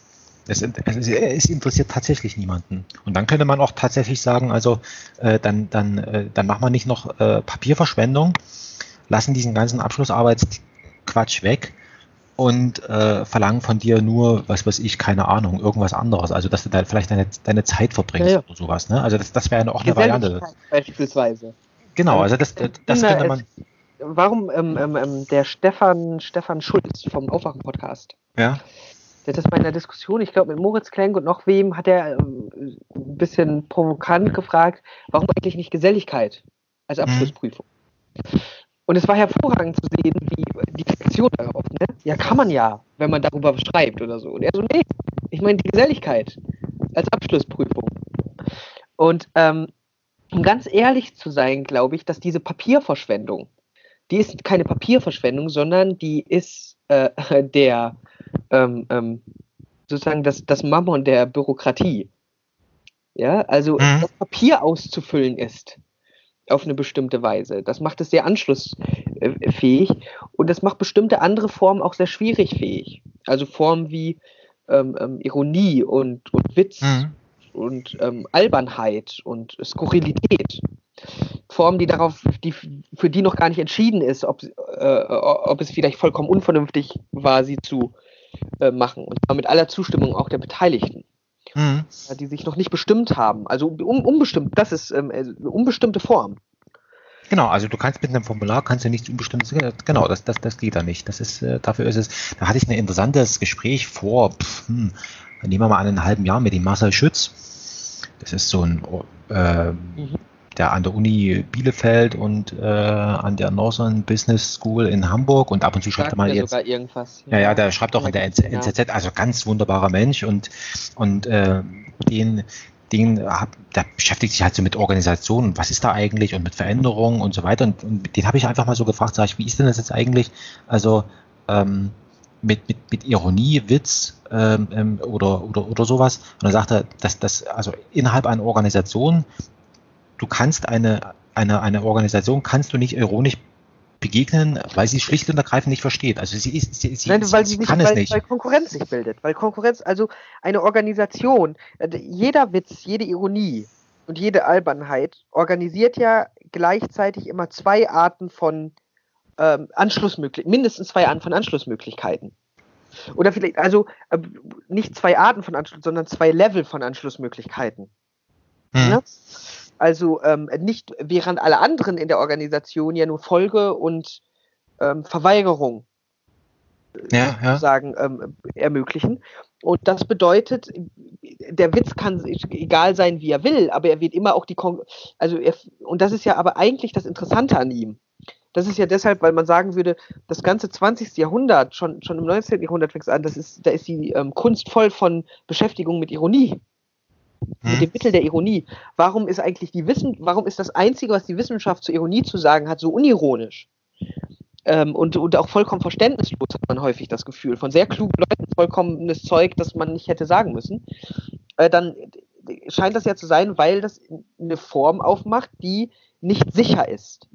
Es, es, es, interessiert tatsächlich niemanden. Und dann könnte man auch tatsächlich sagen, also äh, dann, dann, äh, dann machen wir nicht noch äh, Papierverschwendung, lassen diesen ganzen Abschlussarbeitsquatsch weg und äh, verlangen von dir nur, was weiß ich, keine Ahnung, irgendwas anderes. Also dass du da vielleicht deine, deine Zeit verbringst ja, ja. oder sowas. Ne? Also das, das wäre auch eine Variante. Beispielsweise. Genau, also das, das, das könnte man. Warum ähm, ähm, ähm, der Stefan, Stefan Schulz vom Aufwachen-Podcast? Ja der hat das mal in der Diskussion, ich glaube mit Moritz Klenk und noch wem, hat er ähm, ein bisschen provokant gefragt, warum eigentlich nicht Geselligkeit als mhm. Abschlussprüfung? Mhm. Und es war hervorragend zu sehen, wie die Reaktion darauf, ne? Ja, kann man ja, wenn man darüber schreibt oder so. Und er so, nee, ich meine die Geselligkeit als Abschlussprüfung. Und ähm, um ganz ehrlich zu sein, glaube ich, dass diese Papierverschwendung, die ist keine Papierverschwendung, sondern die ist äh, der ähm, ähm, sozusagen das, das Mammon der Bürokratie. Ja, also mhm. das Papier auszufüllen ist auf eine bestimmte Weise. Das macht es sehr anschlussfähig und das macht bestimmte andere Formen auch sehr schwierig fähig. Also Formen wie ähm, ähm, Ironie und, und Witz mhm. und ähm, Albernheit und Skurrilität. Formen, die darauf, die, für die noch gar nicht entschieden ist, ob, äh, ob es vielleicht vollkommen unvernünftig war, sie zu äh, machen. Und zwar mit aller Zustimmung auch der Beteiligten. Mhm. Die sich noch nicht bestimmt haben. Also un unbestimmt, das ist ähm, eine äh, unbestimmte Form. Genau, also du kannst mit einem Formular kannst du nichts unbestimmtes, genau, das, das, das geht da nicht. Das ist, äh, dafür ist es, da hatte ich ein interessantes Gespräch vor, pff, hm, nehmen wir mal einen halben Jahr mit dem Marcel Schütz. Das ist so ein äh, mhm. Der an der Uni Bielefeld und äh, an der Northern Business School in Hamburg und ab und zu schreibt er mal jetzt. Irgendwas. Ja, ja, der schreibt auch in der NZZ, also ganz wunderbarer Mensch und, und äh, den, den, der beschäftigt sich halt so mit Organisation was ist da eigentlich und mit Veränderungen und so weiter. Und, und den habe ich einfach mal so gefragt, sag ich, wie ist denn das jetzt eigentlich? Also ähm, mit, mit, mit Ironie, Witz ähm, ähm oder, oder, oder sowas. Und dann sagt er, dass das, also innerhalb einer Organisation, du kannst eine, eine, eine Organisation kannst du nicht ironisch begegnen, weil sie schlicht und ergreifend nicht versteht. Also sie, ist, sie, sie, Nein, weil sie, nicht, kann weil, es nicht. Weil Konkurrenz sich bildet. Weil Konkurrenz, also eine Organisation, äh, jeder Witz, jede Ironie und jede Albernheit organisiert ja gleichzeitig immer zwei Arten von ähm, Anschlussmöglichkeiten, mindestens zwei Arten von Anschlussmöglichkeiten. Oder vielleicht, also äh, nicht zwei Arten von Anschluss, sondern zwei Level von Anschlussmöglichkeiten. Hm. Ne? Also ähm, nicht während alle anderen in der Organisation ja nur Folge und ähm, Verweigerung äh, ja, ja. sagen ähm, ermöglichen. Und das bedeutet, der Witz kann egal sein, wie er will, aber er wird immer auch die Kon also er, und das ist ja aber eigentlich das Interessante an ihm. Das ist ja deshalb, weil man sagen würde, das ganze 20. Jahrhundert, schon, schon im 19. Jahrhundert fängt es an, das ist, da ist die ähm, Kunst voll von Beschäftigung mit Ironie mit dem hm. Mittel der Ironie. Warum ist eigentlich die Wissen, warum ist das Einzige, was die Wissenschaft zur Ironie zu sagen hat, so unironisch? Ähm, und, und auch vollkommen verständnislos hat man häufig das Gefühl. Von sehr klugen Leuten vollkommenes Zeug, das man nicht hätte sagen müssen. Äh, dann scheint das ja zu sein, weil das eine Form aufmacht, die nicht sicher ist.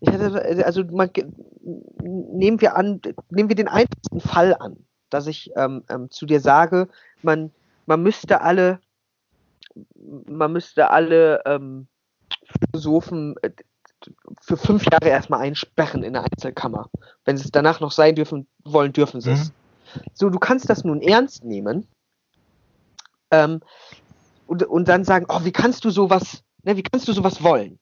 Ich hatte, also man, nehmen wir an, nehmen wir den einfachsten Fall an, dass ich ähm, ähm, zu dir sage, man, man müsste alle man müsste alle ähm, Philosophen äh, für fünf Jahre erstmal einsperren in der Einzelkammer. Wenn sie es danach noch sein dürfen wollen, dürfen sie es. Mhm. So, du kannst das nun ernst nehmen ähm, und, und dann sagen, oh, wie kannst du sowas, ne, wie kannst du sowas wollen?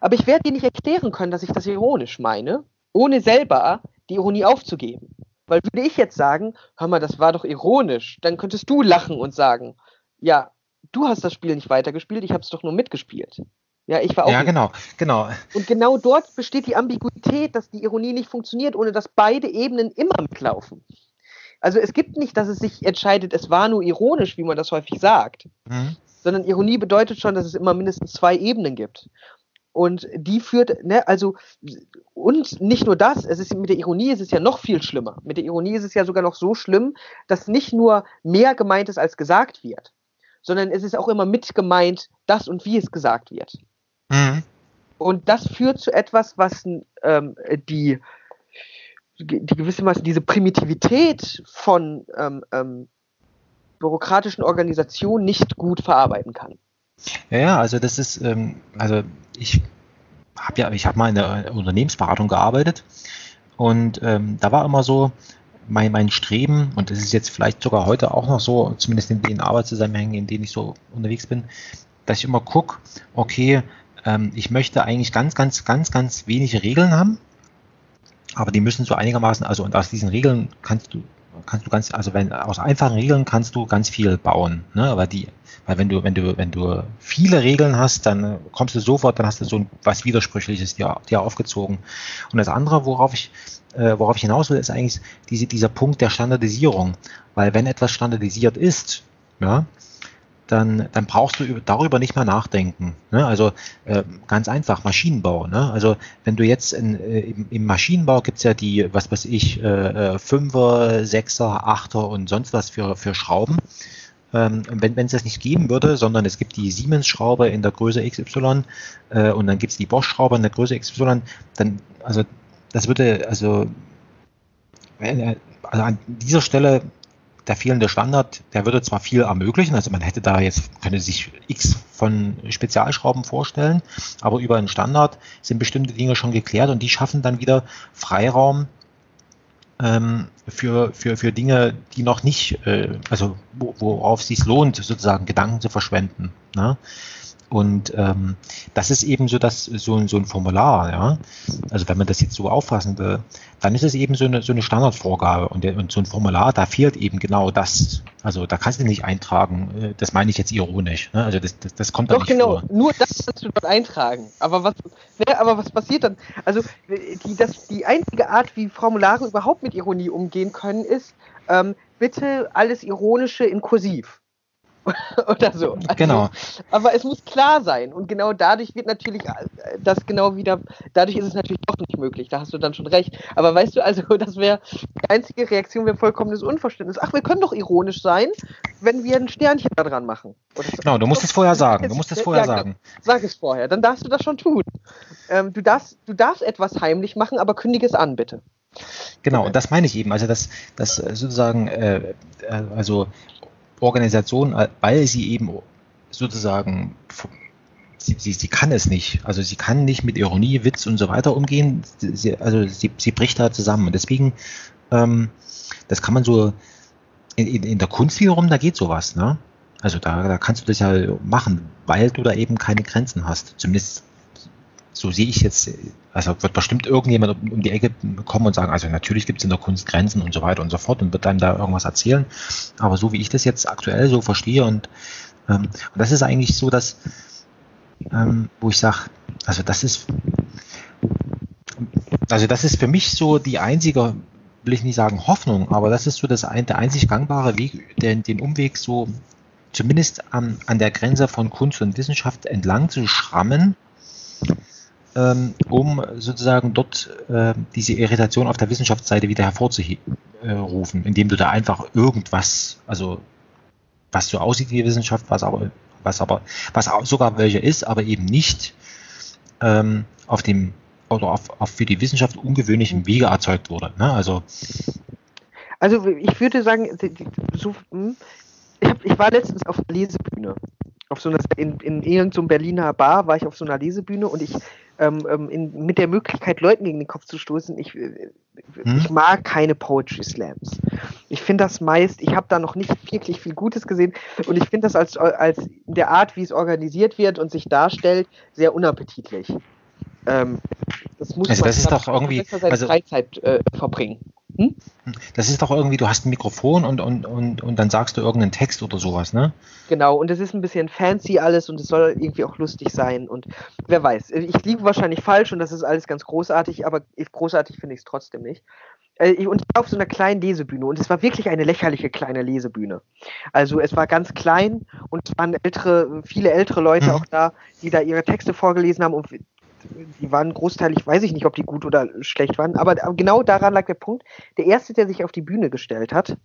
Aber ich werde dir nicht erklären können, dass ich das ironisch meine, ohne selber die Ironie aufzugeben. Weil würde ich jetzt sagen, hör mal, das war doch ironisch, dann könntest du lachen und sagen, ja, du hast das Spiel nicht weitergespielt, ich habe es doch nur mitgespielt. Ja, ich war auch. Ja, genau, genau. Und genau dort besteht die Ambiguität, dass die Ironie nicht funktioniert, ohne dass beide Ebenen immer mitlaufen. Also es gibt nicht, dass es sich entscheidet, es war nur ironisch, wie man das häufig sagt, mhm. sondern Ironie bedeutet schon, dass es immer mindestens zwei Ebenen gibt. Und die führt, ne, also, und nicht nur das, es ist mit der Ironie ist es ja noch viel schlimmer. Mit der Ironie ist es ja sogar noch so schlimm, dass nicht nur mehr gemeint ist, als gesagt wird sondern es ist auch immer mit gemeint, das und wie es gesagt wird. Mhm. Und das führt zu etwas, was ähm, die, die gewissermaßen diese Primitivität von ähm, ähm, bürokratischen Organisationen nicht gut verarbeiten kann. Ja, also das ist, ähm, also ich habe ja, ich habe mal in der Unternehmensberatung gearbeitet und ähm, da war immer so, mein, mein Streben, und das ist jetzt vielleicht sogar heute auch noch so, zumindest in den Arbeitszusammenhängen, in denen ich so unterwegs bin, dass ich immer gucke, okay, ähm, ich möchte eigentlich ganz, ganz, ganz, ganz wenige Regeln haben, aber die müssen so einigermaßen, also und aus diesen Regeln kannst du, kannst du ganz, also wenn aus einfachen Regeln kannst du ganz viel bauen, ne? Aber die, weil wenn du, wenn du, wenn du viele Regeln hast, dann kommst du sofort, dann hast du so was Widersprüchliches dir, dir aufgezogen. Und das andere, worauf ich äh, worauf ich hinaus will, ist eigentlich diese, dieser Punkt der Standardisierung. Weil wenn etwas standardisiert ist, ja, dann, dann brauchst du darüber nicht mehr nachdenken. Ne? Also äh, ganz einfach, Maschinenbau. Ne? Also wenn du jetzt in, äh, im, im, Maschinenbau gibt's ja die, was weiß ich, äh, äh Fünfer, Sechser, Achter und sonst was für, für Schrauben. Ähm, wenn es das nicht geben würde, sondern es gibt die Siemens-Schraube in der Größe XY äh, und dann gibt's die Bosch-Schraube in der Größe XY, dann, also das würde, also, also an dieser Stelle der fehlende Standard, der würde zwar viel ermöglichen, also man hätte da jetzt, könnte sich x von Spezialschrauben vorstellen, aber über einen Standard sind bestimmte Dinge schon geklärt und die schaffen dann wieder Freiraum ähm, für, für, für Dinge, die noch nicht, äh, also wo, worauf es sich lohnt, sozusagen Gedanken zu verschwenden. Ne? Und ähm, das ist eben so, dass so, so ein Formular, ja, also wenn man das jetzt so auffassen will, dann ist es eben so eine, so eine Standardvorgabe und, der, und so ein Formular, da fehlt eben genau das. Also da kannst du nicht eintragen, äh, das meine ich jetzt ironisch, ne? also das, das, das kommt da Doch, nicht genau, vor. nur das kannst du dort eintragen. Aber was, ne, aber was passiert dann? Also die, das, die einzige Art, wie Formulare überhaupt mit Ironie umgehen können, ist, ähm, bitte alles Ironische in Kursiv. oder so. Also, Genau. Aber es muss klar sein und genau dadurch wird natürlich äh, das genau wieder, dadurch ist es natürlich doch nicht möglich, da hast du dann schon recht. Aber weißt du, also das wäre, die einzige Reaktion wäre vollkommenes Unverständnis. Ach, wir können doch ironisch sein, wenn wir ein Sternchen da dran machen. Oder. Genau, du musst es vorher sagen, du musst es vorher Ja, genau. sagen. Sag es vorher, dann darfst du das schon tun. Ähm, du, darfst, du darfst etwas heimlich machen, aber kündige es an, bitte. Genau, und das meine ich eben. Also, dass, dass äh, sozusagen, äh, äh, also Organisation, äh, weil sie eben sozusagen, sie, sie, sie kann es nicht. Also, sie kann nicht mit Ironie, Witz und so weiter umgehen. Sie, also, sie, sie bricht da zusammen. Und deswegen, ähm, das kann man so in, in, in der Kunst wiederum, da geht sowas, ne? Also, da, da kannst du das ja machen, weil du da eben keine Grenzen hast. Zumindest so sehe ich jetzt, also wird bestimmt irgendjemand um, die Ecke kommen und sagen, also natürlich gibt es in der Kunst Grenzen und so weiter und so fort und wird dann da irgendwas erzählen. Aber so wie ich das jetzt aktuell so verstehe und, ähm, und das ist eigentlich so, dass, ähm, wo ich sage, also das ist, also das ist für mich so die einzige, will ich nicht sagen Hoffnung, aber das ist so das der einzig gangbare Weg, den, den Umweg so zumindest an, an der Grenze von Kunst und Wissenschaft entlang zu schrammen, um sozusagen dort äh, diese Irritation auf der Wissenschaftsseite wieder hervorzurufen, indem du da einfach irgendwas, also was so aussieht wie Wissenschaft, was aber, was aber, was sogar welche ist, aber eben nicht ähm, auf dem oder auf, auf für die Wissenschaft ungewöhnlichen Wege erzeugt wurde. Ne? Also Also ich würde sagen, hm, ich war letztens auf einer Lesebühne. Auf so einer, in, in irgendeinem Berliner Bar war ich auf so einer Lesebühne und ich ähm, ähm, in, mit der Möglichkeit, Leuten gegen den Kopf zu stoßen, ich, äh, Hm? ich mag keine Poetry Slams. Ich finde das meist, ich habe da noch nicht wirklich viel Gutes gesehen und ich finde das als, als in der Art, wie es organisiert wird und sich darstellt, sehr unappetitlich. Ähm, das muss Also man das ist doch irgendwie- besser seine also- Freizeit äh, verbringen. Hm? das ist doch irgendwie, du hast ein Mikrofon und, und, und, und dann sagst du irgendeinen Text oder sowas, ne? Genau, und es ist ein bisschen fancy alles und es soll irgendwie auch lustig sein und wer weiß, ich liege wahrscheinlich falsch und das ist alles ganz großartig, aber großartig finde ich es trotzdem nicht. Äh, Und ich war auf so einer kleinen Lesebühne und es war wirklich eine lächerliche kleine Lesebühne. Also es war ganz klein und es waren ältere, viele ältere Leute Mhm. auch da, die da ihre Texte vorgelesen haben und die waren großteilig, weiß ich nicht, ob die gut oder schlecht waren, aber genau daran lag der Punkt. Der erste, der sich auf die Bühne gestellt hat,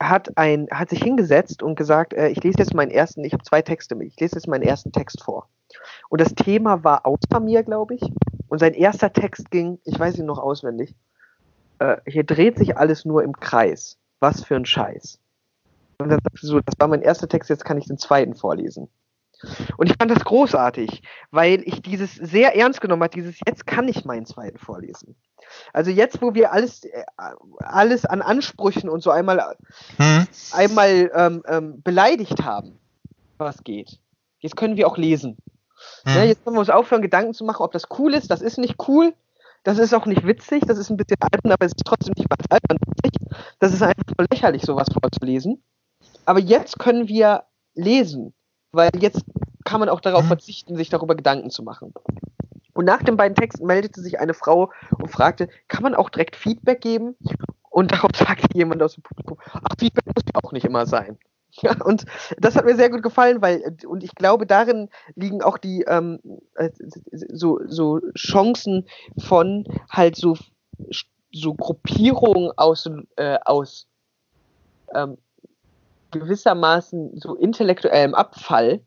hat, ein, hat sich hingesetzt und gesagt, äh, ich lese jetzt meinen ersten, ich habe zwei Texte mit, ich lese jetzt meinen ersten Text vor. Und das Thema war außer mir, glaube ich. Und sein erster Text ging, ich weiß ihn noch auswendig, äh, hier dreht sich alles nur im Kreis. Was für ein Scheiß. Und dann sagte so, das war mein erster Text, jetzt kann ich den zweiten vorlesen. Und ich fand das großartig, weil ich dieses sehr ernst genommen habe, dieses jetzt kann ich meinen zweiten vorlesen. Also jetzt, wo wir alles, äh, alles an Ansprüchen und so einmal Hm? einmal ähm, ähm, beleidigt haben, was geht. Jetzt können wir auch lesen. Hm. Ja, jetzt können wir uns aufhören, Gedanken zu machen, ob das cool ist. Das ist nicht cool. Das ist auch nicht witzig. Das ist ein bisschen albern, aber es ist trotzdem nicht ganz albern witzig. Das ist einfach nur lächerlich, sowas vorzulesen. Aber jetzt können wir lesen, weil jetzt kann man auch darauf verzichten, sich darüber Gedanken zu machen. Und nach den beiden Texten meldete sich eine Frau und fragte, kann man auch direkt Feedback geben? Und darauf sagte jemand aus dem Publikum, ach, Feedback muss ja auch nicht immer sein. Ja, und das hat mir sehr gut gefallen, weil, und ich glaube, darin liegen auch die ähm, äh, so, so Chancen von halt so, so Gruppierungen aus, äh, aus ähm, gewissermaßen so intellektuellem Abfall,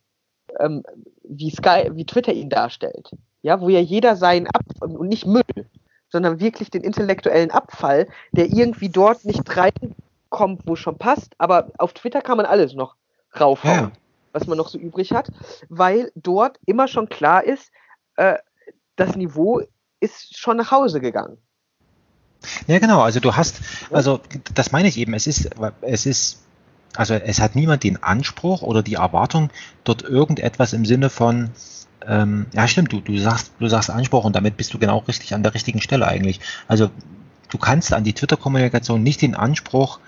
ähm, wie Sky, wie Twitter ihn darstellt. Ja, wo ja jeder seinen Ab und nicht Müll, sondern wirklich den intellektuellen Abfall, der irgendwie dort nicht reinkommt, wo schon passt. Aber auf Twitter kann man alles noch raufhauen, Ja. was man noch so übrig hat, weil dort immer schon klar ist, äh, das Niveau ist schon nach Hause gegangen. Ja, genau. Also du hast, also das meine ich eben. Es ist, es ist also es hat niemand den Anspruch oder die Erwartung, dort irgendetwas im Sinne von, ähm, ja stimmt, du, du sagst, du sagst Anspruch und damit bist du genau richtig an der richtigen Stelle eigentlich. Also du kannst an die Twitter-Kommunikation nicht den Anspruch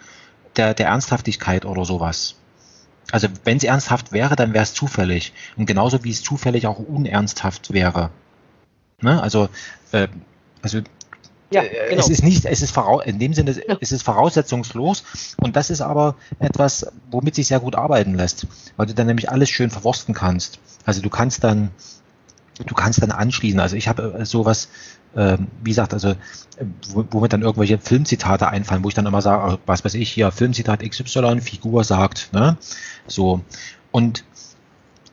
der, der Ernsthaftigkeit oder sowas. Also wenn es ernsthaft wäre, dann wäre es zufällig. Und genauso wie es zufällig auch unernsthaft wäre. Ne? Also, äh, also ja, äh, genau. es ist nicht, es ist voraus, in dem Sinne, es ist voraussetzungslos und das ist aber etwas, womit sich sehr gut arbeiten lässt, weil du dann nämlich alles schön verwursten kannst. Also du kannst dann, du kannst dann anschließen. Also ich habe äh, sowas, äh, wie gesagt, also wo mir dann irgendwelche Filmzitate einfallen, wo ich dann immer sage, was weiß ich hier, Filmzitat XY, Figur sagt, ne, so und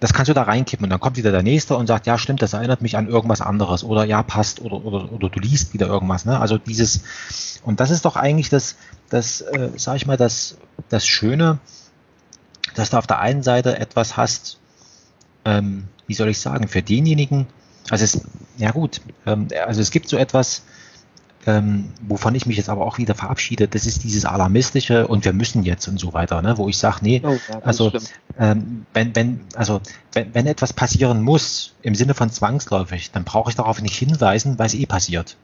das kannst du da reinkippen und dann kommt wieder der nächste und sagt, ja stimmt, das erinnert mich an irgendwas anderes oder ja passt oder, oder, oder du liest wieder irgendwas. Ne? Also dieses, und das ist doch eigentlich das, das äh, sag ich mal, das, das Schöne, dass du auf der einen Seite etwas hast, ähm, wie soll ich sagen, für denjenigen, also es, ja gut, ähm, also es gibt so etwas, ähm, wovon ich mich jetzt aber auch wieder verabschiede, das ist dieses Alarmistische und wir müssen jetzt und so weiter, ne? wo ich sage, nee, oh, ja, also ähm, wenn, wenn, also wenn, wenn etwas passieren muss im Sinne von zwangsläufig, dann brauche ich darauf nicht hinweisen, weil es eh passiert.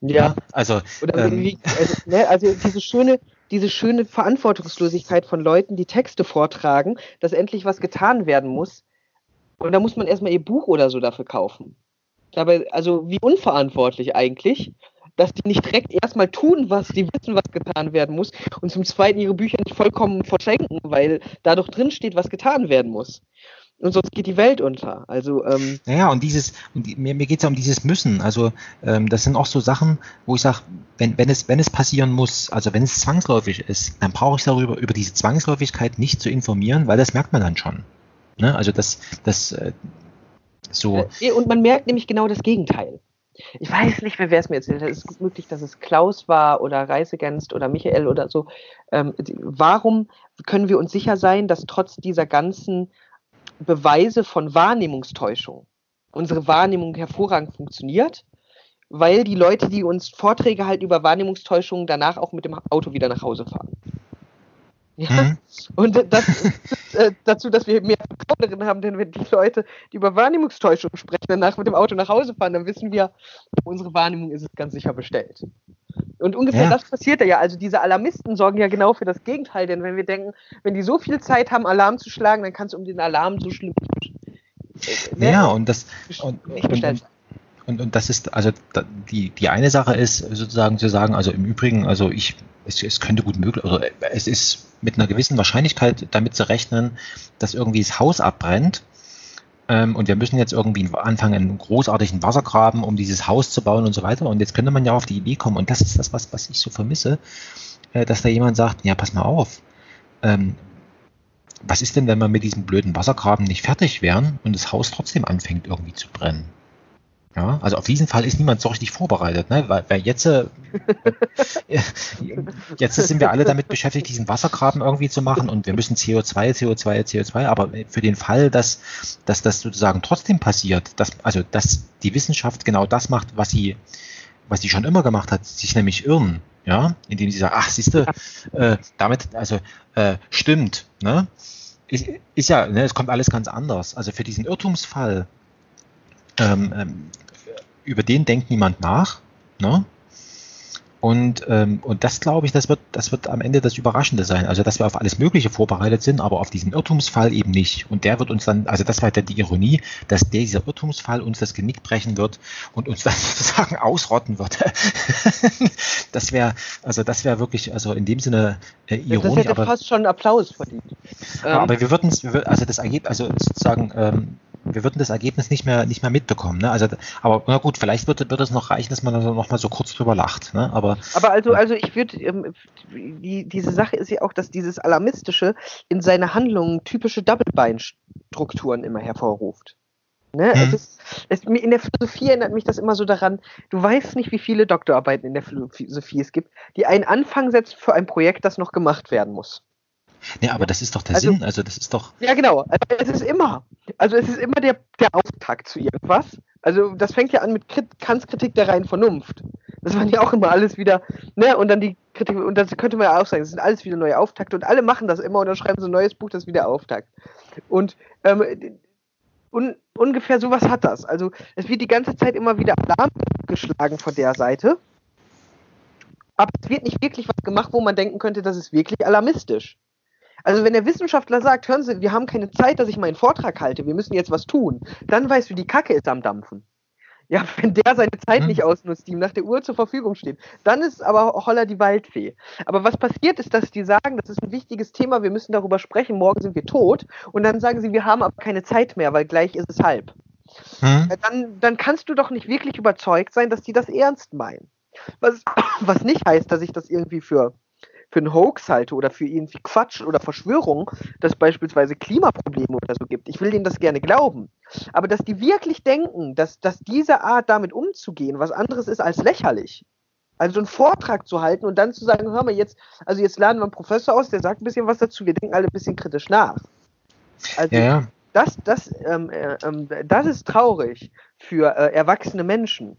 Ja, ja also, ähm, wie, also, ne, also diese schöne, diese schöne Verantwortungslosigkeit von Leuten, die Texte vortragen, dass endlich was getan werden muss. Und da muss man erstmal ihr Buch oder so dafür kaufen. Dabei, also wie unverantwortlich eigentlich dass die nicht direkt erstmal tun, was die wissen, was getan werden muss und zum Zweiten ihre Bücher nicht vollkommen verschenken, weil da doch drin steht, was getan werden muss. Und sonst geht die Welt unter. Also ähm, naja, und dieses, und mir, mir geht es ja um dieses Müssen. Also ähm, das sind auch so Sachen, wo ich sage, wenn, wenn es, wenn es passieren muss, also wenn es zwangsläufig ist, dann brauche ich darüber, über diese Zwangsläufigkeit nicht zu informieren, weil das merkt man dann schon. Ne? Also das, das äh, so. Äh, und man merkt nämlich genau das Gegenteil ich weiß nicht mehr, wer es mir erzählt hat. Es ist möglich, dass es Klaus war oder Reisegenst oder Michael oder so. Ähm, warum können wir uns sicher sein, dass trotz dieser ganzen Beweise von Wahrnehmungstäuschung unsere Wahrnehmung hervorragend funktioniert? Weil die Leute, die uns Vorträge halten über Wahrnehmungstäuschungen, danach auch mit dem Auto wieder nach Hause fahren. Ja? Mhm. Und das führt äh, dazu, dass wir mehr Verkauferinnen haben, denn wenn die Leute, die über Wahrnehmungstäuschung sprechen, danach mit dem Auto nach Hause fahren, dann wissen wir, unsere Wahrnehmung ist es ganz sicher bestellt. Und ungefähr ja. das passiert ja. Also diese Alarmisten sorgen ja genau für das Gegenteil, denn wenn wir denken, wenn die so viel Zeit haben, Alarm zu schlagen, dann kann es um den Alarm so schlimm äh, ja, und das und, nicht bestellt sein. Und, und das ist, also die, die eine Sache ist sozusagen zu sagen, also im Übrigen, also ich, es, es könnte gut möglich, oder es ist mit einer gewissen Wahrscheinlichkeit damit zu rechnen, dass irgendwie das Haus abbrennt. Ähm, und wir müssen jetzt irgendwie anfangen, einen großartigen Wassergraben, um dieses Haus zu bauen und so weiter. Und jetzt könnte man ja auf die Idee kommen, und das ist das, was, was ich so vermisse, äh, dass da jemand sagt, ja, pass mal auf, ähm, was ist denn, wenn wir mit diesem blöden Wassergraben nicht fertig wären und das Haus trotzdem anfängt irgendwie zu brennen? Ja, also auf diesen Fall ist niemand so richtig vorbereitet, ne? weil, weil jetzt, äh, jetzt sind wir alle damit beschäftigt, diesen Wassergraben irgendwie zu machen und wir müssen CO2, CO2, CO2, aber für den Fall, dass, dass das sozusagen trotzdem passiert, dass, also dass die Wissenschaft genau das macht, was sie, was sie schon immer gemacht hat, sich nämlich irren, ja, indem sie sagt, ach, siehst du, äh, damit, also äh, stimmt, ne? Ist, ist ja, ne, es kommt alles ganz anders. Also für diesen Irrtumsfall, ähm, ähm, über den denkt niemand nach. Ne? Und, ähm, und das glaube ich, das wird, das wird am Ende das Überraschende sein. Also, dass wir auf alles Mögliche vorbereitet sind, aber auf diesen Irrtumsfall eben nicht. Und der wird uns dann, also das war dann die Ironie, dass dieser Irrtumsfall uns das Genick brechen wird und uns dann sozusagen ausrotten wird. das wäre, also das wäre wirklich, also in dem Sinne äh, ironisch. Das hätte aber, fast schon Applaus verdient. Aber ähm. wir würden es, also das Ergebnis, also sozusagen, ähm, wir würden das Ergebnis nicht mehr, nicht mehr mitbekommen. Ne? Also, aber na gut, vielleicht wird, wird es noch reichen, dass man also noch mal so kurz drüber lacht. Ne? Aber, aber also, also ich würde, ähm, die, diese Sache ist ja auch, dass dieses Alarmistische in seine Handlungen typische Double-Bind-Strukturen immer hervorruft. Ne? Hm. Es ist, es, in der Philosophie erinnert mich das immer so daran, du weißt nicht, wie viele Doktorarbeiten in der Philosophie es gibt, die einen Anfang setzen für ein Projekt, das noch gemacht werden muss. Ja, aber das ist doch der also, Sinn. Also das ist doch. Ja, genau. Also es ist immer. Also es ist immer der, der Auftakt zu irgendwas. Also das fängt ja an mit Kant Kritik der reinen Vernunft. Das waren ja auch immer alles wieder, ne, und dann die Kritik, und das könnte man ja auch sagen, das sind alles wieder neue Auftakte und alle machen das immer und dann schreiben sie ein neues Buch, das ist wieder Auftakt. Und ähm, un, ungefähr sowas hat das. Also es wird die ganze Zeit immer wieder Alarm geschlagen von der Seite. Aber es wird nicht wirklich was gemacht, wo man denken könnte, das ist wirklich alarmistisch. Also wenn der Wissenschaftler sagt, hören Sie, wir haben keine Zeit, dass ich meinen Vortrag halte, wir müssen jetzt was tun, dann weißt du, die Kacke ist am Dampfen. Ja, wenn der seine Zeit hm. nicht ausnutzt, die ihm nach der Uhr zur Verfügung steht, dann ist aber Holler die Waldfee. Aber was passiert ist, dass die sagen, das ist ein wichtiges Thema, wir müssen darüber sprechen, morgen sind wir tot. Und dann sagen sie, wir haben aber keine Zeit mehr, weil gleich ist es halb. Hm. Dann, dann kannst du doch nicht wirklich überzeugt sein, dass die das ernst meinen. Was, was nicht heißt, dass ich das irgendwie für für einen Hoax halte oder für irgendwie Quatsch oder Verschwörung, dass es beispielsweise Klimaprobleme oder so gibt. Ich will denen das gerne glauben. Aber dass die wirklich denken, dass, dass diese Art damit umzugehen was anderes ist als lächerlich. Also einen Vortrag zu halten und dann zu sagen, hör mal, jetzt, also jetzt laden wir einen Professor aus, der sagt ein bisschen was dazu, wir denken alle ein bisschen kritisch nach. Also ja, ja. Das, das, ähm, äh, ähm, das ist traurig für äh, erwachsene Menschen.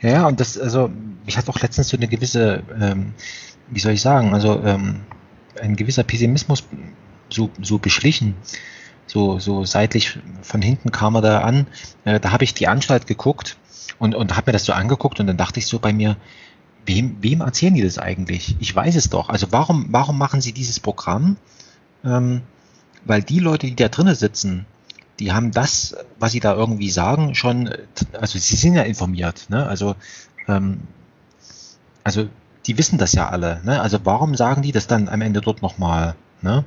Ja, und das, also, mich hat auch letztens so eine gewisse ähm, wie soll ich sagen, also ähm, ein gewisser Pessimismus so, so beschlichen. So, so seitlich von hinten kam er da an. Äh, da habe ich die Anstalt geguckt und, und habe mir das so angeguckt und dann dachte ich so bei mir, wem, wem erzählen die das eigentlich? Ich weiß es doch. Also warum, warum machen sie dieses Programm? Ähm, weil die Leute, die da drinnen sitzen, die haben das, was sie da irgendwie sagen, schon, also sie sind ja informiert. Ne? Also, ähm, also die wissen das ja alle. Ne? Also warum sagen die das dann am Ende dort nochmal? Ne?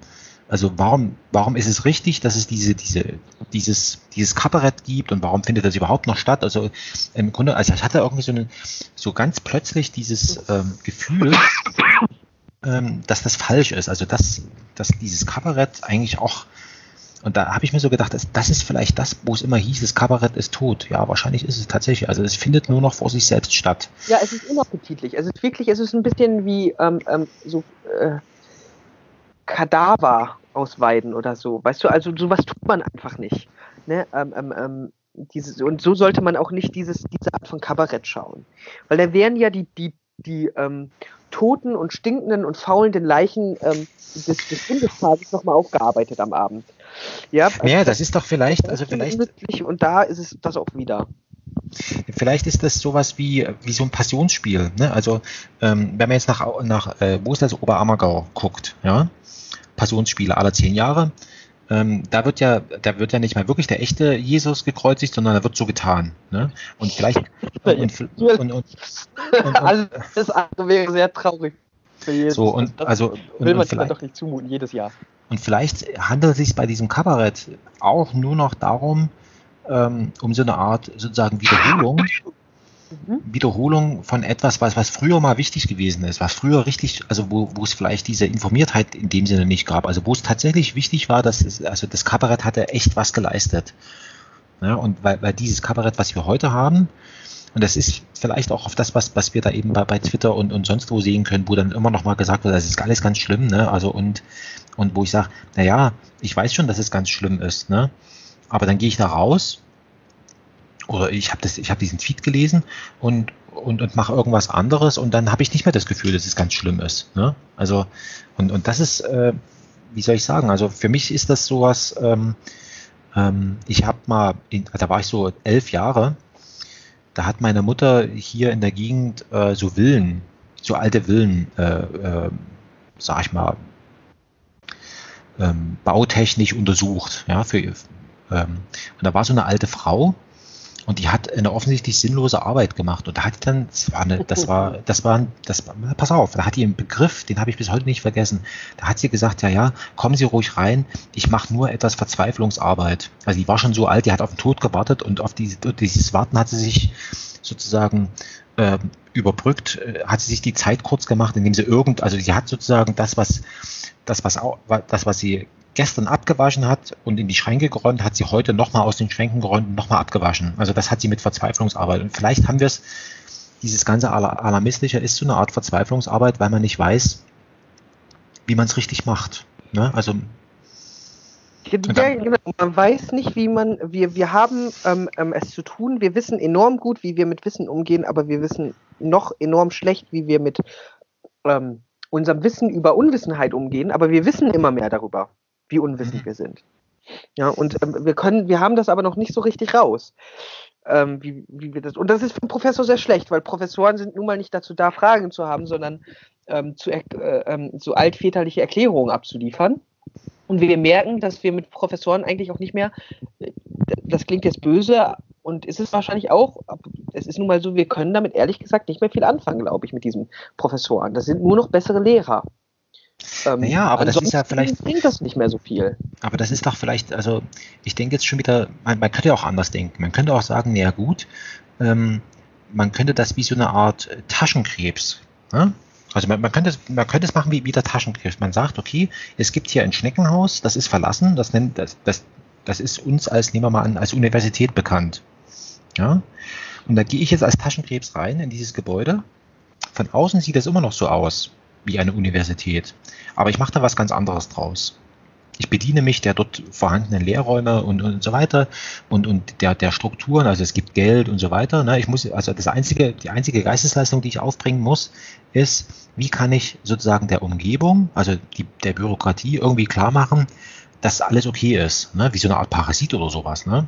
Also warum, warum ist es richtig, dass es diese, diese, dieses, dieses Kabarett gibt und warum findet das überhaupt noch statt? Also im Grunde, also ich hatte irgendwie so eine, so ganz plötzlich dieses ähm, Gefühl, ähm, dass das falsch ist. Also dass, dass dieses Kabarett eigentlich auch und da habe ich mir so gedacht, das, das ist vielleicht das, wo es immer hieß, das Kabarett ist tot. Ja, wahrscheinlich ist es tatsächlich. Also es findet nur noch vor sich selbst statt. Ja, es ist unappetitlich. Es ist wirklich, es ist ein bisschen wie ähm, ähm, so äh, Kadaver ausweiden oder so. Weißt du, also sowas tut man einfach nicht. Ne? Ähm, ähm, ähm, dieses, und so sollte man auch nicht dieses, diese Art von Kabarett schauen. Weil da wären ja die, die, die ähm, toten und stinkenden und faulenden Leichen des, des Bundestages nochmal aufgearbeitet am Abend. Ja, also das ist doch vielleicht, also vielleicht. Und da ist es das auch wieder. Vielleicht ist das sowas wie, wie so ein Passionsspiel. Ne? Also, ähm, wenn man jetzt nach, nach äh, wo ist das Oberammergau guckt, ja, Passionsspiele alle zehn Jahre, ähm, da wird ja, da wird ja nicht mal wirklich der echte Jesus gekreuzigt, sondern da wird so getan. Ne? Und vielleicht und, und, und, und, und alles andere wäre sehr traurig. Jesus. So und das also will man sich doch nicht zumuten jedes Jahr. Und vielleicht handelt es sich bei diesem Kabarett auch nur noch darum, ähm, um so eine Art sozusagen Wiederholung, mhm. Wiederholung von etwas, was, was früher mal wichtig gewesen ist, was früher richtig, also wo, wo es vielleicht diese Informiertheit in dem Sinne nicht gab, also wo es tatsächlich wichtig war, dass es, also das Kabarett hatte echt was geleistet. Ja, und weil, weil dieses Kabarett, was wir heute haben, und das ist vielleicht auch auf das, was, was wir da eben bei, bei Twitter und, und sonst wo sehen können, wo dann immer noch mal gesagt wird, das ist alles ganz schlimm, ne? Also und, und wo ich sage, naja, ich weiß schon, dass es ganz schlimm ist, ne? Aber dann gehe ich da raus oder ich habe das, ich habe diesen Tweet gelesen und und, und mache irgendwas anderes und dann habe ich nicht mehr das Gefühl, dass es ganz schlimm ist. Ne? Also und, und das ist, äh, wie soll ich sagen, also für mich ist das sowas, ähm, ähm, ich habe mal, in, da war ich so elf Jahre da hat meine Mutter hier in der Gegend äh, so Villen, so alte Villen, äh, äh, sag ich mal, ähm, bautechnisch untersucht. Ja, für, ähm, und da war so eine alte Frau, und die hat eine offensichtlich sinnlose Arbeit gemacht. Und da hat die dann, das war eine, das war, das war, das war, pass auf, da hat die einen Begriff, den habe ich bis heute nicht vergessen. Da hat sie gesagt, ja, ja, kommen Sie ruhig rein, ich mache nur etwas Verzweiflungsarbeit. Also die war schon so alt, die hat auf den Tod gewartet und auf diese, dieses Warten hat sie sich sozusagen äh, überbrückt, äh, hat sie sich die Zeit kurz gemacht, indem sie irgend, also sie hat sozusagen das, was, das, was, das, was sie gestern abgewaschen hat und in die Schränke geräumt, hat sie heute nochmal aus den Schränken geräumt und nochmal abgewaschen. Also das hat sie mit Verzweiflungsarbeit. Und vielleicht haben wir es, dieses ganze Alarmistische ist so eine Art Verzweiflungsarbeit, weil man nicht weiß, wie man es richtig macht. Ne? Also ja, genau. Man weiß nicht, wie man, wir, wir haben ähm, ähm, es zu tun, wir wissen enorm gut, wie wir mit Wissen umgehen, aber wir wissen noch enorm schlecht, wie wir mit ähm, unserem Wissen über Unwissenheit umgehen, aber wir wissen immer mehr darüber, wie unwissend mhm. wir sind. Ja, und ähm, wir können, wir haben das aber noch nicht so richtig raus. Ähm, wie, wie wir das, und das ist für einen Professor sehr schlecht, weil Professoren sind nun mal nicht dazu da, Fragen zu haben, sondern ähm, zu, äh, ähm, so altväterliche Erklärungen abzuliefern. Und wir merken, dass wir mit Professoren eigentlich auch nicht mehr, das klingt jetzt böse und ist es wahrscheinlich auch, es ist nun mal so, wir können damit ehrlich gesagt nicht mehr viel anfangen, glaube ich, mit diesen Professoren. Das sind nur noch bessere Lehrer. Ähm, naja, aber das ist ja vielleicht. bringt das nicht mehr so viel. Aber das ist doch vielleicht, also ich denke jetzt schon wieder, man, man könnte ja auch anders denken. Man könnte auch sagen, naja gut, ähm, man könnte das wie so eine Art Taschenkrebs. Ne? Also man, man, könnte es, man könnte es machen wie, wie der Taschenkrebs. Man sagt, okay, es gibt hier ein Schneckenhaus, das ist verlassen, das nennt, das, das, das ist uns als, nehmen wir mal an, als Universität bekannt. Ja? Und da gehe ich jetzt als Taschenkrebs rein in dieses Gebäude. Von außen sieht es immer noch so aus wie eine Universität. Aber ich mache da was ganz anderes draus. Ich bediene mich der dort vorhandenen Lehrräume und, und so weiter und, und der, der Strukturen, also es gibt Geld und so weiter. Ne? Ich muss, also das einzige, die einzige Geistesleistung, die ich aufbringen muss, ist, wie kann ich sozusagen der Umgebung, also die, der Bürokratie irgendwie klar machen, dass alles okay ist, ne? wie so eine Art Parasit oder sowas. Ne?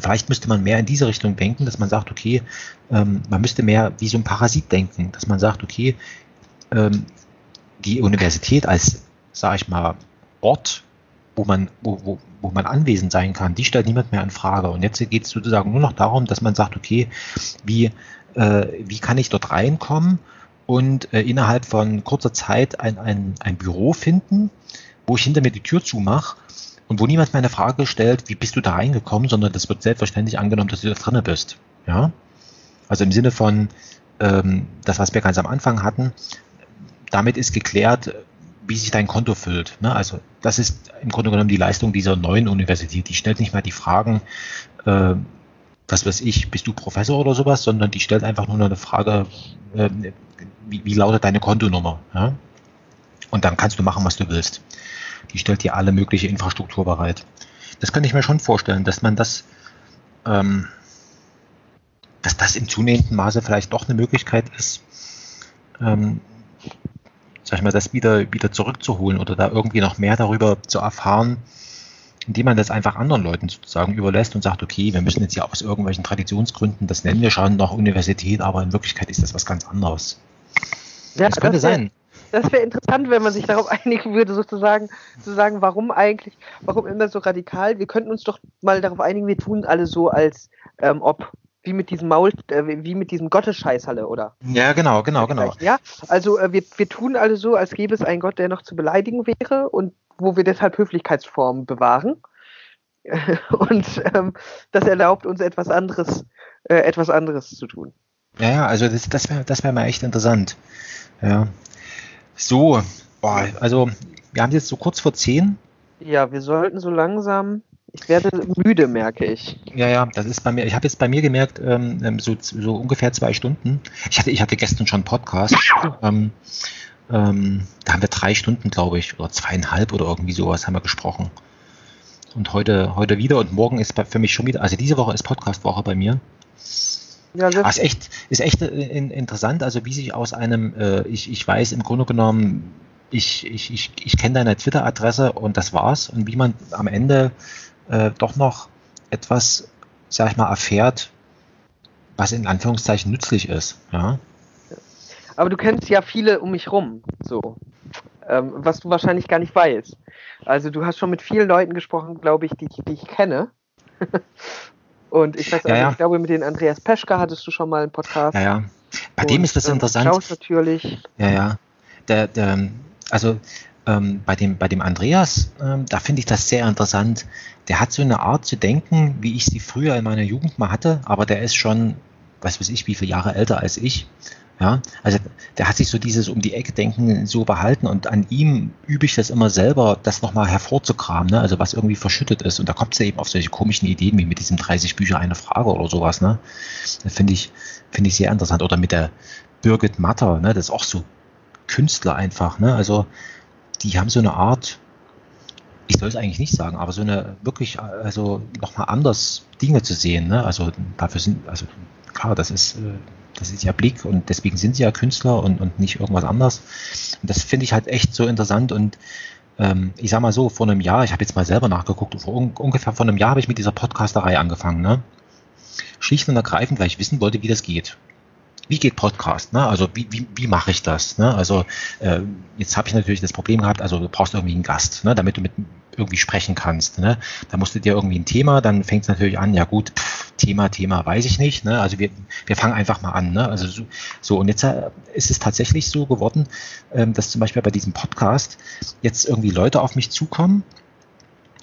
Vielleicht müsste man mehr in diese Richtung denken, dass man sagt, okay, ähm, man müsste mehr wie so ein Parasit denken, dass man sagt, okay, ähm, die Universität als, sage ich mal, Ort, wo man, wo, wo, wo man anwesend sein kann, die stellt niemand mehr in Frage. Und jetzt geht es sozusagen nur noch darum, dass man sagt, okay, wie, äh, wie kann ich dort reinkommen und äh, innerhalb von kurzer Zeit ein, ein, ein Büro finden, wo ich hinter mir die Tür zumache und wo niemand mehr eine Frage stellt, wie bist du da reingekommen, sondern das wird selbstverständlich angenommen, dass du da drinnen bist. Ja? Also im Sinne von ähm, das, was wir ganz am Anfang hatten, damit ist geklärt, wie sich dein Konto füllt. Ne? Also das ist im Grunde genommen die Leistung dieser neuen Universität. Die stellt nicht mehr die Fragen, äh, was weiß ich, bist du Professor oder sowas, sondern die stellt einfach nur eine Frage, äh, wie, wie, lautet deine Kontonummer? Ja? Und dann kannst du machen, was du willst. Die stellt dir alle mögliche Infrastruktur bereit. Das kann ich mir schon vorstellen, dass man das, ähm, dass das im zunehmenden Maße vielleicht doch eine Möglichkeit ist, ähm, sag ich mal, das wieder, wieder zurückzuholen oder da irgendwie noch mehr darüber zu erfahren, indem man das einfach anderen Leuten sozusagen überlässt und sagt, okay, wir müssen jetzt ja aus irgendwelchen Traditionsgründen, das nennen wir schon noch Universität, aber in Wirklichkeit ist das was ganz anderes. Ja, das könnte das sein. Das wäre interessant, wenn man sich darauf einigen würde, sozusagen, zu sagen, warum eigentlich, warum immer so radikal? Wir könnten uns doch mal darauf einigen, wir tun alle so, als ähm, ob wie mit diesem Maul, äh, wie mit diesem Gottesscheißhalle, oder? Ja, genau, genau, genau. Ja, also äh, wir, wir tun alle so, als gäbe es einen Gott, der noch zu beleidigen wäre und wo wir deshalb Höflichkeitsformen bewahren. und ähm, das erlaubt uns etwas anderes, äh, etwas anderes zu tun. Ja, ja, also das, das wäre das wär mal echt interessant. Ja. So, boah, also wir haben jetzt so kurz vor zehn. Ja, wir sollten so langsam ich werde müde, merke ich. Ja, ja, das ist bei mir. Ich habe jetzt bei mir gemerkt, ähm, ähm, so, so ungefähr zwei Stunden. Ich hatte, ich hatte gestern schon einen Podcast. ähm, ähm, da haben wir drei Stunden, glaube ich, oder zweieinhalb oder irgendwie sowas haben wir gesprochen. Und heute, heute wieder und morgen ist für mich schon wieder, also diese Woche ist Podcast-Woche bei mir. Ja, das ah, ist echt, ist echt äh, interessant, also wie sich aus einem, äh, ich, ich weiß im Grunde genommen, ich, ich, ich, ich kenne deine Twitter-Adresse und das war's. Und wie man am Ende äh, doch noch etwas, sag ich mal, erfährt, was in Anführungszeichen nützlich ist. Ja? Aber du kennst ja viele um mich rum, so. Ähm, was du wahrscheinlich gar nicht weißt. Also du hast schon mit vielen Leuten gesprochen, glaube ich, die, die ich kenne. Und ich weiß ja, also, ja. ich glaube, mit den Andreas Peschka hattest du schon mal einen Podcast. Ja, ja. Bei Und, dem ist das ähm, interessant. Klaus natürlich. Ja, ja. Der, der, also ähm, bei, dem, bei dem Andreas, ähm, da finde ich das sehr interessant. Der hat so eine Art zu denken, wie ich sie früher in meiner Jugend mal hatte, aber der ist schon, was weiß ich, wie viele Jahre älter als ich. Ja, also der hat sich so dieses um die Ecke denken so behalten und an ihm übe ich das immer selber, das nochmal hervorzukramen, ne? also was irgendwie verschüttet ist. Und da kommt es ja eben auf solche komischen Ideen wie mit diesem 30 Bücher eine Frage oder sowas. Ne? Das finde ich, finde ich sehr interessant. Oder mit der Birgit Matter, ne? das ist auch so Künstler einfach. Ne? Also die haben so eine Art, ich soll es eigentlich nicht sagen, aber so eine wirklich, also nochmal anders Dinge zu sehen. Ne? Also dafür sind, also klar, das ist, äh, Das ist ihr Blick und deswegen sind sie ja Künstler und, und nicht irgendwas anderes. Und das finde ich halt echt so interessant und ähm, ich sag mal so, vor einem Jahr, ich habe jetzt mal selber nachgeguckt, vor un ungefähr vor einem Jahr habe ich mit dieser Podcasterei angefangen, ne? Schlicht und ergreifend, weil ich wissen wollte, wie das geht wie geht Podcast? Ne? Also wie, wie, wie mache ich das? Ne? Also äh, jetzt habe ich natürlich das Problem gehabt, also du brauchst irgendwie einen Gast, ne? damit du mit irgendwie sprechen kannst. Ne? Da musst du dir irgendwie ein Thema, dann fängt es natürlich an, ja gut, pff, Thema, Thema, weiß ich nicht. Ne? Also wir, wir fangen einfach mal an. Ne? Also so, so und jetzt äh, ist es tatsächlich so geworden, ähm, dass zum Beispiel bei diesem Podcast jetzt irgendwie Leute auf mich zukommen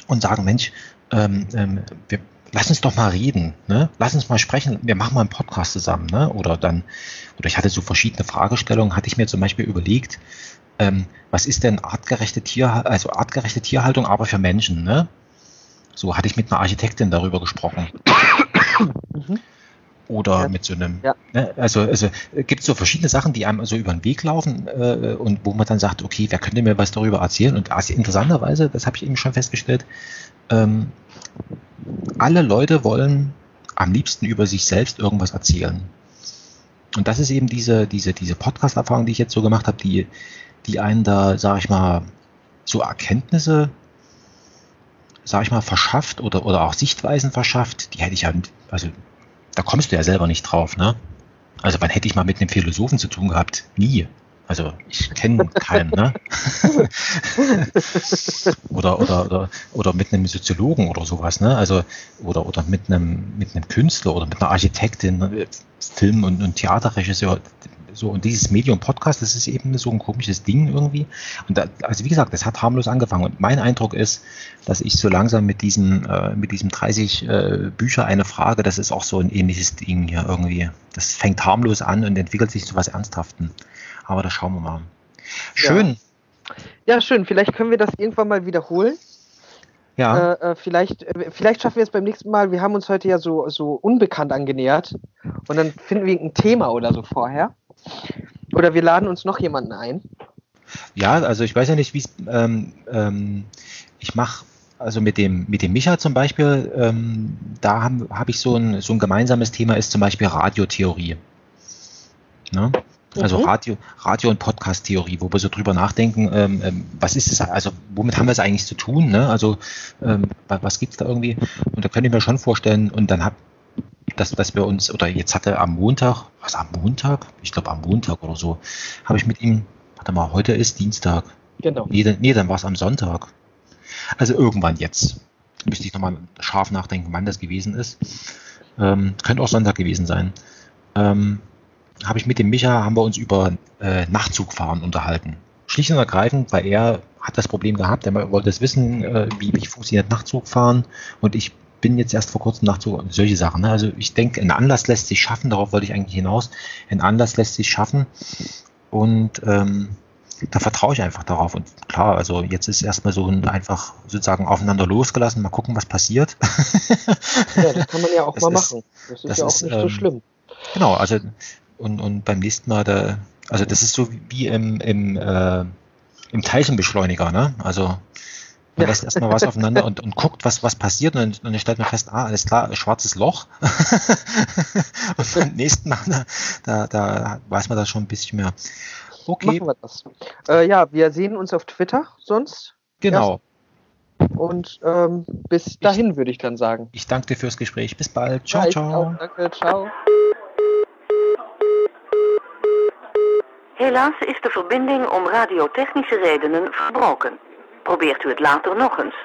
und sagen, Mensch, ähm, ähm, wir, lass uns doch mal reden, ne? Lass uns mal sprechen, wir machen mal einen Podcast zusammen, ne? Oder dann, oder ich hatte so verschiedene Fragestellungen, hatte ich mir zum Beispiel überlegt, ähm, was ist denn artgerechte Tier, also artgerechte Tierhaltung, aber für Menschen, ne? So hatte ich mit einer Architektin darüber gesprochen. Mhm. Oder ja. mit so einem, ja. ne? also, also gibt es so verschiedene Sachen, die einem so über den Weg laufen äh, und wo man dann sagt, okay, wer könnte mir was darüber erzählen? Und interessanterweise, das habe ich eben schon festgestellt, ähm, alle Leute wollen am liebsten über sich selbst irgendwas erzählen. Und das ist eben diese, diese, diese Podcast-Erfahrung, die ich jetzt so gemacht habe, die, die einen da, sage ich mal, so Erkenntnisse, sage ich mal, verschafft oder, oder auch Sichtweisen verschafft, die hätte ich ja, also da kommst du ja selber nicht drauf, ne? Also wann hätte ich mal mit einem Philosophen zu tun gehabt? Nie. Also ich kenne keinen, ne? oder, oder, oder, oder mit einem Soziologen oder sowas, ne? Also, oder, oder mit einem, mit einem Künstler oder mit einer Architektin, Film- und, und Theaterregisseur. So, und dieses Medium Podcast, das ist eben so ein komisches Ding irgendwie. Und da, also wie gesagt, das hat harmlos angefangen. Und mein Eindruck ist, dass ich so langsam mit diesem, äh, mit diesem 30 äh, Bücher eine Frage, das ist auch so ein ähnliches Ding hier irgendwie. Das fängt harmlos an und entwickelt sich zu was Ernsthaften. Aber das schauen wir mal. Schön. Ja. ja, schön. Vielleicht können wir das irgendwann mal wiederholen. Ja. Äh, äh vielleicht, äh, vielleicht schaffen wir es beim nächsten Mal. Wir haben uns heute ja so, so unbekannt angenähert. Und dann finden wir ein Thema oder so vorher. Oder wir laden uns noch jemanden ein. Ja, also ich weiß ja nicht, wie es. Ähm, ähm, ich mache also mit dem, mit dem Micha zum Beispiel, ähm, da habe hab ich so ein, so ein gemeinsames Thema, ist zum Beispiel Radiotheorie. Ne? Also mhm. Radio, Radio und Podcast-Theorie, wo wir so drüber nachdenken, ähm, ähm, was ist es, also womit haben wir es eigentlich zu tun, ne? Also ähm, was gibt's da irgendwie? Und da könnte ich mir schon vorstellen, und dann hab, dass, dass wir uns, oder jetzt hatte am Montag, was am Montag? Ich glaube am Montag oder so, habe ich mit ihm, warte mal, heute ist Dienstag. Genau. Nee, dann, nee, dann war es am Sonntag. Also irgendwann jetzt. Müsste ich nochmal scharf nachdenken, wann das gewesen ist. Ähm, könnte auch Sonntag gewesen sein. Ähm, habe ich mit dem Micha, haben wir uns über äh, Nachtzugfahren unterhalten. Schlicht und ergreifend, weil er hat das Problem gehabt, er wollte es wissen, äh, wie, wie funktioniert Nachtzugfahren und ich bin jetzt erst vor kurzem Nachzug, solche Sachen. Ne? Also ich denke, ein Anlass lässt sich schaffen, darauf wollte ich eigentlich hinaus. Ein Anlass lässt sich schaffen und ähm, da vertraue ich einfach darauf. Und klar, also jetzt ist erstmal so ein einfach sozusagen aufeinander losgelassen, mal gucken, was passiert. ja, das kann man ja auch das mal ist, machen. Das ist das ja auch ist, nicht so ähm, schlimm. Genau, also und, und beim nächsten Mal, da, also das ist so wie im, im, äh, im Teilchenbeschleuniger, ne? Also man lässt erstmal was aufeinander und, und guckt, was, was passiert und dann, und dann stellt man fest, ah, alles klar, schwarzes Loch. und beim nächsten Mal, da, da, da weiß man das schon ein bisschen mehr. Okay. Machen wir das. Äh, ja, wir sehen uns auf Twitter sonst. Genau. Erst. Und ähm, bis dahin würde ich dann sagen. Ich danke dir fürs Gespräch. Bis bald. Ciao, ja, ciao. Auch, danke, ciao. Helaas is de verbinding om radiotechnische redenen verbroken. Probeert u het later nog eens.